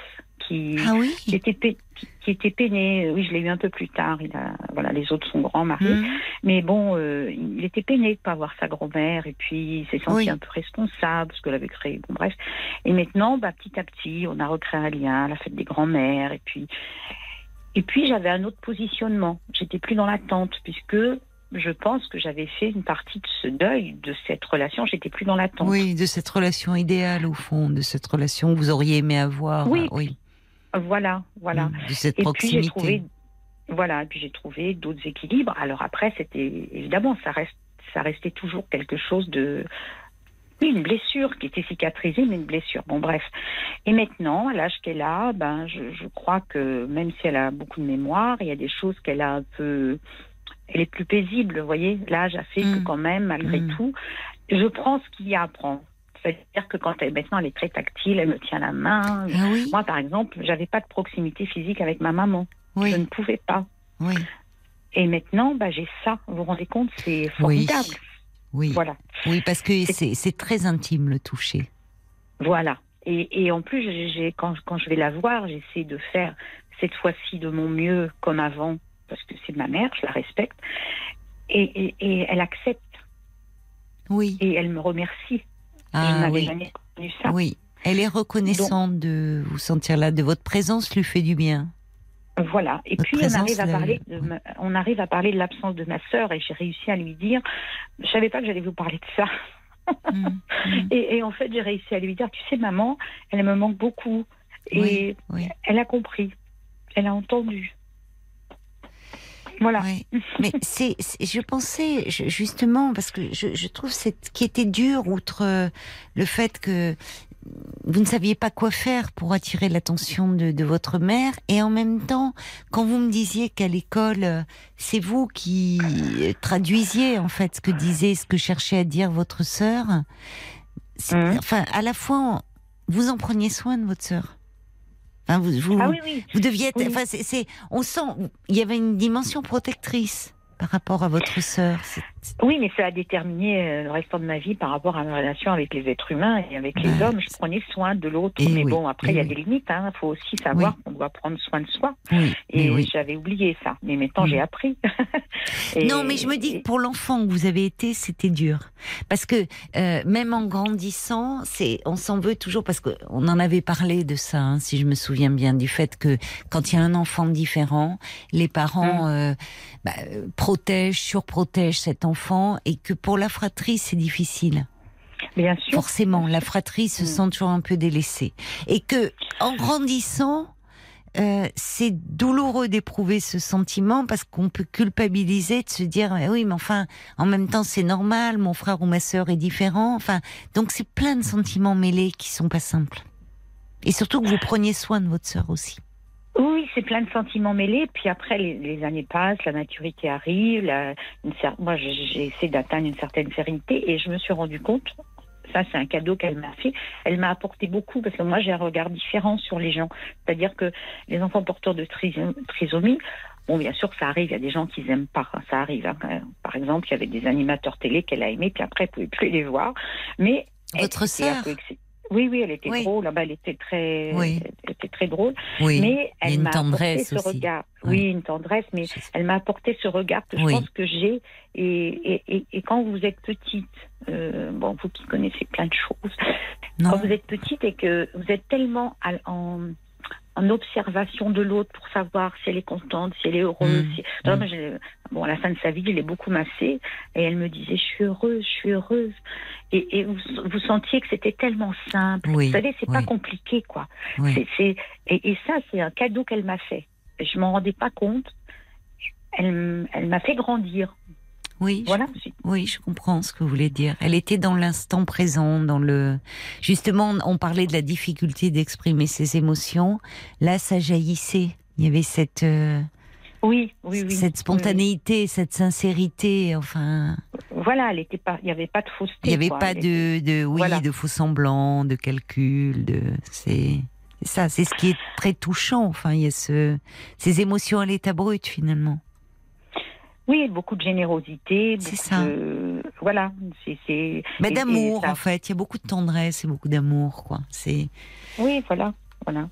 qui Ah oui. qui était pe- qui- qui était peiné. Oui, je l'ai eu un peu plus tard. Il a voilà, les autres sont grands mariés. Hmm. Mais bon, euh, il était peiné de pas voir sa grand-mère et puis il s'est senti Oui. un peu responsable parce qu'elle avait créé. Bon, bref. Et maintenant, bah, petit à petit, on a recréé un lien, la fête des grands-mères et puis et puis j'avais un autre positionnement. J'étais plus dans l'attente puisque je pense que j'avais fait une partie de ce deuil de cette relation. J'étais plus dans l'attente. Oui, de cette relation idéale au fond, de cette relation que vous auriez aimé avoir. Oui. oui. Voilà, voilà. de cette Et puis j'ai trouvé, voilà, et puis j'ai trouvé d'autres équilibres. Alors après, c'était évidemment, ça reste, ça restait toujours quelque chose de, oui, une blessure qui était cicatrisée, mais une blessure. Bon, bref. Et maintenant, à l'âge qu'elle a, ben, je, je crois que même si elle a beaucoup de mémoire, il y a des choses qu'elle a un peu, elle est plus paisible, vous voyez. L'âge a fait que Mm. quand même, malgré Mm. tout, je prends ce qu'il y a à apprendre. C'est-à-dire que quand elle, maintenant, elle est très tactile, elle me tient la main. Ah oui, Moi, par exemple, j'avais pas de proximité physique avec ma maman. oui, Je ne pouvais pas. oui, Et maintenant, bah, j'ai ça. Vous vous rendez compte, c'est formidable. oui. Voilà, Oui, parce que c'est très intime le toucher. voilà. Et, et en plus, j'ai- quand, quand je vais la voir, j'essaie de faire cette fois-ci de mon mieux comme avant, parce que c'est ma mère, je la respecte. Et, et, et elle accepte Oui. et elle me remercie. Je Ah n'avais oui, jamais connu ça. oui. Elle est reconnaissante de vous sentir là, de votre présence lui fait du bien. Voilà. Et Votre puis on arrive à parler, de ma- on arrive à parler de l'absence de ma sœur et j'ai réussi à lui dire. Je savais pas que j'allais vous parler de ça. Mm, mm. Et, et en fait, j'ai réussi à lui dire, tu sais, maman, elle me manque beaucoup. Et Oui, oui. elle a compris. Elle a entendu. Voilà. Ouais. Mais c'est, je pensais je- justement parce que je, je trouve c'est qui était dur outre euh, le fait que vous ne saviez pas quoi faire pour attirer l'attention de, de votre mère et en même temps quand vous me disiez qu'à l'école euh, c'est vous qui euh, traduisiez en fait ce que disait ce que cherchait à dire votre sœur Mhm. enfin à la fois vous en preniez soin de votre sœur enfin vous, vous, Ah oui, oui. vous deviez être, Oui. enfin, c'est, c'est- on sent, il y avait une dimension protectrice par rapport à votre sœur. Oui, mais ça a déterminé euh, le restant de ma vie par rapport à ma relation avec les êtres humains et avec les Bah, hommes. Je prenais soin de l'autre. Et Mais oui, bon, après, et il y a oui. des limites. Il faut aussi savoir qu'on doit prendre soin de soi. Et oui. j'avais oublié ça. Mais maintenant, Mm. j'ai appris. Et- Non, mais je me dis que pour l'enfant que vous avez été, c'était dur. Parce que euh, même en grandissant, c'est, on s'en veut toujours parce que on en avait parlé de ça, hein, si je me souviens bien, du fait que quand il y a un enfant différent, les parents euh, bah, protègent, surprotègent cet enfant, et que pour la fratrie, c'est difficile. Bien sûr. Forcément, la fratrie se Mm. sent toujours un peu délaissée, et que en grandissant. euh, c'est douloureux d'éprouver ce sentiment parce qu'on peut culpabiliser de se dire Eh oui mais enfin en même temps c'est normal mon frère ou ma sœur est différent enfin donc c'est plein de sentiments mêlés qui sont pas simples et surtout que vous preniez soin de votre sœur aussi Oui, c'est plein de sentiments mêlés. Puis après, les, les années passent, la maturité arrive. La, une cer- moi, j'ai essayé d'atteindre une certaine sérénité et je me suis rendu compte. Ça, c'est un cadeau qu'elle m'a fait. Elle m'a apporté beaucoup parce que moi, j'ai un regard différent sur les gens. C'est-à-dire que les enfants porteurs de triso- trisomie, bon, bien sûr, ça arrive. Il y a des gens qui n'aiment pas. hein, Ça arrive. hein. Par exemple, il y avait des animateurs télé qu'elle a aimés, puis après, elle ne pouvait plus les voir. Mais Votre sœur peu. Oui, oui, elle était Oui. drôle. Bah, elle était très, Oui. elle était très drôle. oui Mais elle m'a apporté ce aussi. regard. Oui, une tendresse, mais elle m'a apporté ce regard que je pense que j'ai. Et, et, et, et quand vous êtes petite, euh, bon, vous qui connaissez plein de choses, non quand vous êtes petite et que vous êtes tellement à- en, en observation de l'autre pour savoir si elle est contente, si elle est heureuse. Mm. si- Non, Mm. j'ai- bon, à la fin de sa vie, je l'ai beaucoup massée et elle me disait, je suis heureuse, je suis heureuse. Et, et vous, vous sentiez que c'était tellement simple. Oui, Vous savez, c'est pas compliqué, quoi. Oui. Et, et ça, c'est un cadeau qu'elle m'a fait. Je m'en rendais pas compte. Elle m'a fait grandir. Oui je Voilà. c'est- Oui, je comprends ce que vous voulez dire. Elle était dans l'instant présent, dans le. Justement, on parlait de la difficulté d'exprimer ses émotions. Là, ça jaillissait. Il y avait cette euh, Oui, oui, oui. cette spontanéité, cette sincérité. Enfin. Voilà, elle était pas. Il y avait pas de fausseté. il n'y avait quoi. pas de, de oui, Voilà. de faux semblants, de calcul. De c'est c'est ça. C'est ce qui est très touchant. Enfin, il y a ce ces émotions à l'état brut finalement. Oui, beaucoup de générosité. C'est ça. de- Voilà. C'est. c'est... Mais et- et d'amour en fait. Il y a beaucoup de tendresse et beaucoup d'amour quoi. C'est Oui, voilà, voilà.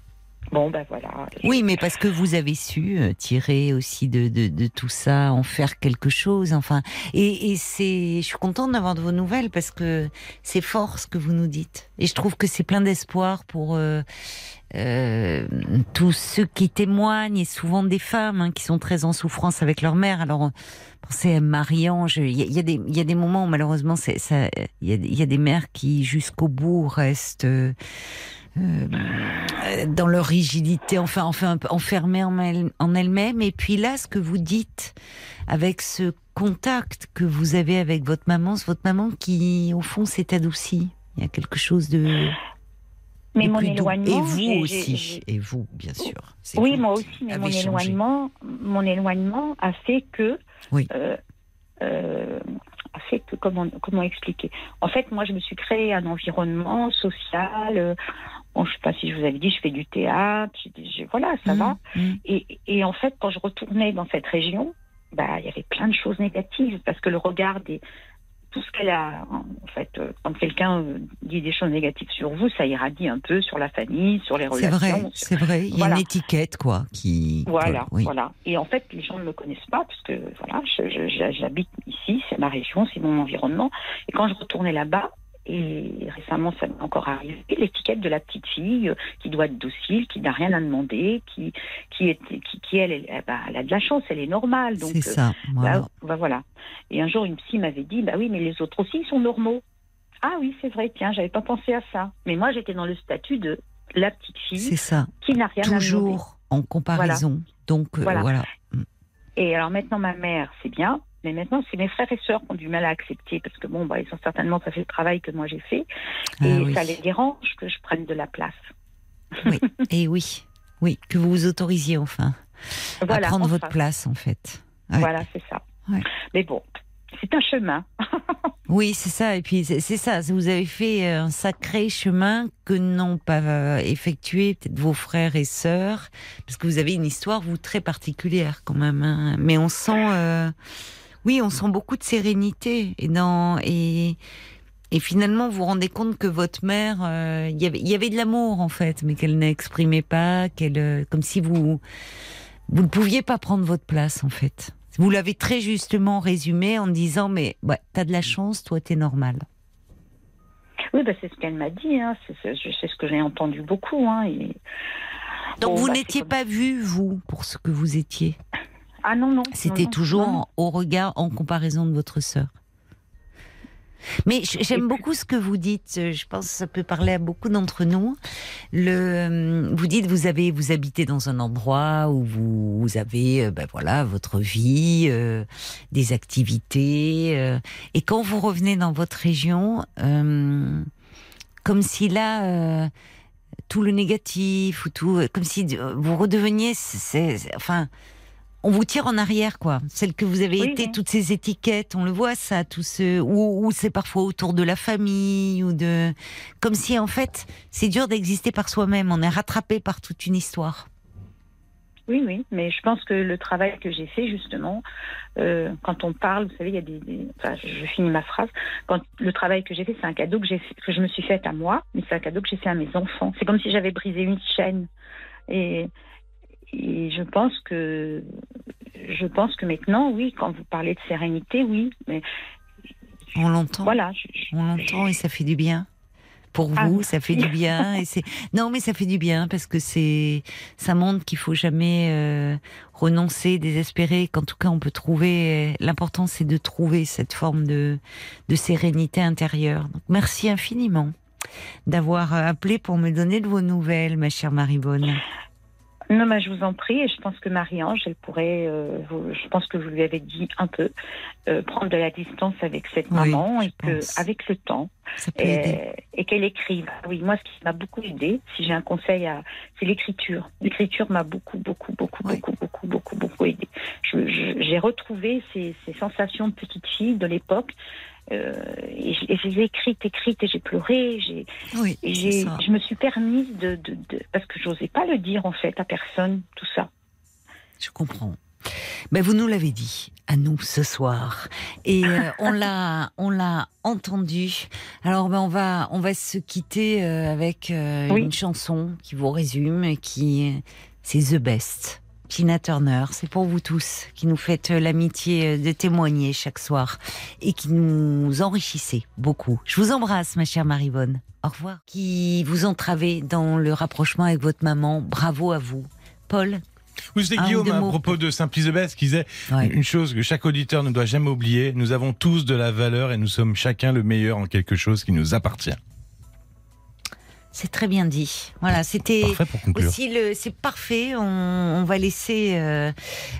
Bon, ben voilà. Oui, mais parce que vous avez su euh, tirer aussi de, de, de tout ça, en faire quelque chose. Enfin, et, et c'est, je suis contente d'avoir de vos nouvelles parce que c'est fort ce que vous nous dites. Et je trouve que c'est plein d'espoir pour euh, euh, tous ceux qui témoignent et souvent des femmes hein, qui sont très en souffrance avec leur mère. Alors, pensez à Marie-Ange. Il y, y a des, moments où malheureusement, il y y a des mères qui jusqu'au bout restent. euh, euh, dans leur rigidité, enfin, enfin enfermées en, elle- en elles-mêmes. Et puis là, ce que vous dites avec ce contact que vous avez avec votre maman, c'est votre maman qui, au fond, s'est adoucie. Il y a quelque chose de. Mais mon éloignement. Et vous aussi. j'ai- Et vous, bien sûr. C'est Oui, moi aussi, mais mon changé. éloignement, mon éloignement a fait que. Oui. euh, euh, a fait que comment comment expliquer? En fait, moi, je me suis créé un environnement social. Bon, je sais pas si je vous avais dit, je fais du théâtre. des- j'ai- voilà, ça Mmh, va. mmh. Et, et en fait, quand je retournais dans cette région, bah, il y avait plein de choses négatives parce que le regard des tout ce qu'elle a, en fait, euh, quand quelqu'un euh, dit des choses négatives sur vous, ça irradie un peu sur la famille, sur les C'est relations. vrai, sur- c'est vrai. Il y a une étiquette, quoi, qui. Voilà, oui. voilà. Et en fait, les gens ne me connaissent pas parce que voilà, je- je- j'habite ici, c'est ma région, c'est mon environnement. Et quand je retournais là-bas, et récemment ça m'est encore arrivé, l'étiquette de la petite fille euh, qui doit être docile, qui n'a rien à demander, qui qui est qui, qui, elle, elle, eh ben, elle a de la chance, elle est normale. Donc C'est euh, ça. Voilà. bah, bah, voilà. Et un jour, une psy m'avait dit, bah oui, mais les autres aussi, ils sont normaux. Ah oui, c'est vrai, tiens, j'avais pas pensé à ça. Mais moi, j'étais dans le statut de la petite fille C'est ça. qui n'a rien à demander. Toujours en comparaison. Donc, euh, Voilà. voilà. Et alors maintenant, ma mère, c'est bien, mais maintenant, c'est mes frères et sœurs qui ont du mal à accepter parce que bon, bah, ils ont certainement pas fait le travail que moi j'ai fait. Ah et oui. ça les dérange que je prenne de la place. Oui. Et oui. Oui. Que vous vous autorisiez, enfin, Voilà, à prendre votre place, en fait. Ouais. Voilà, c'est ça. Ouais. Mais bon, c'est un chemin. Oui, c'est ça. Et puis c'est ça. Vous avez fait un sacré chemin que n'ont pas euh, effectué peut-être vos frères et sœurs, parce que vous avez une histoire vous très particulière quand même. hein. Mais on sent, euh, Oui, on sent beaucoup de sérénité et dans et et finalement vous vous rendez compte que votre mère, euh, il y avait il y avait de l'amour en fait, mais qu'elle n'exprimait pas, qu'elle euh, comme si vous vous ne pouviez pas prendre votre place en fait. Vous l'avez très justement résumé en disant mais ouais, t'as de la chance, toi t'es normal. Oui, bah, c'est ce qu'elle m'a dit. Hein. C'est ce que j'ai entendu beaucoup. Hein. Et... Donc Bon, vous bah, n'étiez pas vu vous pour ce que vous étiez? Ah non, non. C'était non, toujours non, au regard, en comparaison de votre sœur. Mais j'aime beaucoup ce que vous dites. Je pense que ça peut parler à beaucoup d'entre nous. Le, euh, vous dites vous avez vous habitez dans un endroit où vous, vous avez euh, ben voilà votre vie, euh, des activités, euh, et quand vous revenez dans votre région, euh, comme si là tout le négatif ou tout, comme si vous redeveniez, c'est, c'est- enfin, on vous tire en arrière, quoi. Celle que vous avez Oui, été, oui. toutes ces étiquettes, on le voit, ça, tout ce, ou, ou c'est parfois autour de la famille, ou de, comme si en fait, c'est dur d'exister par soi-même. On est rattrapé par toute une histoire. Oui, oui, mais je pense que le travail que j'ai fait, justement, euh, quand on parle, vous savez, il y a des. des- enfin, je, je finis ma phrase. Quand le travail que j'ai fait, c'est un cadeau que, que je me suis fait à moi, mais c'est un cadeau que j'ai fait à mes enfants. C'est comme si j'avais brisé une chaîne. Et, et je pense que. Je pense que maintenant, oui, quand vous parlez de sérénité, oui, mais On l'entend. voilà. je- je- On l'entend et ça fait du bien. Pour Ah, vous, ça fait du bien. Et c'est non, mais ça fait du bien parce que c'est ça montre qu'il faut jamais euh, renoncer, désespérer. Qu'en tout cas, on peut trouver. L'important, c'est de trouver cette forme de de sérénité intérieure. Donc, merci infiniment d'avoir euh, appelé pour me donner de vos nouvelles, ma chère Marie-Bonne. Non, mais je vous en prie, et je pense que Marie-Ange, elle pourrait, euh, vous- je pense que vous lui avez dit un peu, euh, prendre de la distance avec cette Oui, maman et que, pense. avec le temps, peut aider. et, et qu'elle écrive. Oui, moi, ce qui m'a beaucoup aidé, si j'ai un conseil à, c'est l'écriture. L'écriture m'a beaucoup, beaucoup, beaucoup, Oui. beaucoup, beaucoup, beaucoup, beaucoup aidé. J'ai retrouvé ces, ces sensations de petite fille de l'époque. Euh, et je et je les ai écrites, écrites, et j'ai pleuré, j'ai, Oui, j'ai, je me suis permise de, de, de- parce que j'osais pas le dire en fait à personne, tout ça. Je comprends. Ben vous nous l'avez dit à nous ce soir et euh, on l'a on l'a entendu. Alors ben on va on va se quitter euh, avec euh, Oui. une chanson qui vous résume et qui c'est The Best. Tina Turner, c'est pour vous tous qui nous faites euh, l'amitié euh, de témoigner chaque soir et qui nous enrichissez beaucoup. Je vous embrasse, ma chère Marivonne. Au revoir. Qui vous entravez dans le rapprochement avec votre maman. Bravo à vous. Paul, Oui, c'était Guillaume à propos de Simplice qui disait Ouais. une chose que chaque auditeur ne doit jamais oublier. Nous avons tous de la valeur et nous sommes chacun le meilleur en quelque chose qui nous appartient. C'est très bien dit. Voilà, c'était aussi le. C'est parfait. On, on va laisser euh,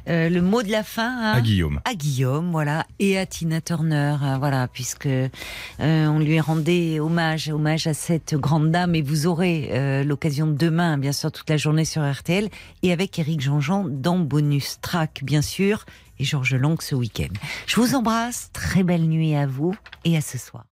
euh, le mot de la fin à, À Guillaume. à Guillaume, voilà, et à Tina Turner, euh, voilà, puisque euh, on lui rendait hommage, hommage à cette grande dame. Et vous aurez euh, l'occasion demain, bien sûr, toute la journée sur RTL, et avec Eric Jean-Jean dans bonus track, bien sûr, et Georges Lang ce week-end. Je vous embrasse. Très belle nuit à vous et à ce soir.